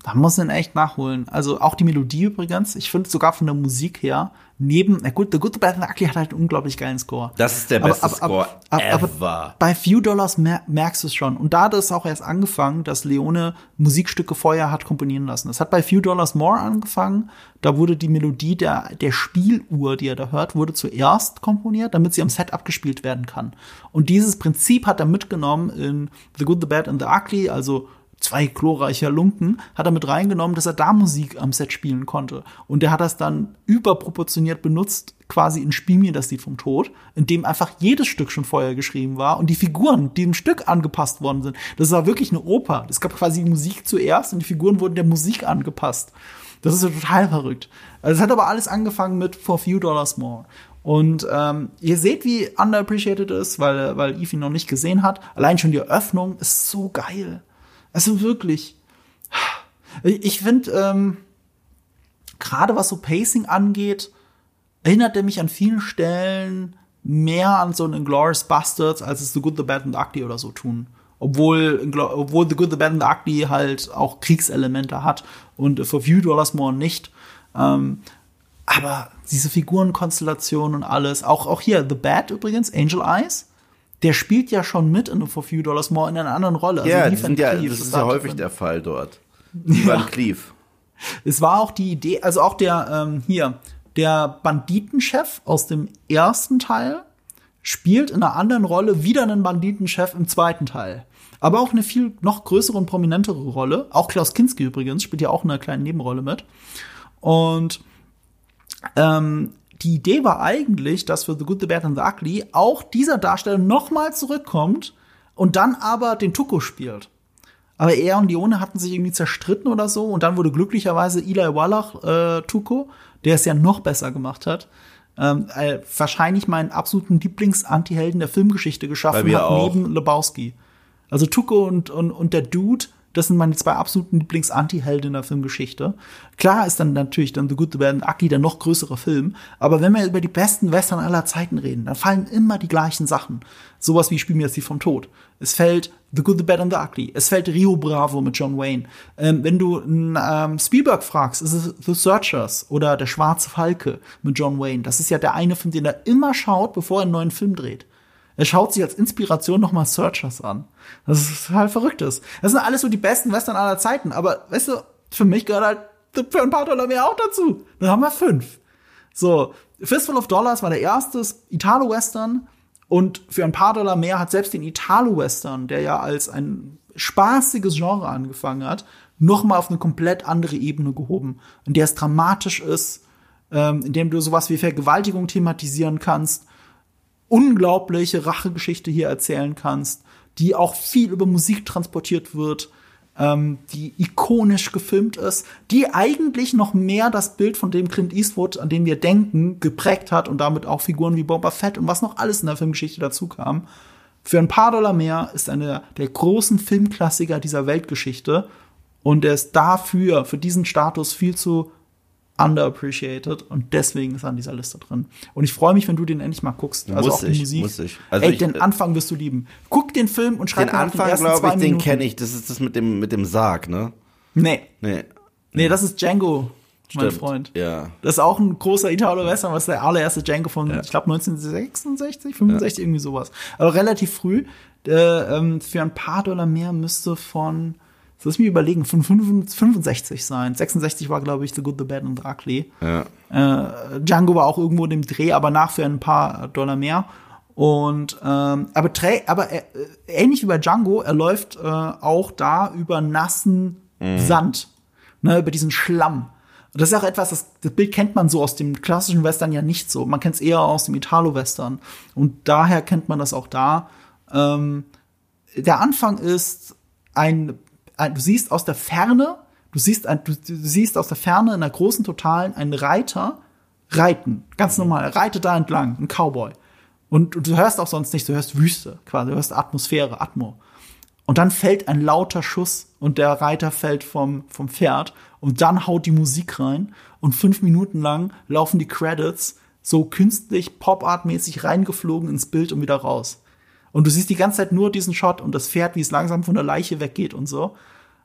Da muss man echt nachholen. Also auch die Melodie übrigens. Ich finde sogar von der Musik her neben, na gut, The Good, The Bad and the Ugly hat halt einen unglaublich geilen Score. Das ist der beste aber, aber, Score aber, ever. bei Few Dollars mer merkst du es schon. Und da hat es auch erst angefangen, dass Leone Musikstücke vorher hat komponieren lassen. Es hat bei Few Dollars More angefangen. Da wurde die Melodie der, der Spieluhr, die er da hört, wurde zuerst komponiert, damit sie am Set abgespielt werden kann. Und dieses Prinzip hat er mitgenommen in The Good, The Bad and the Ugly, also zwei glorreicher Lumpen, hat er mit reingenommen, dass er da Musik am Set spielen konnte. Und er hat das dann überproportioniert benutzt, quasi in Spiel mir das Lied vom Tod, in dem einfach jedes Stück schon vorher geschrieben war und die Figuren, die im Stück angepasst worden sind. Das war wirklich eine Oper. Es gab quasi Musik zuerst und die Figuren wurden der Musik angepasst. Das ist ja total verrückt. Also es hat aber alles angefangen mit For Few Dollars More. Und ähm, ihr seht, wie underappreciated ist, weil, weil Eve ihn noch nicht gesehen hat. Allein schon die Eröffnung ist so geil. Also wirklich. Ich finde, ähm, gerade was so Pacing angeht, erinnert er mich an vielen Stellen mehr an so einen Inglourious Bastards, als es The Good, The Bad and the Ugly oder so tun. Obwohl, obwohl The Good, The Bad and the Ugly halt auch Kriegselemente hat und For Few Dollars More nicht. Ähm, aber diese Figurenkonstellation und alles, auch, auch hier, The Bad übrigens, Angel Eyes, der spielt ja schon mit in For Few Dollars More in einer anderen Rolle. Also ja, sind ja das ist ja häufig der Fall dort. Ja. Cleve. Es war auch die Idee, also auch der, ähm, hier, der Banditenchef aus dem ersten Teil spielt in einer anderen Rolle wieder einen Banditenchef im zweiten Teil. Aber auch eine viel noch größere und prominentere Rolle. Auch Klaus Kinski übrigens spielt ja auch eine kleine Nebenrolle mit. Und ähm, die Idee war eigentlich, dass für The Good, The Bad and The Ugly auch dieser Darsteller nochmal zurückkommt und dann aber den Tuko spielt. Aber er und Lione hatten sich irgendwie zerstritten oder so und dann wurde glücklicherweise Eli Wallach äh, Tuko, der es ja noch besser gemacht hat, ähm, äh, wahrscheinlich meinen absoluten Lieblings-Anti-Helden der Filmgeschichte geschaffen hat, auch. neben Lebowski. Also Tuko und, und, und der Dude das sind meine zwei absoluten Lieblings-Anti-Helden in der Filmgeschichte. Klar ist dann natürlich dann The Good, The Bad and Ugly der noch größere Film, aber wenn wir über die besten Western aller Zeiten reden, dann fallen immer die gleichen Sachen. Sowas wie Spiel mir jetzt die vom Tod. Es fällt The Good, The Bad and The Ugly. Es fällt Rio Bravo mit John Wayne. Ähm, wenn du ähm, Spielberg fragst, ist es The Searchers oder Der Schwarze Falke mit John Wayne. Das ist ja der eine Film, den er immer schaut, bevor er einen neuen Film dreht. Er schaut sich als Inspiration nochmal Searchers an. Das ist total verrücktes. Das sind alles so die besten Western aller Zeiten. Aber weißt du, für mich gehört halt für ein paar Dollar mehr auch dazu. Dann haben wir fünf. So, Fistful of Dollars war der erste Italo-Western Und für ein paar Dollar mehr hat selbst den Italo-Western, der ja als ein spaßiges Genre angefangen hat, noch mal auf eine komplett andere Ebene gehoben, in der es dramatisch ist, ähm, in dem du sowas wie Vergewaltigung thematisieren kannst, unglaubliche Rachegeschichte hier erzählen kannst, die auch viel über Musik transportiert wird, ähm, die ikonisch gefilmt ist, die eigentlich noch mehr das Bild von dem Clint Eastwood, an dem wir denken, geprägt hat und damit auch Figuren wie Boba Fett und was noch alles in der Filmgeschichte dazu kam. Für ein paar Dollar mehr ist einer der großen Filmklassiker dieser Weltgeschichte und er ist dafür, für diesen Status viel zu underappreciated und deswegen ist er an dieser Liste drin. Und ich freue mich, wenn du den endlich mal guckst. Also Muss auch die ich, Musik. muss ich. Also Ey, ich- den Anfang wirst du lieben. Guck den Film und schreib Den den Anfang, glaube ich, den Minuten. kenne ich. Das ist das mit dem, mit dem Sarg, ne? Nee, Nee. nee, das ist Django, mein Stimmt. Freund. Ja. Das ist auch ein großer Italo-Western, was der allererste Django von, Ja. ich glaube, 1966, 65, irgendwie sowas. Aber relativ früh. Äh, ähm, für ein paar Dollar mehr müsste von, das lass mich überlegen, von 65 sein. 66 war, glaube ich, The Good, The Bad und The Ugly. Ja. Äh, Django war auch irgendwo in dem Dreh, aber nach für ein paar Dollar mehr. Und ähm, aber, aber äh, ähnlich wie bei Django, er läuft äh, auch da über nassen Sand, ne, über diesen Schlamm. Und das ist auch etwas, das, das Bild kennt man so aus dem klassischen Western ja nicht so. Man kennt es eher aus dem Italo-Western. Und daher kennt man das auch da. Ähm, der Anfang ist ein, du siehst aus der Ferne, du siehst, du, du siehst aus der Ferne in einer großen Totalen einen Reiter reiten, ganz normal, reitet da entlang, ein Cowboy. Und, und du hörst auch sonst nichts, du hörst Wüste, quasi, du hörst Atmosphäre, Atmo. Und dann fällt ein lauter Schuss und der Reiter fällt vom, vom Pferd und dann haut die Musik rein und fünf Minuten lang laufen die Credits so künstlich Pop-Art-mäßig reingeflogen ins Bild und wieder raus. Und du siehst die ganze Zeit nur diesen Shot und das Pferd, wie es langsam von der Leiche weggeht und so.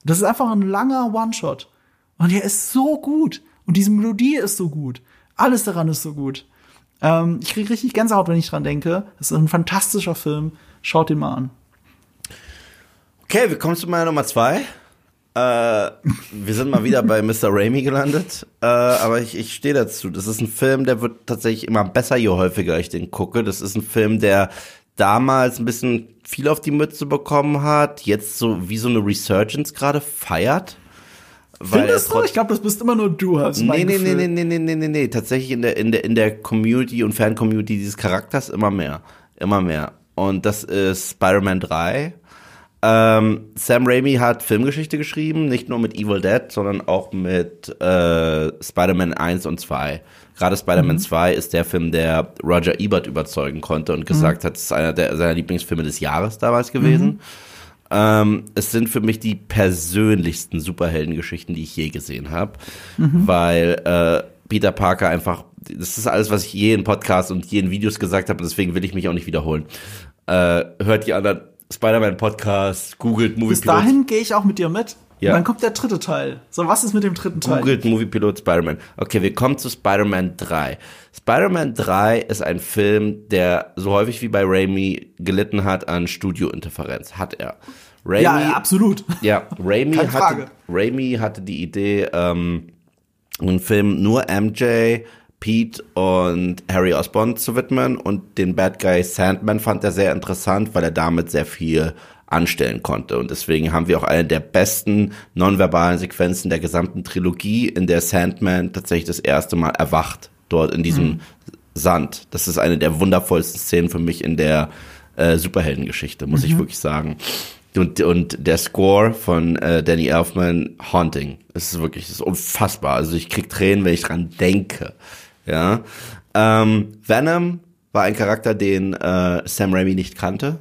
Das ist einfach ein langer One-Shot. Und der ist so gut. Und diese Melodie ist so gut. Alles daran ist so gut. Ähm, ich kriege richtig Gänsehaut, wenn ich dran denke. Das ist ein fantastischer Film. Schaut ihn mal an. Okay, wir kommen zu meiner Nummer zwei. Äh, wir sind mal wieder bei Mr. Raimi gelandet, äh, aber ich, ich stehe dazu. Das ist ein Film, der wird tatsächlich immer besser, je häufiger ich den gucke. Das ist ein Film, der damals ein bisschen viel auf die Mütze bekommen hat, jetzt so wie so eine Resurgence gerade feiert. Weil Findest du? Ich glaube, das bist immer nur du, hast Nee, nee, nee, nee, nee, nee, nee, nee, nee. Tatsächlich in der, in der, in der Community und Fan-Community dieses Charakters immer mehr. Immer mehr. Und das ist Spider-Man 3. Ähm, Sam Raimi hat Filmgeschichte geschrieben, nicht nur mit Evil Dead, sondern auch mit äh, Spider-Man 1 und 2. Gerade Spider-Man 2 ist der Film, der Roger Ebert überzeugen konnte und gesagt hat, es ist einer der, seiner Lieblingsfilme des Jahres damals gewesen. Ähm, es sind für mich die persönlichsten Superheldengeschichten, die ich je gesehen habe, weil äh, Peter Parker einfach, das ist alles, was ich je in Podcasts und je in Videos gesagt habe, deswegen will ich mich auch nicht wiederholen. Äh, hört die anderen Spider-Man-Podcasts, googelt Movie Bis dahin gehe ich auch mit dir mit. Ja. Und dann kommt der dritte Teil. So, was ist mit dem dritten Teil? Googelt Movie Pilot Spider-Man. Okay, wir kommen zu Spider-Man 3. Spider-Man 3 ist ein Film, der so häufig wie bei Raimi gelitten hat an Studiointerferenz. Hat er. Raimi, Ja, absolut. Ja, Raimi hatte, Frage. Raimi hatte die Idee, ähm, einen Film nur MJ, Pete und Harry Osborn zu widmen und den Bad Guy Sandman fand er sehr interessant, weil er damit sehr viel anstellen konnte. Und deswegen haben wir auch eine der besten nonverbalen Sequenzen der gesamten Trilogie, in der Sandman tatsächlich das erste Mal erwacht, dort in diesem Sand. Das ist eine der wundervollsten Szenen für mich in der äh, Superheldengeschichte, muss ich wirklich sagen. Und, und der Score von äh, Danny Elfman, Haunting. Es ist wirklich, es ist unfassbar. Also ich krieg Tränen, wenn ich dran denke. Ja. Ähm, Venom war ein Charakter, den äh, Sam Raimi nicht kannte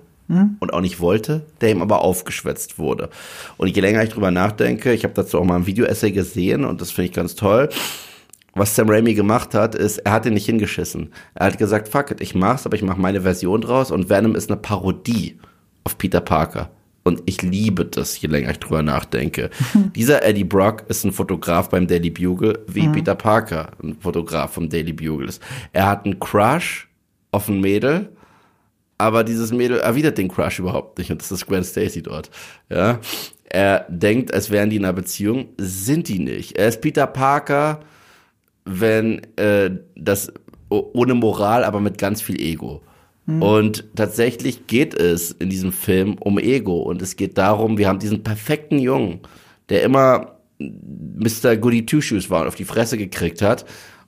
und auch nicht wollte, der ihm aber aufgeschwätzt wurde. Und je länger ich drüber nachdenke, ich habe dazu auch mal ein Video-Essay gesehen und das finde ich ganz toll. Was Sam Raimi gemacht hat, ist, er hat ihn nicht hingeschissen. Er hat gesagt, fuck it, ich mach's, aber ich mach meine Version draus und Venom ist eine Parodie auf Peter Parker. Und ich liebe das, je länger ich drüber nachdenke. Dieser Eddie Brock ist ein Fotograf beim Daily Bugle, wie Peter Parker ein Fotograf vom Daily Bugle ist. Er hat einen Crush auf ein Mädel, aber dieses Mädel erwidert den Crush überhaupt nicht und das ist Gwen Stacy dort. Ja, er denkt, als wären die in einer Beziehung, sind die nicht. Er ist Peter Parker, wenn äh, das ohne Moral, aber mit ganz viel Ego. Und tatsächlich geht es in diesem Film um Ego und es geht darum, wir haben diesen perfekten Jungen, der immer Mr. Goody Two Shoes war und auf die Fresse gekriegt hat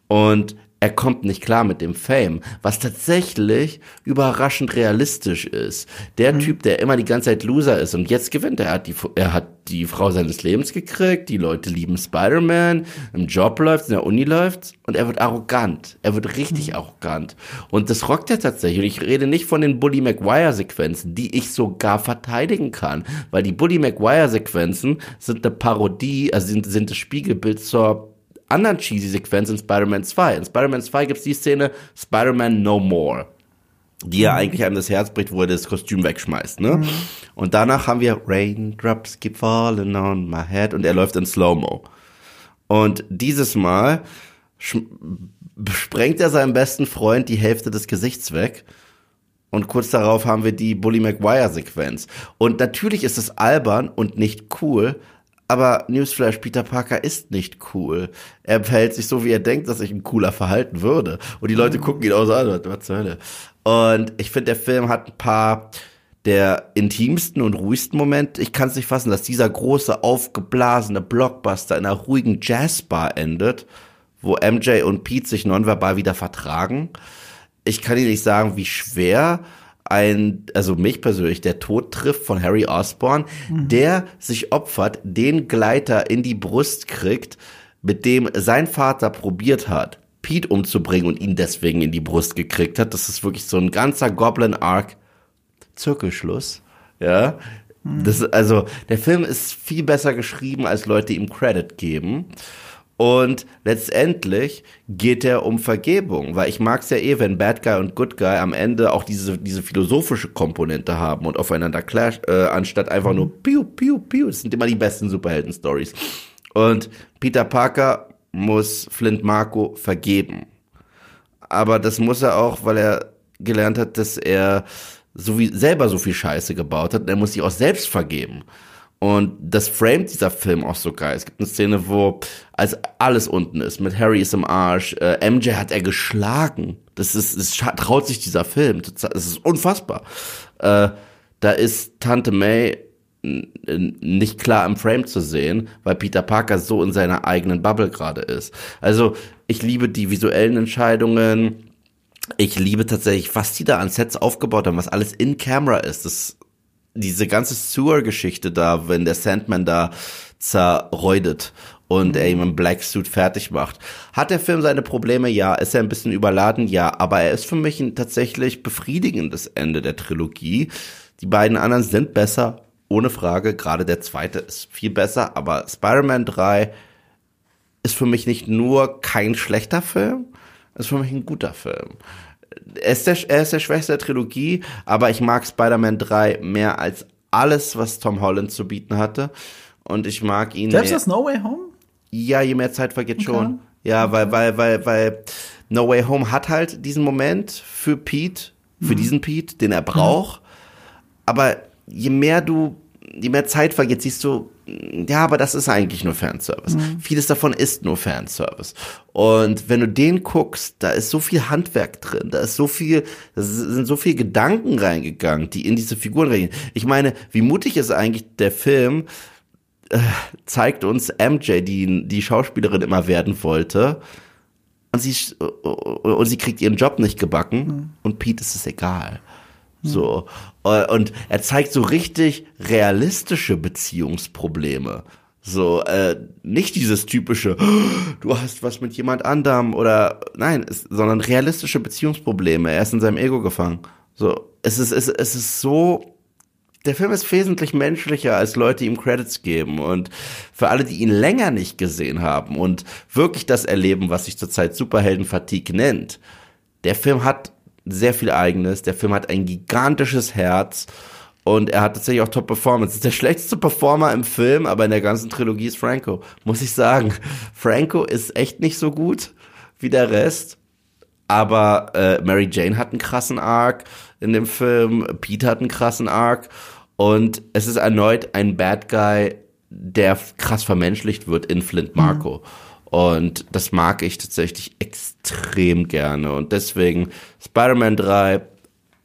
und er kommt nicht klar mit dem Fame, was tatsächlich überraschend realistisch ist. Der mhm. Typ, der immer die ganze Zeit Loser ist und jetzt gewinnt, er hat die, er hat die Frau seines Lebens gekriegt, die Leute lieben Spider-Man, im Job läuft, in der Uni läuft und er wird arrogant. Er wird richtig mhm. arrogant. Und das rockt er tatsächlich. Und ich rede nicht von den Bully Maguire-Sequenzen, die ich sogar verteidigen kann, weil die Bully Maguire-Sequenzen sind eine Parodie, also sind, sind das Spiegelbild zur anderen cheesy Sequenz in Spider-Man 2. In Spider-Man 2 gibt es die Szene Spider-Man No More, die ja eigentlich einem das Herz bricht, wo er das Kostüm wegschmeißt. Ne? Mhm. Und danach haben wir Raindrops keep falling on my head und er läuft in Slow-Mo. Und dieses Mal sprengt er seinem besten Freund die Hälfte des Gesichts weg. Und kurz darauf haben wir die Bully Maguire Sequenz. Und natürlich ist es albern und nicht cool, aber Newsflash, Peter Parker ist nicht cool. Er verhält sich so, wie er denkt, dass sich ein cooler verhalten würde. Und die Leute gucken ihn auch so an, was zur Hölle. Und ich finde, der Film hat ein paar der intimsten und ruhigsten Momente. Ich kann es nicht fassen, dass dieser große, aufgeblasene Blockbuster in einer ruhigen Jazzbar endet, wo MJ und Pete sich nonverbal wieder vertragen. Ich kann Ihnen nicht sagen, wie schwer ein, also mich persönlich, der Tod trifft von Harry Osborn, mhm. der sich opfert, den Gleiter in die Brust kriegt, mit dem sein Vater probiert hat, Pete umzubringen und ihn deswegen in die Brust gekriegt hat. Das ist wirklich so ein ganzer Goblin Arc Zirkelschluss. Ja. Mhm. Das, also, der Film ist viel besser geschrieben, als Leute ihm Credit geben. Und letztendlich geht er um Vergebung, weil ich mag es ja eh, wenn Bad Guy und Good Guy am Ende auch diese, diese philosophische Komponente haben und aufeinander clash, äh, anstatt einfach nur piu, piu, piu. Das sind immer die besten Superhelden-Stories. Und Peter Parker muss Flint Marco vergeben. Aber das muss er auch, weil er gelernt hat, dass er so wie selber so viel Scheiße gebaut hat. Er muss sich auch selbst vergeben. Und das framet dieser Film auch so geil. Es gibt eine Szene, wo als alles unten ist, mit Harry ist im Arsch, äh, MJ hat er geschlagen. Das ist, das traut sich dieser Film. Das ist unfassbar. Äh, da ist Tante May nicht klar im Frame zu sehen, weil Peter Parker so in seiner eigenen Bubble gerade ist. Also ich liebe die visuellen Entscheidungen. Ich liebe tatsächlich, was die da an Sets aufgebaut haben, was alles in Camera ist. Das diese ganze Sewer-Geschichte da, wenn der Sandman da zerräudet und er ihm im Black Suit fertig macht. Hat der Film seine Probleme? Ja. Ist er ein bisschen überladen? Ja. Aber er ist für mich ein tatsächlich befriedigendes Ende der Trilogie. Die beiden anderen sind besser, ohne Frage. Gerade der zweite ist viel besser. Aber Spider-Man 3 ist für mich nicht nur kein schlechter Film, ist für mich ein guter Film er ist, der, er ist der Schwächste der Trilogie, aber ich mag Spider-Man 3 mehr als alles, was Tom Holland zu bieten hatte. Und ich mag ihn. Selbst das No Way Home? Ja, je mehr Zeit vergeht okay. schon. Ja, weil, weil, weil, weil No Way Home hat halt diesen Moment für Pete, für mhm. diesen Pete, den er braucht. Mhm. Aber je mehr du, je mehr Zeit vergeht, siehst du, ja, aber das ist eigentlich nur Fanservice. Mhm. Vieles davon ist nur Fanservice. Und wenn du den guckst, da ist so viel Handwerk drin, da ist so viel, da sind so viele Gedanken reingegangen, die in diese Figuren reingehen. Ich meine, wie mutig ist eigentlich der Film, äh, zeigt uns MJ, die die Schauspielerin immer werden wollte, und sie, und sie kriegt ihren Job nicht gebacken, mhm. und Pete ist es egal. So. Äh, und er zeigt so richtig realistische Beziehungsprobleme. So, äh, nicht dieses typische, du hast was mit jemand anderem oder nein, es, sondern realistische Beziehungsprobleme. Er ist in seinem Ego gefangen. So, es ist, es, es ist so, der Film ist wesentlich menschlicher, als Leute ihm Credits geben. Und für alle, die ihn länger nicht gesehen haben und wirklich das erleben, was sich zurzeit Superhelden-Fatigue nennt, der Film hat sehr viel Eigenes. Der Film hat ein gigantisches Herz und er hat tatsächlich auch Top-Performance. Ist der schlechteste Performer im Film, aber in der ganzen Trilogie ist Franco. Muss ich sagen. Franco ist echt nicht so gut wie der Rest. Aber äh, Mary Jane hat einen krassen Arc in dem Film. Pete hat einen krassen Arc. Und es ist erneut ein Bad Guy, der krass vermenschlicht wird in Flint Marco. Mhm. Und das mag ich tatsächlich extrem gerne. Und deswegen Spider-Man 3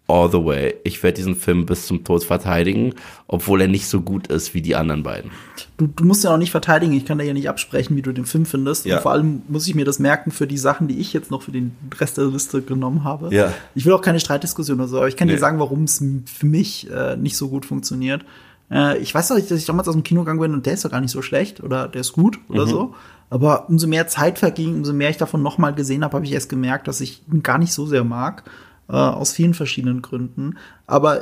all the way. Ich werde diesen Film bis zum Tod verteidigen, obwohl er nicht so gut ist wie die anderen beiden. Du, du musst ja auch nicht verteidigen, ich kann dir ja nicht absprechen, wie du den Film findest. Ja. Und vor allem muss ich mir das merken für die Sachen, die ich jetzt noch für den Rest der Liste genommen habe. Ja. Ich will auch keine Streitdiskussion oder so, aber ich kann Nee. dir sagen, warum es für mich äh, nicht so gut funktioniert. Äh, ich weiß noch, dass ich damals aus dem Kino gegangen bin und der ist doch gar nicht so schlecht oder der ist gut oder Mhm. so. Aber umso mehr Zeit verging, umso mehr ich davon nochmal gesehen habe, habe ich erst gemerkt, dass ich ihn gar nicht so sehr mag. Äh, aus vielen verschiedenen Gründen. Aber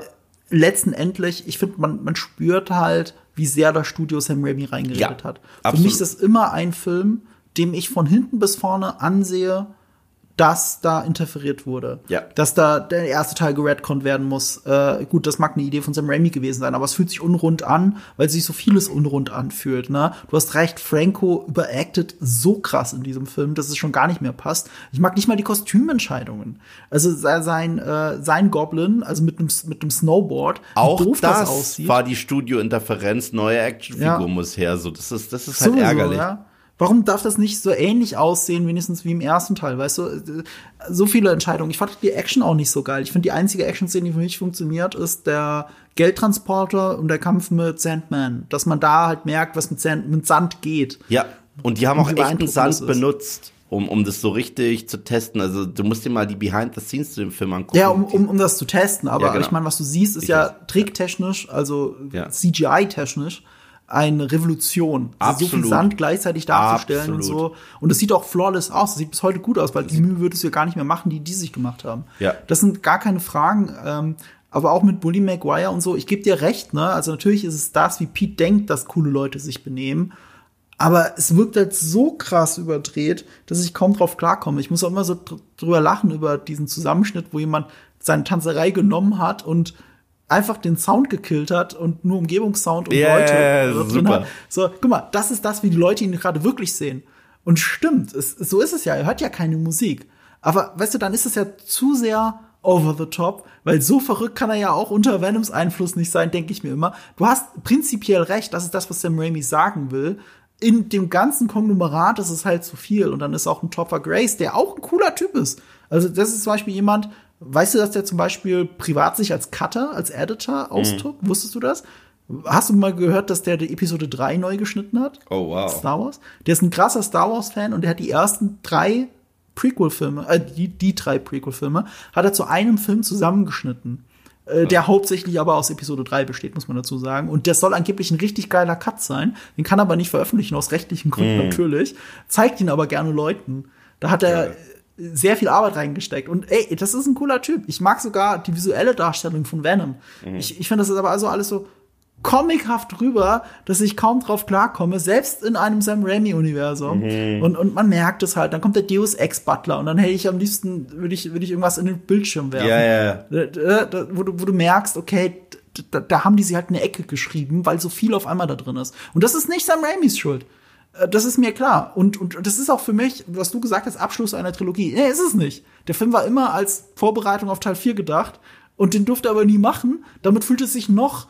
letztendlich, ich finde, man, man spürt halt, wie sehr das Studio Sam Raimi reingeredet Ja, hat. Für absolut. mich ist das immer ein Film, dem ich von hinten bis vorne ansehe, dass da interferiert wurde. Ja. Dass da der erste Teil geredconnt werden muss. Äh, gut, das mag eine Idee von Sam Raimi gewesen sein, aber es fühlt sich unrund an, weil sich so vieles unrund anfühlt. Ne? Du hast recht, Franco überacted so krass in diesem Film, dass es schon gar nicht mehr passt. Ich mag nicht mal die Kostümentscheidungen. Also se- sein, äh, sein Goblin, also mit einem mit einem Snowboard, wie Auch doof das, aussieht. war die Studiointerferenz, neue Actionfigur Ja. muss her. So, das ist, das ist halt Sowieso, ärgerlich. Ja? Warum darf das nicht so ähnlich aussehen, wenigstens wie im ersten Teil, weißt du? So viele Entscheidungen. Ich fand die Action auch nicht so geil. Ich finde, die einzige Action-Szene, die für mich funktioniert, ist der Geldtransporter und der Kampf mit Sandman. Dass man da halt merkt, was mit Sand, mit Sand geht. Ja, und die haben Und auch echten beeindruckend Sand benutzt, um, um das so richtig zu testen. Also du musst dir mal die Behind the Scenes zu dem Film angucken. Ja, um, um, um das zu testen. Aber Ja, genau. ich meine, was du siehst, ist Ich ja weiß. trägtechnisch, also Ja. CGI-technisch, eine Revolution. Also so viel Absolut. Sand gleichzeitig darzustellen und Absolut. so. Und es sieht auch flawless aus. Es sieht bis heute gut aus, weil die Mühe würdest du ja gar nicht mehr machen, die die sich gemacht haben. Ja. Das sind gar keine Fragen. Ähm, aber auch mit Bully Maguire und so, ich gebe dir recht, ne? Also natürlich ist es das, wie Pete denkt, dass coole Leute sich benehmen. Aber es wirkt halt so krass überdreht, dass ich kaum drauf klarkomme. Ich muss auch immer so dr drüber lachen über diesen Zusammenschnitt, wo jemand seine Tanzerei genommen hat und einfach den Sound gekillt hat und nur Umgebungssound und Ja, Leute ja, drin super. hat. So, guck mal, das ist das, wie die Leute ihn gerade wirklich sehen. Und stimmt, es, so ist es ja. Er hört ja keine Musik. Aber weißt du, dann ist es ja zu sehr over the top, weil so verrückt kann er ja auch unter Venoms Einfluss nicht sein, denke ich mir immer. Du hast prinzipiell recht, das ist das, was Sam Raimi sagen will. In dem ganzen Konglomerat ist es halt zu viel. Und dann ist auch ein Topher Grace, der auch ein cooler Typ ist. Also, das ist zum Beispiel jemand, weißt du, dass der zum Beispiel privat sich als Cutter, als Editor austobt? Wusstest du das? Hast du mal gehört, dass der die Episode 3 neu geschnitten hat? Oh, wow. Star Wars. Der ist ein krasser Star Wars-Fan und der hat die ersten drei Prequel-Filme, äh, die, die drei Prequel-Filme, hat er zu einem Film zusammengeschnitten. Äh, der hauptsächlich aber aus Episode 3 besteht, muss man dazu sagen. Und das soll angeblich ein richtig geiler Cut sein. Den kann er aber nicht veröffentlichen, aus rechtlichen Gründen natürlich. Zeigt ihn aber gerne Leuten. Da hat er sehr viel Arbeit reingesteckt. Und ey, das ist ein cooler Typ. Ich mag sogar die visuelle Darstellung von Venom. Ich, ich finde, das ist aber also alles so comichaft drüber, dass ich kaum drauf klarkomme, selbst in einem Sam Raimi-Universum. Und, und man merkt es halt. Dann kommt der Deus Ex-Butler und dann hätte ich am liebsten, würde ich, würde ich irgendwas in den Bildschirm werfen. Ja, ja, ja. Da- da- Wo du, wo du merkst, okay, da, da haben die sie halt in eine Ecke geschrieben, weil so viel auf einmal da drin ist. Und das ist nicht Sam Raimis Schuld. Äh, Das ist mir klar. Und, und das ist auch für mich, was du gesagt hast, Abschluss einer Trilogie. Nee, ist es nicht. Der Film war immer als Vorbereitung auf Teil 4 gedacht und den durfte er aber nie machen. Damit fühlt es sich noch,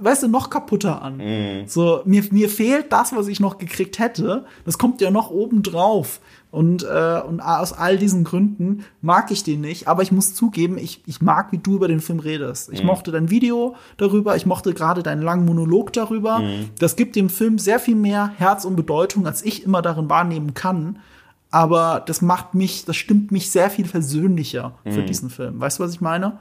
weißt du, noch kaputter an. So, mir, mir fehlt das, was ich noch gekriegt hätte. Das kommt ja noch oben drauf. Und, äh, und aus all diesen Gründen mag ich den nicht. Aber ich muss zugeben, ich, ich mag, wie du über den Film redest. Ich mochte dein Video darüber. Ich mochte gerade deinen langen Monolog darüber. Das gibt dem Film sehr viel mehr Herz und Bedeutung, als ich immer darin wahrnehmen kann. Aber das macht mich, das stimmt mich sehr viel versöhnlicher für diesen Film. Weißt du, was ich meine?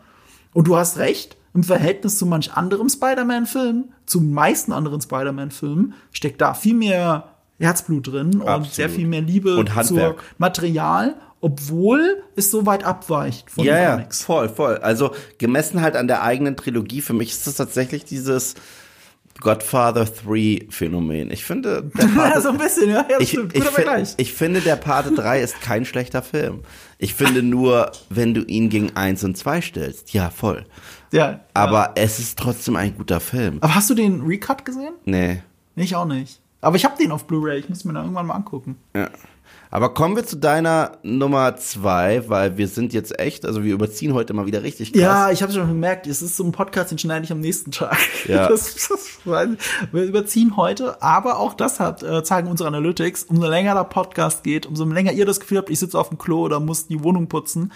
Und du hast recht, im Verhältnis zu manch anderem Spider-Man-Film, zu den meisten anderen Spider-Man-Filmen, steckt da viel mehr Herzblut drin und Absolut. sehr viel mehr Liebe Und Handwerk. zu Material, obwohl es so weit abweicht von Ja, den ja, Comics. voll, voll. Also gemessen halt an der eigenen Trilogie, für mich ist das tatsächlich dieses Godfather 3 Phänomen. Ich finde, der Ja, Pate, so ein bisschen, ja, ja ich, stimmt. ich, Vergleich. ich finde, der Pate 3 ist kein schlechter Film. Ich finde nur, wenn du ihn gegen 1 und 2 stellst, ja, voll. Ja, Aber ja. es ist trotzdem ein guter Film. Aber hast du den Recut gesehen? Nee. Nee, ich auch nicht. Aber ich habe den auf Blu-ray. Ich muss mir da irgendwann mal angucken. Ja. Aber kommen wir zu deiner Nummer zwei, weil wir sind jetzt echt, also wir überziehen heute mal wieder richtig krass. Ja, ich habe schon gemerkt, es ist so ein Podcast, den schneide ich am nächsten Tag. Ja. Das, das, wir überziehen heute, aber auch das hat, äh, zeigen unsere Analytics, umso länger der Podcast geht, umso länger ihr das Gefühl habt, ich sitze auf dem Klo oder muss die Wohnung putzen,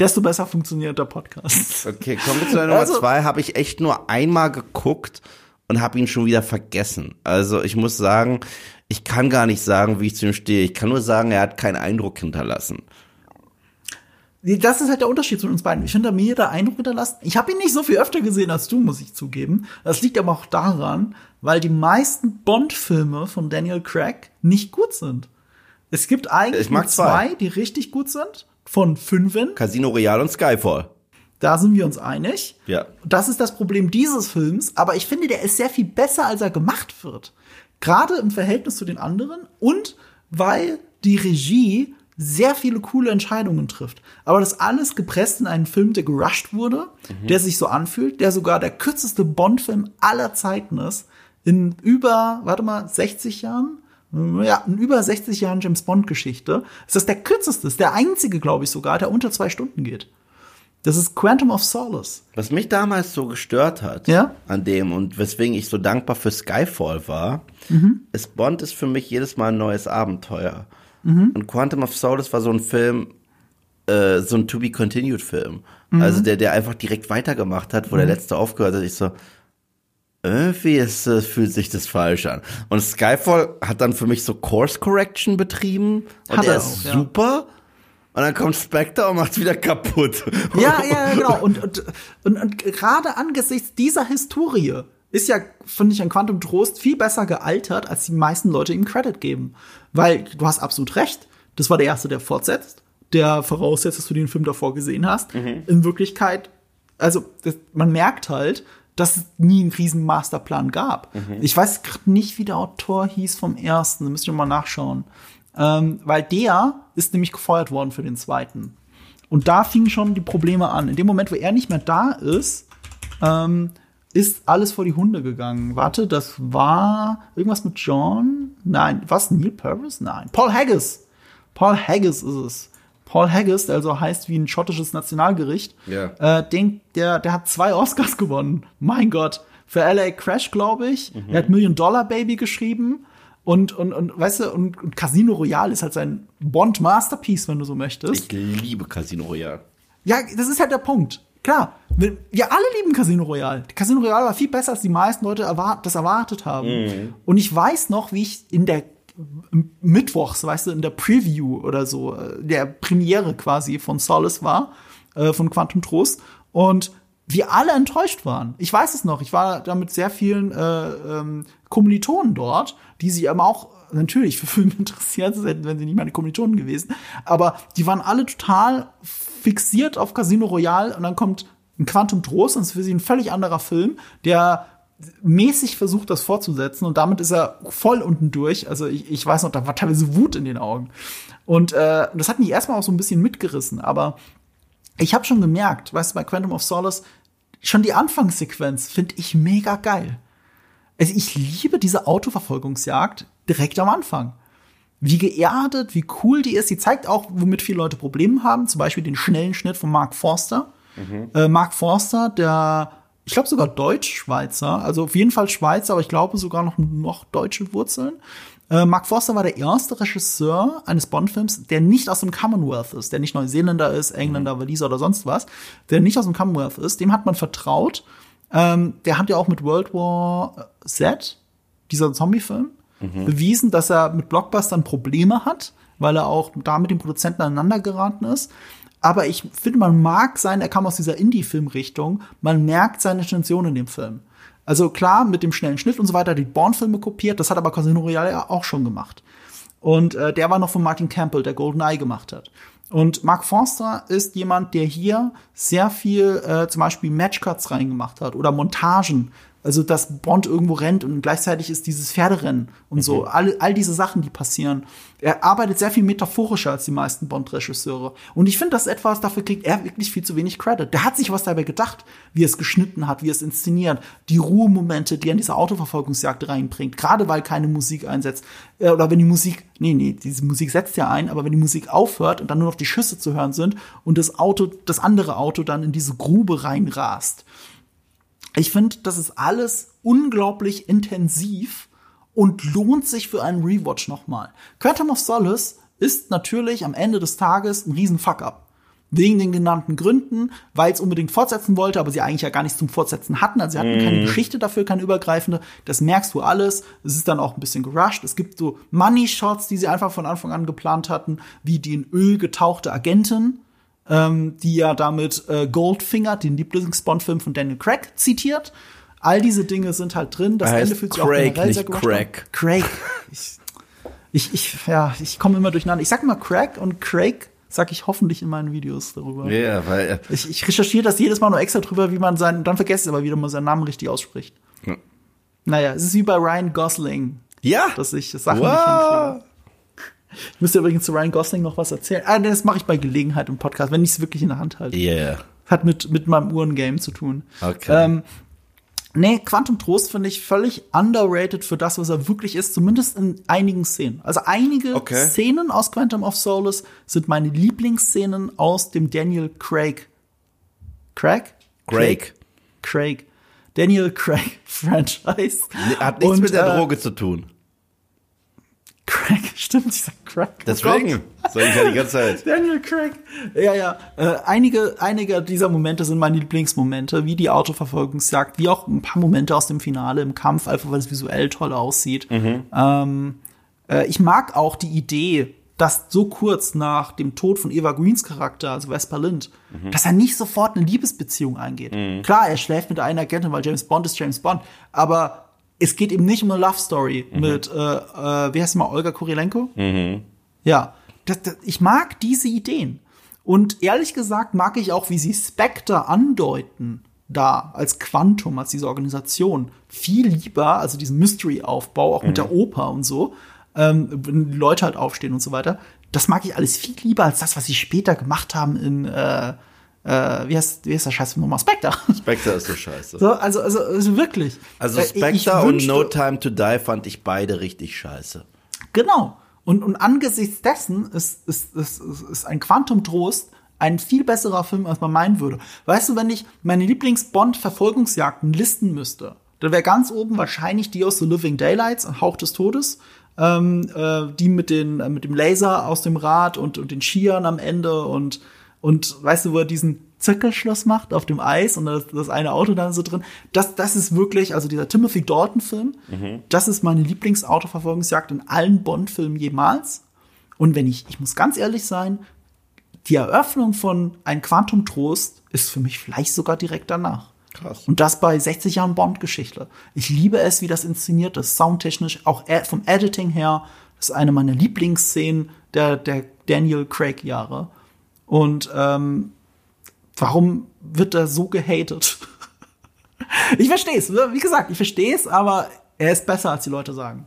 desto besser funktioniert der Podcast. Okay, kommen wir zu der Nummer Also- zwei. Habe ich echt nur einmal geguckt und habe ihn schon wieder vergessen. Also ich muss sagen, ich kann gar nicht sagen, wie ich zu ihm stehe. Ich kann nur sagen, er hat keinen Eindruck hinterlassen. Das ist halt der Unterschied zwischen uns beiden. Ich finde, mir der Eindruck hinterlassen. Ich habe ihn nicht so viel öfter gesehen als du, muss ich zugeben. Das liegt aber auch daran, weil die meisten Bond-Filme von Daniel Craig nicht gut sind. Es gibt eigentlich nur zwei, zwei. die richtig gut sind. Von fünfen. Casino Royale und Skyfall. Da sind wir uns einig. Ja. Das ist das Problem dieses Films, aber ich finde, der ist sehr viel besser, als er gemacht wird. Gerade im Verhältnis zu den anderen und weil die Regie sehr viele coole Entscheidungen trifft. Aber das alles gepresst in einen Film, der gerusht wurde, der sich so anfühlt, der sogar der kürzeste Bond-Film aller Zeiten ist. In über, warte mal, 60 Jahren? Ja, in über 60 Jahren James Bond-Geschichte. Ist das der kürzeste, ist der einzige, glaube ich sogar, der unter zwei Stunden geht. Das ist Quantum of Solace. Was mich damals so gestört hat Ja? an dem und weswegen ich so dankbar für Skyfall war, Mhm. ist Bond ist für mich jedes Mal ein neues Abenteuer. Mhm. Und Quantum of Solace war so ein Film, äh, so ein To-Be-Continued-Film. Mhm. Also der, der einfach direkt weitergemacht hat, wo der letzte aufgehört hat. Ich so, irgendwie ist, äh, fühlt sich das falsch an. Und Skyfall hat dann für mich so Course Correction betrieben. Und Hat er er ist auch, ja. Und dann kommt Spectre und macht's wieder kaputt. Ja, ja, genau. Und, und, und, und gerade angesichts dieser Historie ist ja, finde ich, ein Quantum Trost viel besser gealtert, als die meisten Leute ihm Credit geben. Weil du hast absolut recht. Das war der erste, der fortsetzt, der voraussetzt, dass du den Film davor gesehen hast. In Wirklichkeit, also das, man merkt halt, dass es nie einen riesen Masterplan gab. Ich weiß gerade nicht, wie der Autor hieß vom ersten. Da müsst ihr mal nachschauen. Ähm, weil der ist nämlich gefeuert worden für den zweiten. Und da fingen schon die Probleme an. In dem Moment, wo er nicht mehr da ist, ähm, ist alles vor die Hunde gegangen. Warte, das war irgendwas mit John? Nein, was? Neil Purvis? Nein. Paul Haggis. Paul Haggis ist es. Paul Haggis, der also heißt wie ein schottisches Nationalgericht, Ja. äh, den, der, der hat zwei Oscars gewonnen. Mein Gott. Für LA Crash, glaube ich. Er hat Million Dollar Baby geschrieben. Und, und, und weißt du, und, und Casino Royale ist halt sein Bond-Masterpiece, wenn du so möchtest. Ich liebe Casino Royale. Ja, das ist halt der Punkt. Klar, wir, wir alle lieben Casino Royale. Casino Royale war viel besser, als die meisten Leute erwart das erwartet haben. Und ich weiß noch, wie ich in der Mittwochs, weißt du, in der Preview oder so, äh, der Premiere quasi von Solace war, äh, von Quantum Trost. Und wir alle enttäuscht waren. Ich weiß es noch. Ich war da mit sehr vielen äh, ähm, Kommilitonen dort, die sich aber auch natürlich für Filme interessiert sind, wenn sie nicht meine Kommilitonen gewesen. Aber die waren alle total fixiert auf Casino Royale und dann kommt ein Quantum Trost und es ist für sie ein völlig anderer Film, der mäßig versucht, das fortzusetzen und damit ist er voll unten durch. Also ich, ich weiß noch, da war teilweise Wut in den Augen. Und äh, das hat mich erstmal auch so ein bisschen mitgerissen, aber ich habe schon gemerkt, weißt du, bei Quantum of Solace, schon die Anfangssequenz finde ich mega geil. Also ich liebe diese Autoverfolgungsjagd direkt am Anfang. Wie geerdet, wie cool die ist. Sie zeigt auch, womit viele Leute Probleme haben. Zum Beispiel den schnellen Schnitt von Mark Forster. Äh, Mark Forster, der, ich glaube sogar Deutsch-Schweizer, also auf jeden Fall Schweizer, aber ich glaube sogar noch, noch deutsche Wurzeln. Äh, Mark Forster war der erste Regisseur eines Bond-Films, der nicht aus dem Commonwealth ist, der nicht Neuseeländer ist, Engländer, Waliser oder sonst was, der nicht aus dem Commonwealth ist. Dem hat man vertraut. Ähm, der hat ja auch mit World War Z, dieser Zombie-Film, bewiesen, dass er mit Blockbustern Probleme hat, weil er auch da mit den Produzenten aneinander geraten ist. Aber ich finde, man mag sein, er kam aus dieser Indie-Film-Richtung, man merkt seine Intention in dem Film. Also klar, mit dem schnellen Schnitt und so weiter, die Bourne-Filme kopiert, das hat aber Casino Royale ja auch schon gemacht. Und äh, der war noch von Martin Campbell, der GoldenEye gemacht hat. Und Mark Forster ist jemand, der hier sehr viel äh, zum Beispiel Matchcuts reingemacht hat oder Montagen. Also, dass Bond irgendwo rennt und gleichzeitig ist dieses Pferderennen und so. All, all diese Sachen, die passieren. Er arbeitet sehr viel metaphorischer als die meisten Bond-Regisseure. Und ich finde, das ist etwas, dafür kriegt er wirklich viel zu wenig Credit. Der hat sich was dabei gedacht, wie er es geschnitten hat, wie er es inszeniert. Die Ruhemomente, die er in diese Autoverfolgungsjagd reinbringt. Gerade weil keine Musik einsetzt. Äh, Oder wenn die Musik, nee, nee, diese Musik setzt ja ein, aber wenn die Musik aufhört und dann nur noch die Schüsse zu hören sind und das Auto, das andere Auto dann in diese Grube reinrast. Ich finde, das ist alles unglaublich intensiv und lohnt sich für einen Rewatch nochmal. Quantum of Solace ist natürlich am Ende des Tages ein riesen Fuck-up. wegen den genannten Gründen, weil es unbedingt fortsetzen wollte, aber sie eigentlich ja gar nichts zum Fortsetzen hatten. Also sie hatten keine Geschichte dafür, keine übergreifende. Das merkst du alles. Es ist dann auch ein bisschen gerusht. Es gibt so Money-Shots, die sie einfach von Anfang an geplant hatten, wie die in Öl getauchte Agentin, ähm, die ja damit äh, Goldfinger, den Lieblings-Bond-Film von Daniel Craig, zitiert. All diese Dinge sind halt drin. Das heißt Ende fühlt sich Craig, auch generell nicht sehr Craig. an. Craig. Ich, ich, ich, ja, ich komme immer durcheinander. Ich sag immer Craig und Craig sag ich hoffentlich in meinen Videos darüber. Ja, weil äh, Ich, ich recherchiere das jedes Mal nur extra drüber, wie man seinen, dann vergesse ich aber wieder mal seinen Namen richtig ausspricht. Ja. Naja, es ist wie bei Ryan Gosling, ja. dass ich Sachen nicht Wow. hinkriege. Ich müsste übrigens zu Ryan Gosling noch was erzählen. Ah, das mache ich bei Gelegenheit im Podcast, wenn ich es wirklich in der Hand halte. Yeah. Hat mit, mit meinem Uhrengame zu tun. Okay. Ähm, nee, Quantum Trost finde ich völlig underrated für das, was er wirklich ist, zumindest in einigen Szenen. Also einige Okay. Szenen aus Quantum of Solace sind meine Lieblingsszenen aus dem Daniel Craig. Craig? Craig. Craig. Daniel Craig Franchise. Hat nichts Und, mit der äh, Droge zu tun. Craig, stimmt, ich sag Craig. Gott. Sag ich ja die ganze Zeit. Daniel Craig. Ja, ja. Äh, einige, einige dieser Momente sind meine Lieblingsmomente, wie die Autoverfolgungsjagd, wie auch ein paar Momente aus dem Finale im Kampf, einfach weil es visuell toll aussieht. Ähm, äh, ich mag auch die Idee, dass so kurz nach dem Tod von Eva Greens Charakter, also Vesper Lind, dass er nicht sofort eine Liebesbeziehung eingeht. Klar, er schläft mit einer Agentin, weil James Bond ist James Bond, aber es geht eben nicht um eine Love Story mit, äh, äh, wie heißt sie mal, Olga Kurilenko? Ja, das, das, ich mag diese Ideen. Und ehrlich gesagt mag ich auch, wie sie Spectre andeuten, da als Quantum, als diese Organisation, viel lieber, also diesen Mystery-Aufbau, auch mit der Oper und so, ähm, wenn die Leute halt aufstehen und so weiter. Das mag ich alles viel lieber als das, was sie später gemacht haben in, äh, äh, wie heißt, wie heißt der Scheiß nochmal? Spectre. Spectre ist so scheiße. So, also, also, also wirklich. Also Äh, Spectre und No Time to Die fand ich beide richtig scheiße. Genau. Und, und angesichts dessen ist, ist, ist, ist, ein Quantum Trost ein viel besserer Film, als man meinen würde. Weißt du, wenn ich meine Lieblings-Bond-Verfolgungsjagden listen müsste, dann wäre ganz oben wahrscheinlich die aus The Living Daylights, Hauch des Todes, ähm, äh, die mit, den, äh, mit dem Laser aus dem Rad und, und den Skiern am Ende und, und weißt du, wo er diesen Zirkelschluss macht auf dem Eis und das, das eine Auto dann so drin. Das, das ist wirklich, also dieser Timothy Dalton-Film, das ist meine Lieblingsautoverfolgungsjagd in allen Bond-Filmen jemals. Und wenn ich, ich muss ganz ehrlich sein, die Eröffnung von Ein Quantum Trost ist für mich vielleicht sogar direkt danach. Krass. Und das bei 60 Jahren Bond-Geschichte. Ich liebe es, wie das inszeniert ist, soundtechnisch, auch e- vom Editing her. Das ist eine meiner Lieblingsszenen der, der Daniel Craig-Jahre. Und ähm, warum wird er so gehatet? ich verstehe es. Wie gesagt, ich verstehe es, aber er ist besser, als die Leute sagen.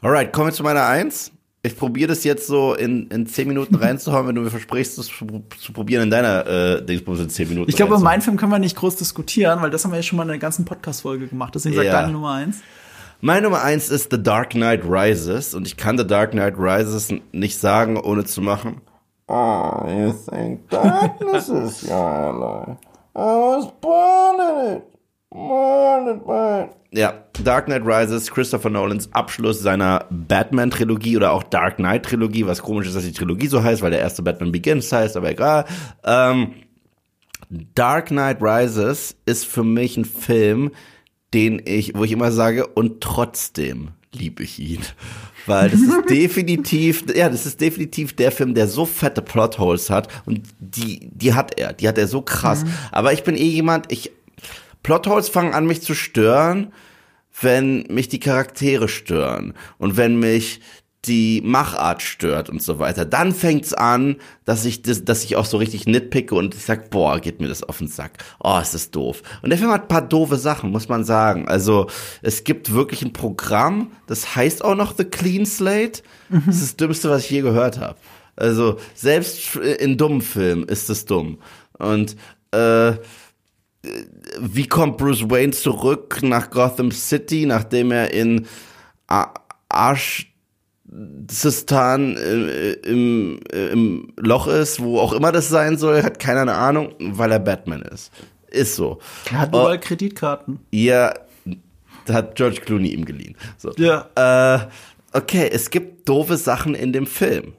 Alright, kommen wir zu meiner Eins. Ich probiere das jetzt so in, in 10 Minuten reinzuhauen, wenn du mir versprichst, das zu, zu probieren in deiner äh, Dingsbums in 10 Minuten. Ich glaube, über meinen Film können wir nicht groß diskutieren, weil das haben wir ja schon mal in der ganzen Podcast-Folge gemacht. Deswegen sagt Ja. deine Nummer eins. Meine Nummer eins ist The Dark Knight Rises und ich kann The Dark Knight Rises nicht sagen, ohne zu machen. Oh, you think darkness is your ally? I was born in it. Born in it. Ja, Dark Knight Rises, Christopher Nolans Abschluss seiner Batman-Trilogie oder auch Dark Knight-Trilogie, was komisch ist, dass die Trilogie so heißt, weil der erste Batman Begins heißt, aber egal. Ähm, Dark Knight Rises ist für mich ein Film, den ich, wo ich immer sage, und trotzdem liebe ich ihn. Weil das ist definitiv, ja, das ist definitiv der Film, der so fette Plotholes hat und die, die hat er, die hat er so krass. Aber ich bin eh jemand, ich, Plotholes fangen an mich zu stören, wenn mich die Charaktere stören und wenn mich die Machart stört und so weiter, dann fängt's an, dass ich das, dass ich auch so richtig nitpicke und ich sag, boah, geht mir das auf den Sack. Oh, ist das doof. Und der Film hat ein paar doofe Sachen, muss man sagen. Also, es gibt wirklich ein Programm, das heißt auch noch The Clean Slate. Das ist das Dümmste, was ich je gehört habe. Also, selbst in dummen Filmen ist es dumm. Und, äh, wie kommt Bruce Wayne zurück nach Gotham City, nachdem er in A- Arschistan äh, im, äh, im Loch ist, wo auch immer das sein soll, hat keiner eine Ahnung, weil er Batman ist. Ist so. Er hat überall Kreditkarten. Ja, da hat George Clooney ihm geliehen. So. Ja. Äh, okay, es gibt doofe Sachen in dem Film.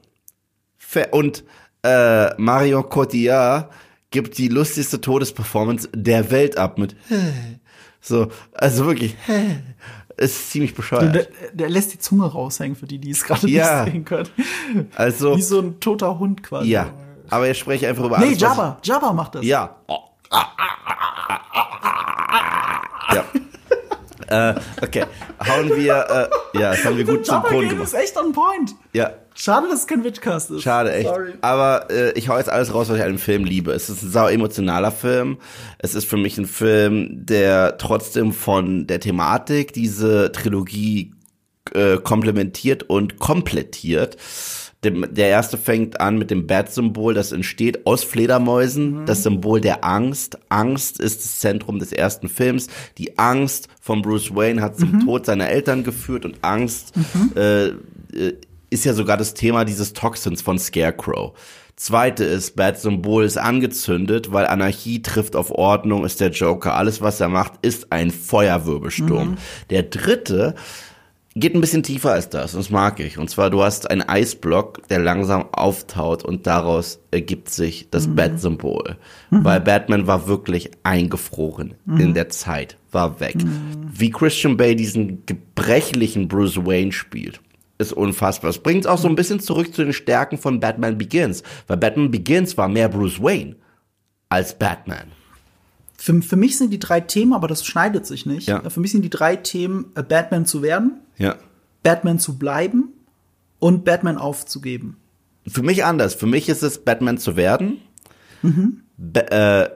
Und äh, Mario Cotillard gibt die lustigste Todesperformance der Welt ab mit so, also wirklich ist ziemlich bescheuert. Der, der lässt die Zunge raushängen, für die, die es gerade Ja. nicht sehen können. Also Wie so ein toter Hund quasi. ja, aber ich spreche einfach über Nee, alles. was Jabba. Jabba macht das. Ich, ja. ja. äh, okay, hauen wir, äh, ja, das haben wir gut synchron Game gemacht. ist echt on point. Ja, Schade, dass es kein Witchcast ist. Schade, echt. Sorry. Aber äh, ich hau jetzt alles raus, was ich an dem Film liebe. Es ist ein sau emotionaler Film. Es ist für mich ein Film, der trotzdem von der Thematik diese Trilogie äh, komplementiert und komplettiert. Dem, der erste fängt an mit dem Bat-Symbol, das entsteht aus Fledermäusen, das Symbol der Angst. Angst ist das Zentrum des ersten Films. Die Angst von Bruce Wayne hat zum Tod seiner Eltern geführt und Angst äh, äh, ist ja sogar das Thema dieses Toxins von Scarecrow. Zweite ist, Bad Symbol ist angezündet, weil Anarchie trifft auf Ordnung, ist der Joker. Alles, was er macht, ist ein Feuerwirbelsturm. Der dritte geht ein bisschen tiefer als das, und das mag ich. Und zwar, du hast einen Eisblock, der langsam auftaut und daraus ergibt sich das Bat-Symbol. Weil Batman war wirklich eingefroren in der Zeit, war weg. Wie Christian Bale diesen gebrechlichen Bruce Wayne spielt, ist unfassbar. Es bringt auch so ein bisschen zurück zu den Stärken von Batman Begins. Weil Batman Begins war mehr Bruce Wayne als Batman. Für, für mich sind die drei Themen, aber das schneidet sich nicht. Ja. Für mich sind die drei Themen, äh, Batman zu werden, Ja. Batman zu bleiben und Batman aufzugeben. Für mich anders. Für mich ist es Batman zu werden, Ba äh,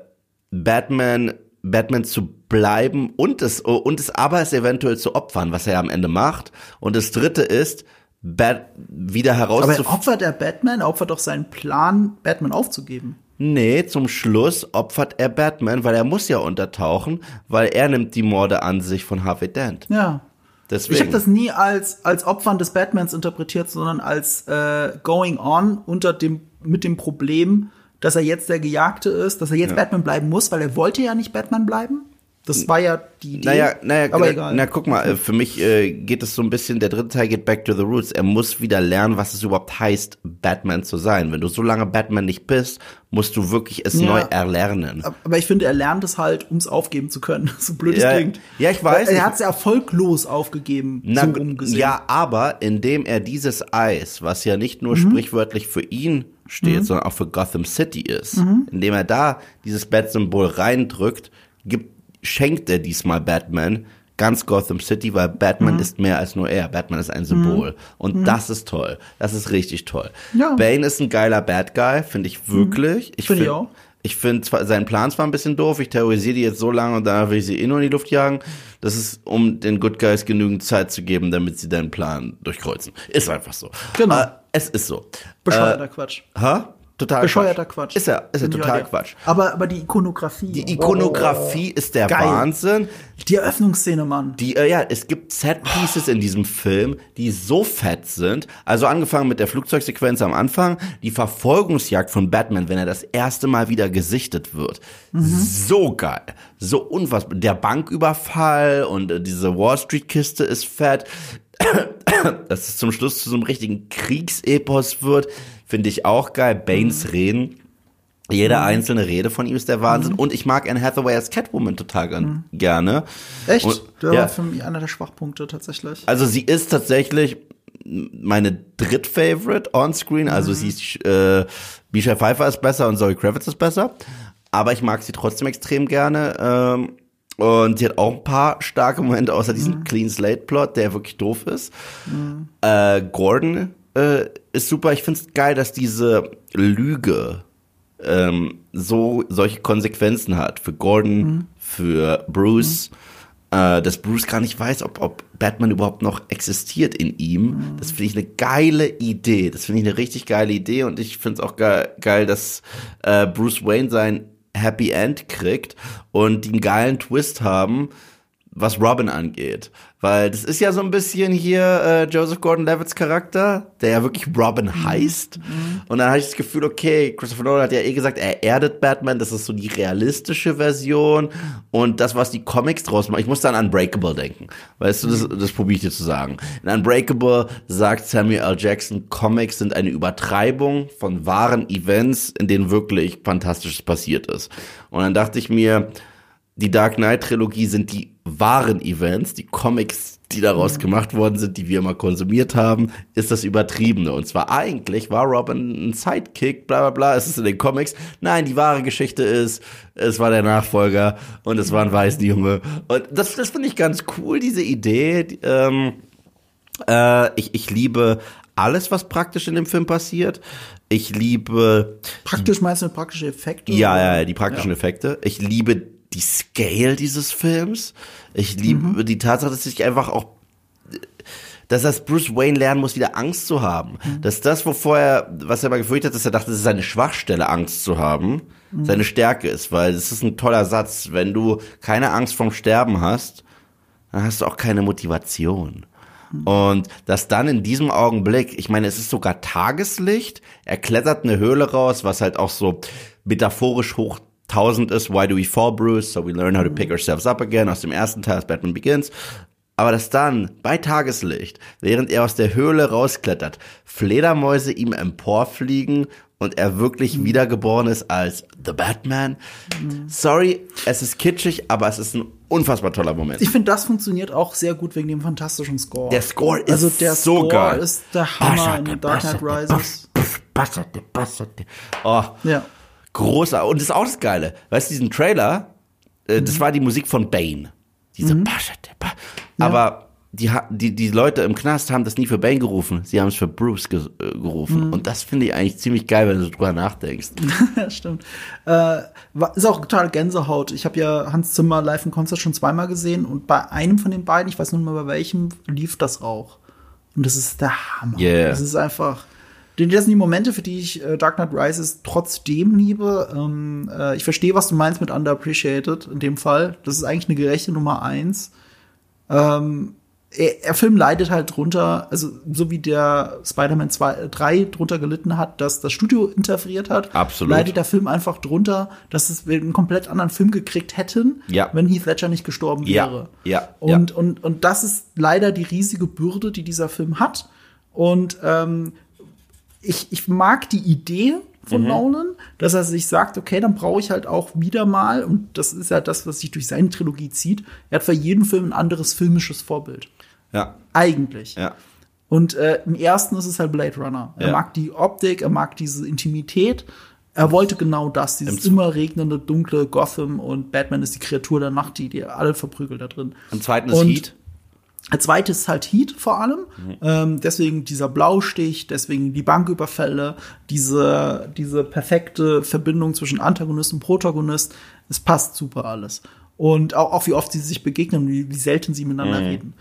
Batman, Batman zu bleiben und es, und es aber es eventuell zu opfern, was er am Ende macht. Und das dritte ist, Bat wieder Aber er herauszufinden. opfert er Batman, er opfert doch seinen Plan, Batman aufzugeben. Nee, zum Schluss opfert er Batman, weil er muss ja untertauchen, weil er nimmt die Morde an sich von Harvey Dent. Ja. Deswegen. Ich habe das nie als, als Opfern des Batmans interpretiert, sondern als äh, going on unter dem, mit dem Problem, dass er jetzt der Gejagte ist, dass er jetzt Batman bleiben muss, weil er wollte ja nicht Batman bleiben. Das war ja die Idee. Naja, naja, aber na, egal. na guck mal, äh, für mich äh, geht es so ein bisschen, der dritte Teil geht back to the roots. Er muss wieder lernen, was es überhaupt heißt, Batman zu sein. Wenn du so lange Batman nicht bist, musst du wirklich es Ja. neu erlernen. aber ich finde, er lernt es halt, um es aufgeben zu können. so blöd es Ja, klingt. ja, ich weiß. Er hat es erfolglos aufgegeben, Na, so rumgesehen. ja, aber indem er dieses Eis, was ja nicht nur Mhm. sprichwörtlich für ihn steht, sondern auch für Gotham City ist, Mhm. indem er da dieses Bat-Symbol reindrückt, gibt, schenkt er diesmal Batman ganz Gotham City, weil Batman Mhm. ist mehr als nur er. Batman ist ein Symbol. Und das ist toll. Das ist richtig toll. Ja. Bane ist ein geiler Bad Guy, finde ich wirklich. Ich Finde ich find- auch. Ich finde zwar, sein Plan zwar ein bisschen doof, ich terrorisiere die jetzt so lange und danach will ich sie eh nur in die Luft jagen. Das ist, um den Good Guys genügend Zeit zu geben, damit sie deinen Plan durchkreuzen. Ist einfach so. Genau. Äh, es ist so. Bescheuerter Quatsch. Hä? Total Bescheuerter Quatsch. Ist er, ist er total dir. Quatsch. Aber, aber die Ikonografie. Die Ikonografie ist der Geil. Wahnsinn. Die Eröffnungsszene, Mann. Die, äh, ja, es gibt Set-Pieces in diesem Film, die so fett sind. Also angefangen mit der Flugzeugsequenz am Anfang, die Verfolgungsjagd von Batman, wenn er das erste Mal wieder gesichtet wird. So geil. So unfassbar. Der Banküberfall und äh, diese Wall Street-Kiste ist fett. Dass es zum Schluss zu so einem richtigen Kriegsepos wird, finde ich auch geil. Banes Reden. Jede einzelne Rede von ihm ist der Wahnsinn. Und ich mag Anne Hathaway als Catwoman total gern- gerne. Echt? Und, Der ja, war für mich einer der Schwachpunkte tatsächlich. also sie ist tatsächlich meine Dritt-Favorite on-screen. Also sie ist, äh, Michelle Pfeiffer ist besser und Zoe Kravitz ist besser. Aber ich mag sie trotzdem extrem gerne. Ähm, und sie hat auch ein paar starke Momente, außer diesem Clean Slate-Plot, der wirklich doof ist. Äh, Gordon äh, ist super. Ich find's geil, dass diese Lüge ähm, so solche Konsequenzen hat für Gordon, für Bruce, äh, dass Bruce gar nicht weiß, ob, ob Batman überhaupt noch existiert in ihm. Das finde ich eine geile Idee. Das finde ich eine richtig geile Idee und ich finde es auch ge geil, dass äh, Bruce Wayne sein Happy End kriegt und die einen geilen Twist haben, was Robin angeht. Weil das ist ja so ein bisschen hier äh, Joseph Gordon-Levitt's Charakter, der ja wirklich Robin Mhm. heißt. Und dann hatte ich das Gefühl, okay, Christopher Nolan hat ja eh gesagt, er erdet Batman, das ist so die realistische Version. Und das, was die Comics draus machen, ich muss dann an Unbreakable denken. Weißt du, das, das probiere ich dir zu sagen. In Unbreakable sagt Samuel L. Jackson, Comics sind eine Übertreibung von wahren Events, in denen wirklich Fantastisches passiert ist. Und dann dachte ich mir, die Dark Knight Trilogie sind die wahren Events, die Comics, die daraus gemacht worden sind, die wir immer konsumiert haben, ist das Übertriebene. Und zwar eigentlich war Robin ein Sidekick, bla bla bla, es ist in den Comics. Nein, die wahre Geschichte ist, es war der Nachfolger und es war ein weißer Junge. Und das, das finde ich ganz cool, diese Idee. Die, Ähm, äh, ich, ich liebe alles, was praktisch in dem Film passiert. Ich liebe Praktisch meinst du praktische Effekte? ja, ja, ja, die praktischen Effekte. Ich liebe die Scale dieses Films. Ich liebe die Tatsache, dass ich einfach auch, dass das Bruce Wayne lernen muss, wieder Angst zu haben. Dass das, wovor er, was er mal gefürchtet hat, dass er dachte, das ist seine Schwachstelle, Angst zu haben, seine Stärke ist, weil das ist ein toller Satz. Wenn du keine Angst vom Sterben hast, dann hast du auch keine Motivation. Und dass dann in diesem Augenblick, ich meine, es ist sogar Tageslicht, er klettert eine Höhle raus, was halt auch so metaphorisch hoch 1000 ist, why do we fall, Bruce? So we learn how to pick ourselves up again, aus dem ersten Teil, als Batman Begins. Aber dass dann bei Tageslicht, während er aus der Höhle rausklettert, Fledermäuse ihm emporfliegen und er wirklich wiedergeboren ist als The Batman. Sorry, es ist kitschig, aber es ist ein unfassbar toller Moment. Ich finde, das funktioniert auch sehr gut wegen dem fantastischen Score. Der Score ist also der so Score geil. ist der Hammer in Dark Knight Rises. Oh, Ja. Großartig. Und das ist auch das Geile. Weißt du, diesen Trailer, äh, Mhm. das war die Musik von Bane. Diese Ba- Aber die, die, die Leute im Knast haben das nie für Bane gerufen. Sie haben es für Bruce ge äh, gerufen. Mhm. Und das finde ich eigentlich ziemlich geil, wenn du drüber nachdenkst. Ja, stimmt. Äh, ist auch total Gänsehaut. Ich habe ja Hans Zimmer live im Konzert schon zweimal gesehen und bei einem von den beiden, ich weiß nicht mehr bei welchem, lief das auch. Und das ist der Hammer. Yeah. Das ist einfach. Denn Das sind die Momente, für die ich äh, Dark Knight Rises trotzdem liebe. Ähm, äh, ich verstehe, was du meinst mit underappreciated in dem Fall. Das ist eigentlich eine gerechte Nummer eins. Ähm, er, der Film leidet halt drunter, also so wie der Spider-Man 2, 3 drunter gelitten hat, dass das Studio interferiert hat, Absolut. leidet der Film einfach drunter, dass es wir einen komplett anderen Film gekriegt hätten, Ja. wenn Heath Ledger nicht gestorben Ja, wäre. ja, Und, ja. und, und das ist leider die riesige Bürde, die dieser Film hat. Und ähm, ich, ich mag die Idee von Mhm. Nolan, dass er sich sagt, okay, dann brauche ich halt auch wieder mal, und das ist ja das, was sich durch seine Trilogie zieht, er hat für jeden Film ein anderes filmisches Vorbild. Ja, Eigentlich. ja. Und äh, im ersten ist es halt Blade Runner. Er Ja. mag die Optik, er mag diese Intimität. Er wollte genau das, dieses Im- immer regnende, dunkle Gotham und Batman ist die Kreatur der Nacht, die, die alle verprügelt da drin. Im zweiten ist Und- Heat. Als zweites ist halt Heat vor allem. Ähm, deswegen dieser Blaustich, deswegen die Banküberfälle, diese, diese perfekte Verbindung zwischen Antagonist und Protagonist. Es passt super alles. Und auch, auch wie oft sie sich begegnen, wie, wie selten sie miteinander reden.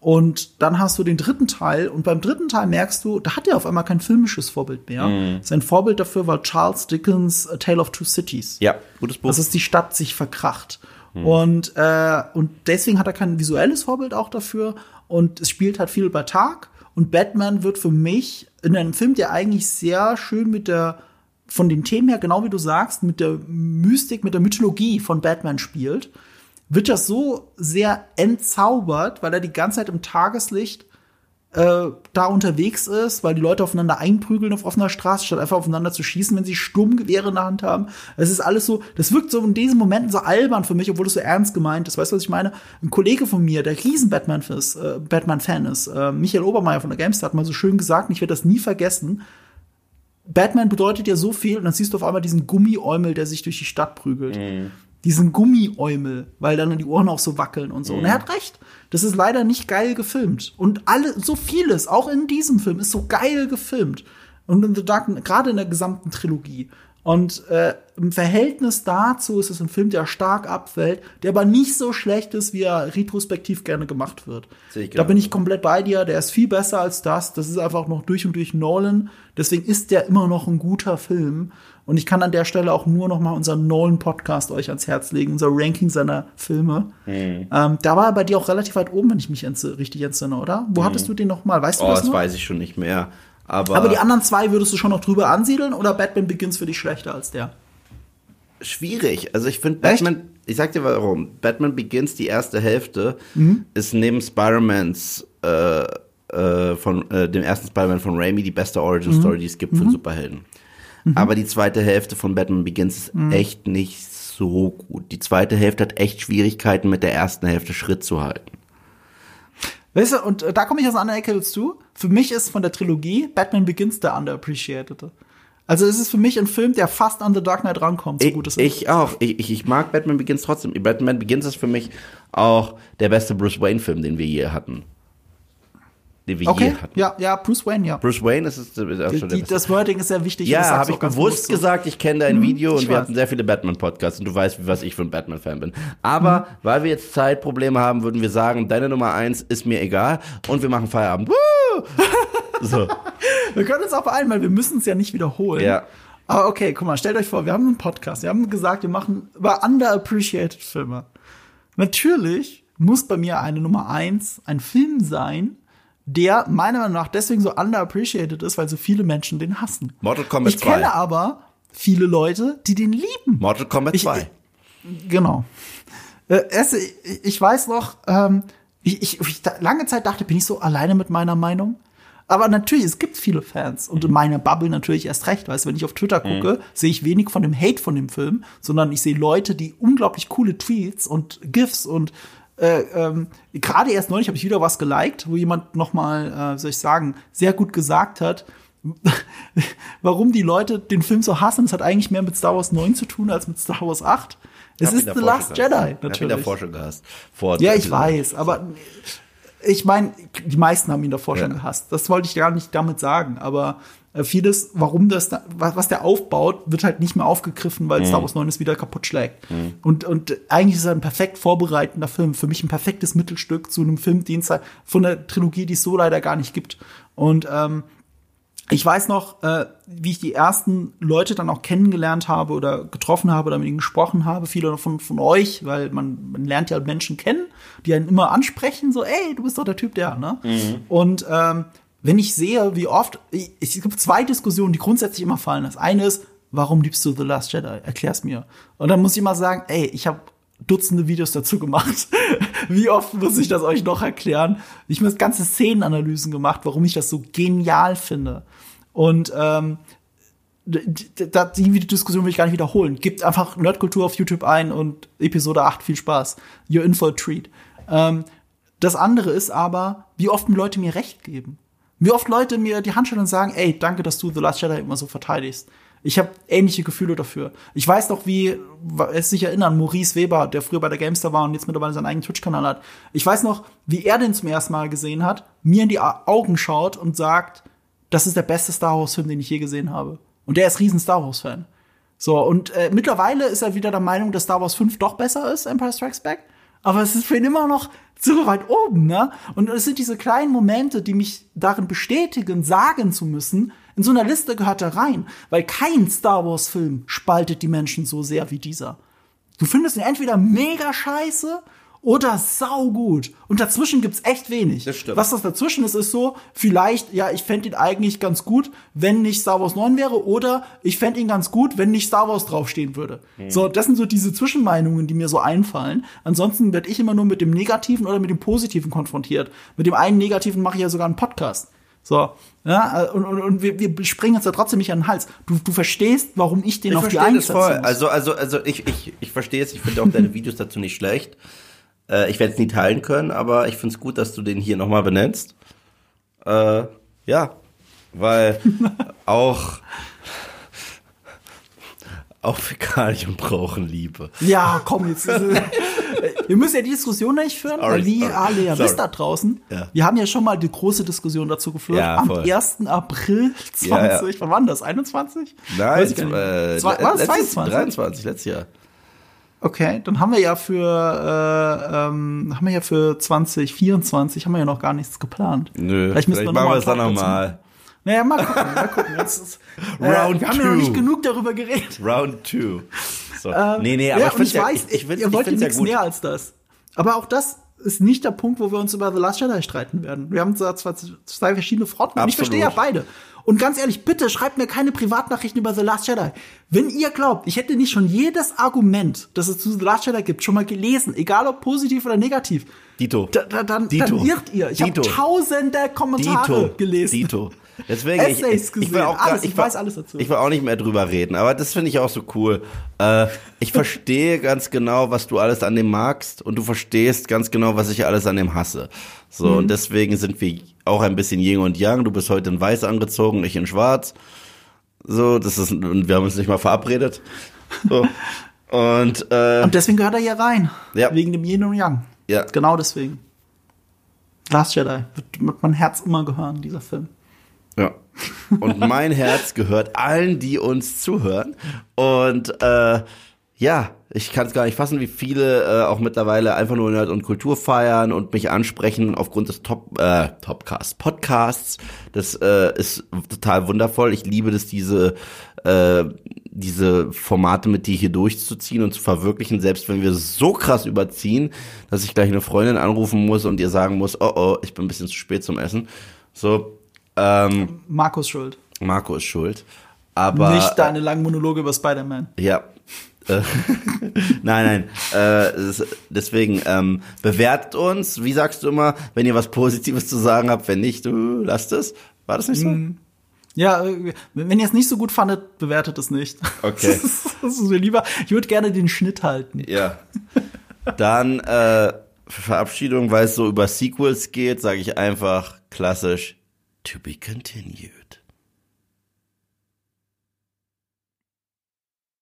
Und dann hast du den dritten Teil und beim dritten Teil merkst du, da hat er auf einmal kein filmisches Vorbild mehr. Sein Vorbild dafür war Charles Dickens' A Tale of Two Cities. Ja, gutes Buch. Das ist die Stadt sich verkracht. Und, äh, und deswegen hat er kein visuelles Vorbild auch dafür. Und es spielt halt viel bei Tag. Und Batman wird für mich in einem Film, der eigentlich sehr schön mit der, von den Themen her, genau wie du sagst, mit der Mystik, mit der Mythologie von Batman spielt, wird das so sehr entzaubert, weil er die ganze Zeit im Tageslicht äh, da unterwegs ist, weil die Leute aufeinander einprügeln auf offener Straße, statt einfach aufeinander zu schießen, wenn sie Sturmgewehre in der Hand haben. Es ist alles so, das wirkt so in diesen Momenten so albern für mich, obwohl es so ernst gemeint ist. Weißt du, was ich meine? Ein Kollege von mir, der riesen Batman ist, äh, Batman-Fan ist, äh, Michael Obermeier von der GameStar hat mal so schön gesagt, und ich werde das nie vergessen. Batman bedeutet ja so viel, und dann siehst du auf einmal diesen Gummiäumel, der sich durch die Stadt prügelt. Diesen Gummiäumel, weil dann die Ohren auch so wackeln und so. Und er hat recht. Das ist leider nicht geil gefilmt. Und alle, so vieles, auch in diesem Film, ist so geil gefilmt. Und in The Dark, gerade in der gesamten Trilogie. Und äh, im Verhältnis dazu ist es ein Film, der stark abfällt, der aber nicht so schlecht ist, wie er retrospektiv gerne gemacht wird. Da bin ich komplett bei dir. Der ist viel besser als das. Das ist einfach noch durch und durch Nolan. Deswegen ist der immer noch ein guter Film. Und ich kann an der Stelle auch nur noch mal unseren Nolan-Podcast euch ans Herz legen, unser Ranking seiner Filme. Mhm. Ähm, da war er bei dir auch relativ weit oben, wenn ich mich richtig entsinne, oder? Wo hattest du den noch mal? Weißt du Mhm. Oh, das das noch? weiß ich schon nicht mehr. Aber, Aber die anderen zwei würdest du schon noch drüber ansiedeln oder Batman Begins für dich schlechter als der? schwierig. Also ich finde? Batman, ich sag dir warum. Batman Begins, die erste Hälfte, Mhm. ist neben Spider-Mans, äh, äh, von äh, dem ersten Spider-Man von Raimi die beste Mhm. Origin-Story, die es gibt für Superhelden. Aber die zweite Hälfte von Batman Begins ist Mhm. echt nicht so gut. Die zweite Hälfte hat echt Schwierigkeiten mit der ersten Hälfte Schritt zu halten. Weißt du, und äh, da komme ich aus einer Ecke du. Für mich ist von der Trilogie Batman Begins der underappreciated. Also es ist für mich ein Film, der fast an The Dark Knight rankommt, so Ich, gut es ist. ich auch. Ich, ich, ich mag Batman Begins trotzdem. Batman Begins ist für mich auch der beste Bruce Wayne-Film, den wir je hatten. Den wir je Okay, hatten. ja, ja, Bruce Wayne, ja. Bruce Wayne ist, ist, ist auch Die, schon die, das Wording ist sehr wichtig. Ja, habe ich bewusst so. gesagt, ich kenne dein Video ich und wir weiß. hatten sehr viele Batman-Podcasts und du weißt, was ich für ein Batman-Fan bin. Aber Mhm. weil wir jetzt Zeitprobleme haben, würden wir sagen, deine Nummer eins ist mir egal und wir machen Feierabend. Woo! So. Wir können uns auch beeilen, weil wir müssen es ja nicht wiederholen. Ja. Aber okay, guck mal, stellt euch vor, wir haben einen Podcast. Wir haben gesagt, wir machen über underappreciated Filme. Natürlich muss bei mir eine Nummer eins ein Film sein, der meiner Meinung nach deswegen so underappreciated ist, weil so viele Menschen den hassen. Mortal Kombat ich 2. kenne aber viele Leute, die den lieben. Mortal Kombat Ich- 2. Genau. Äh, erst, ich, ich weiß noch, ähm, ich, ich, ich lange Zeit dachte, bin ich so alleine mit meiner Meinung. Aber natürlich, es gibt viele Fans und in meiner Bubble natürlich erst recht, weißt du, wenn ich auf Twitter gucke, sehe ich wenig von dem Hate von dem Film, sondern ich sehe Leute, die unglaublich coole Tweets und GIFs und äh, ähm, gerade erst neulich habe ich wieder was geliked, wo jemand noch mal, äh, soll ich sagen, sehr gut gesagt hat, warum die Leute den Film so hassen. Es hat eigentlich mehr mit Star Wars 9 zu tun als mit Star Wars 8. Es ihn ist The davor Last schon Jedi, gehasst. Hab ihn natürlich. davor schon gehasst. Vor Ja, ich weiß, aber ich meine, die meisten haben ihn davor schon Ja. gehasst. Das wollte ich gar nicht damit sagen, aber vieles, warum das, da, was was der aufbaut, wird halt nicht mehr aufgegriffen, weil Star Wars 9 es wieder kaputt schlägt. Und, und eigentlich ist er ein perfekt vorbereitender Film. Für mich ein perfektes Mittelstück zu einem Filmdienst von der Trilogie, die es so leider gar nicht gibt. Und ähm, ich weiß noch, äh, wie ich die ersten Leute dann auch kennengelernt habe oder getroffen habe oder mit ihnen gesprochen habe, viele von, von euch, weil man, man lernt ja Menschen kennen, die einen immer ansprechen, so, ey, du bist doch der Typ, der, ne? Und ähm, wenn ich sehe, wie oft, ich, es gibt zwei Diskussionen, die grundsätzlich immer fallen. Das eine ist, warum liebst du The Last Jedi? Erklär's mir. Und dann muss ich immer sagen, ey, ich habe Dutzende Videos dazu gemacht. Wie oft muss ich das euch noch erklären? Ich habe ganze Szenenanalysen gemacht, warum ich das so genial finde. Und ähm, da, die Diskussion will ich gar nicht wiederholen. Gebt einfach Nerdkultur auf YouTube ein und Episode 8, viel Spaß. You're in for a treat. Ähm, das andere ist aber, wie oft mir Leute mir recht geben. Wie oft Leute mir die Hand schütteln und sagen, ey, danke, dass du The Last Jedi immer so verteidigst. Ich habe ähnliche Gefühle dafür. Ich weiß noch, wie, es sich erinnern, Maurice Weber, der früher bei der Gamestar war und jetzt mittlerweile seinen eigenen Twitch-Kanal hat. Ich weiß noch, wie er den zum ersten Mal gesehen hat, mir in die Augen schaut und sagt, das ist der beste Star Wars-Film, den ich je gesehen habe. Und der ist riesen Star Wars-Fan. So, und äh, mittlerweile ist er wieder der Meinung, dass Star Wars 5 doch besser ist, Empire Strikes Back. Aber es ist für ihn immer noch so weit oben, ne? Und es sind diese kleinen Momente, die mich darin bestätigen, sagen zu müssen, in so einer Liste gehört er rein. Weil kein Star Wars-Film spaltet die Menschen so sehr wie dieser. Du findest ihn entweder mega scheiße oder saugut. Und dazwischen gibt's echt wenig. Das stimmt. Was das dazwischen ist, ist so, vielleicht, ja, ich fänd ihn eigentlich ganz gut, wenn nicht Star Wars 9 wäre, oder ich fänd ihn ganz gut, wenn nicht Star Wars draufstehen würde. So, das sind so diese Zwischenmeinungen, die mir so einfallen. Ansonsten werde ich immer nur mit dem Negativen oder mit dem Positiven konfrontiert. Mit dem einen Negativen mache ich ja sogar einen Podcast. So, ja, und, und, und wir, wir springen uns da trotzdem nicht an den Hals. Du, du verstehst, warum ich den Ich auf die voll. muss. Also, also, also ich, ich, ich verstehe es. Ich finde auch deine Videos dazu nicht schlecht. Äh, ich werde es nie teilen können, aber ich finde es gut, dass du den hier nochmal benennst. Äh, ja, weil auch auch Fäkalien brauchen Liebe. Ja, komm, jetzt. wir müssen ja die Diskussion nicht führen, Sorry, weil ihr alle ja wisst da draußen, Ja. wir haben ja schon mal die große Diskussion dazu geführt. Ja, am voll. 1. April 20, Ja, wann war das? 21? Nein, äh, war das letztes, 22? 23, letztes Jahr. Okay, dann haben wir ja für äh, ähm, haben wir ja für 2024 haben wir ja noch gar nichts geplant. Nö, vielleicht müssen wir noch machen wir es dann nochmal. Naja, mal gucken, mal gucken. Ist, äh, Round wir haben ja noch two. nicht genug darüber geredet. Round 2. So. Ähm, nee, nee, aber ja, ich ich ja, weiß, ich, ich, ihr wollt ja ja nichts gut. mehr als das. Aber auch das ist nicht der Punkt, wo wir uns über The Last Jedi streiten werden. Wir haben zwar zwei verschiedene Fronten und ich Absolut. verstehe ja beide. Und ganz ehrlich, bitte schreibt mir keine Privatnachrichten über The Last Jedi. Wenn ihr glaubt, ich hätte nicht schon jedes Argument, das es zu The Last Jedi gibt, schon mal gelesen, egal ob positiv oder negativ, Dito. da, da, dann, Dito. dann irrt ihr. Ich habe tausende Kommentare Dito. gelesen. Dito. Deswegen, ich, Essays ich, ich will gesehen, auch gar, alles, ich, ich will- weiß alles dazu. Ich will auch nicht mehr drüber reden, aber das finde ich auch so cool. Äh, ich verstehe ganz genau, was du alles an dem magst und du verstehst ganz genau, was ich alles an dem hasse. So, Mhm. und deswegen sind wir auch ein bisschen Yin und Yang. Du bist heute in weiß angezogen, ich in schwarz. So, das ist, und wir haben uns nicht mal verabredet. So. Und, äh, Und deswegen gehört er hier rein. Ja. Wegen dem Yin und Yang. Ja. Genau deswegen. Last Jedi wird mit mein Herz immer gehören, dieser Film. Ja. Und mein Herz gehört allen, die uns zuhören. Und äh, ja, ich kann es gar nicht fassen, wie viele äh, auch mittlerweile einfach nur Nerd und Kultur feiern und mich ansprechen aufgrund des Top äh, Topcast Podcasts. Das äh, ist total wundervoll. Ich liebe das, diese äh, diese Formate mit dir hier durchzuziehen und zu verwirklichen, selbst wenn wir so krass überziehen, dass ich gleich eine Freundin anrufen muss und ihr sagen muss, oh oh, ich bin ein bisschen zu spät zum Essen. So, ähm, Markus schuld. Marco ist schuld. Aber Nicht deine langen Monologe über Spider-Man. ja. Äh, nein, nein. Äh, deswegen ähm, bewertet uns. Wie sagst du immer, wenn ihr was Positives zu sagen habt? Wenn nicht, du lasst es. War das nicht so? Ja, äh, wenn ihr es nicht so gut fandet, bewertet es nicht. Okay. Das ist, mir lieber. Ich würde gerne den Schnitt halten. Ja. Dann äh, Verabschiedung, weil es so über Sequels geht, sage ich einfach klassisch to be continued.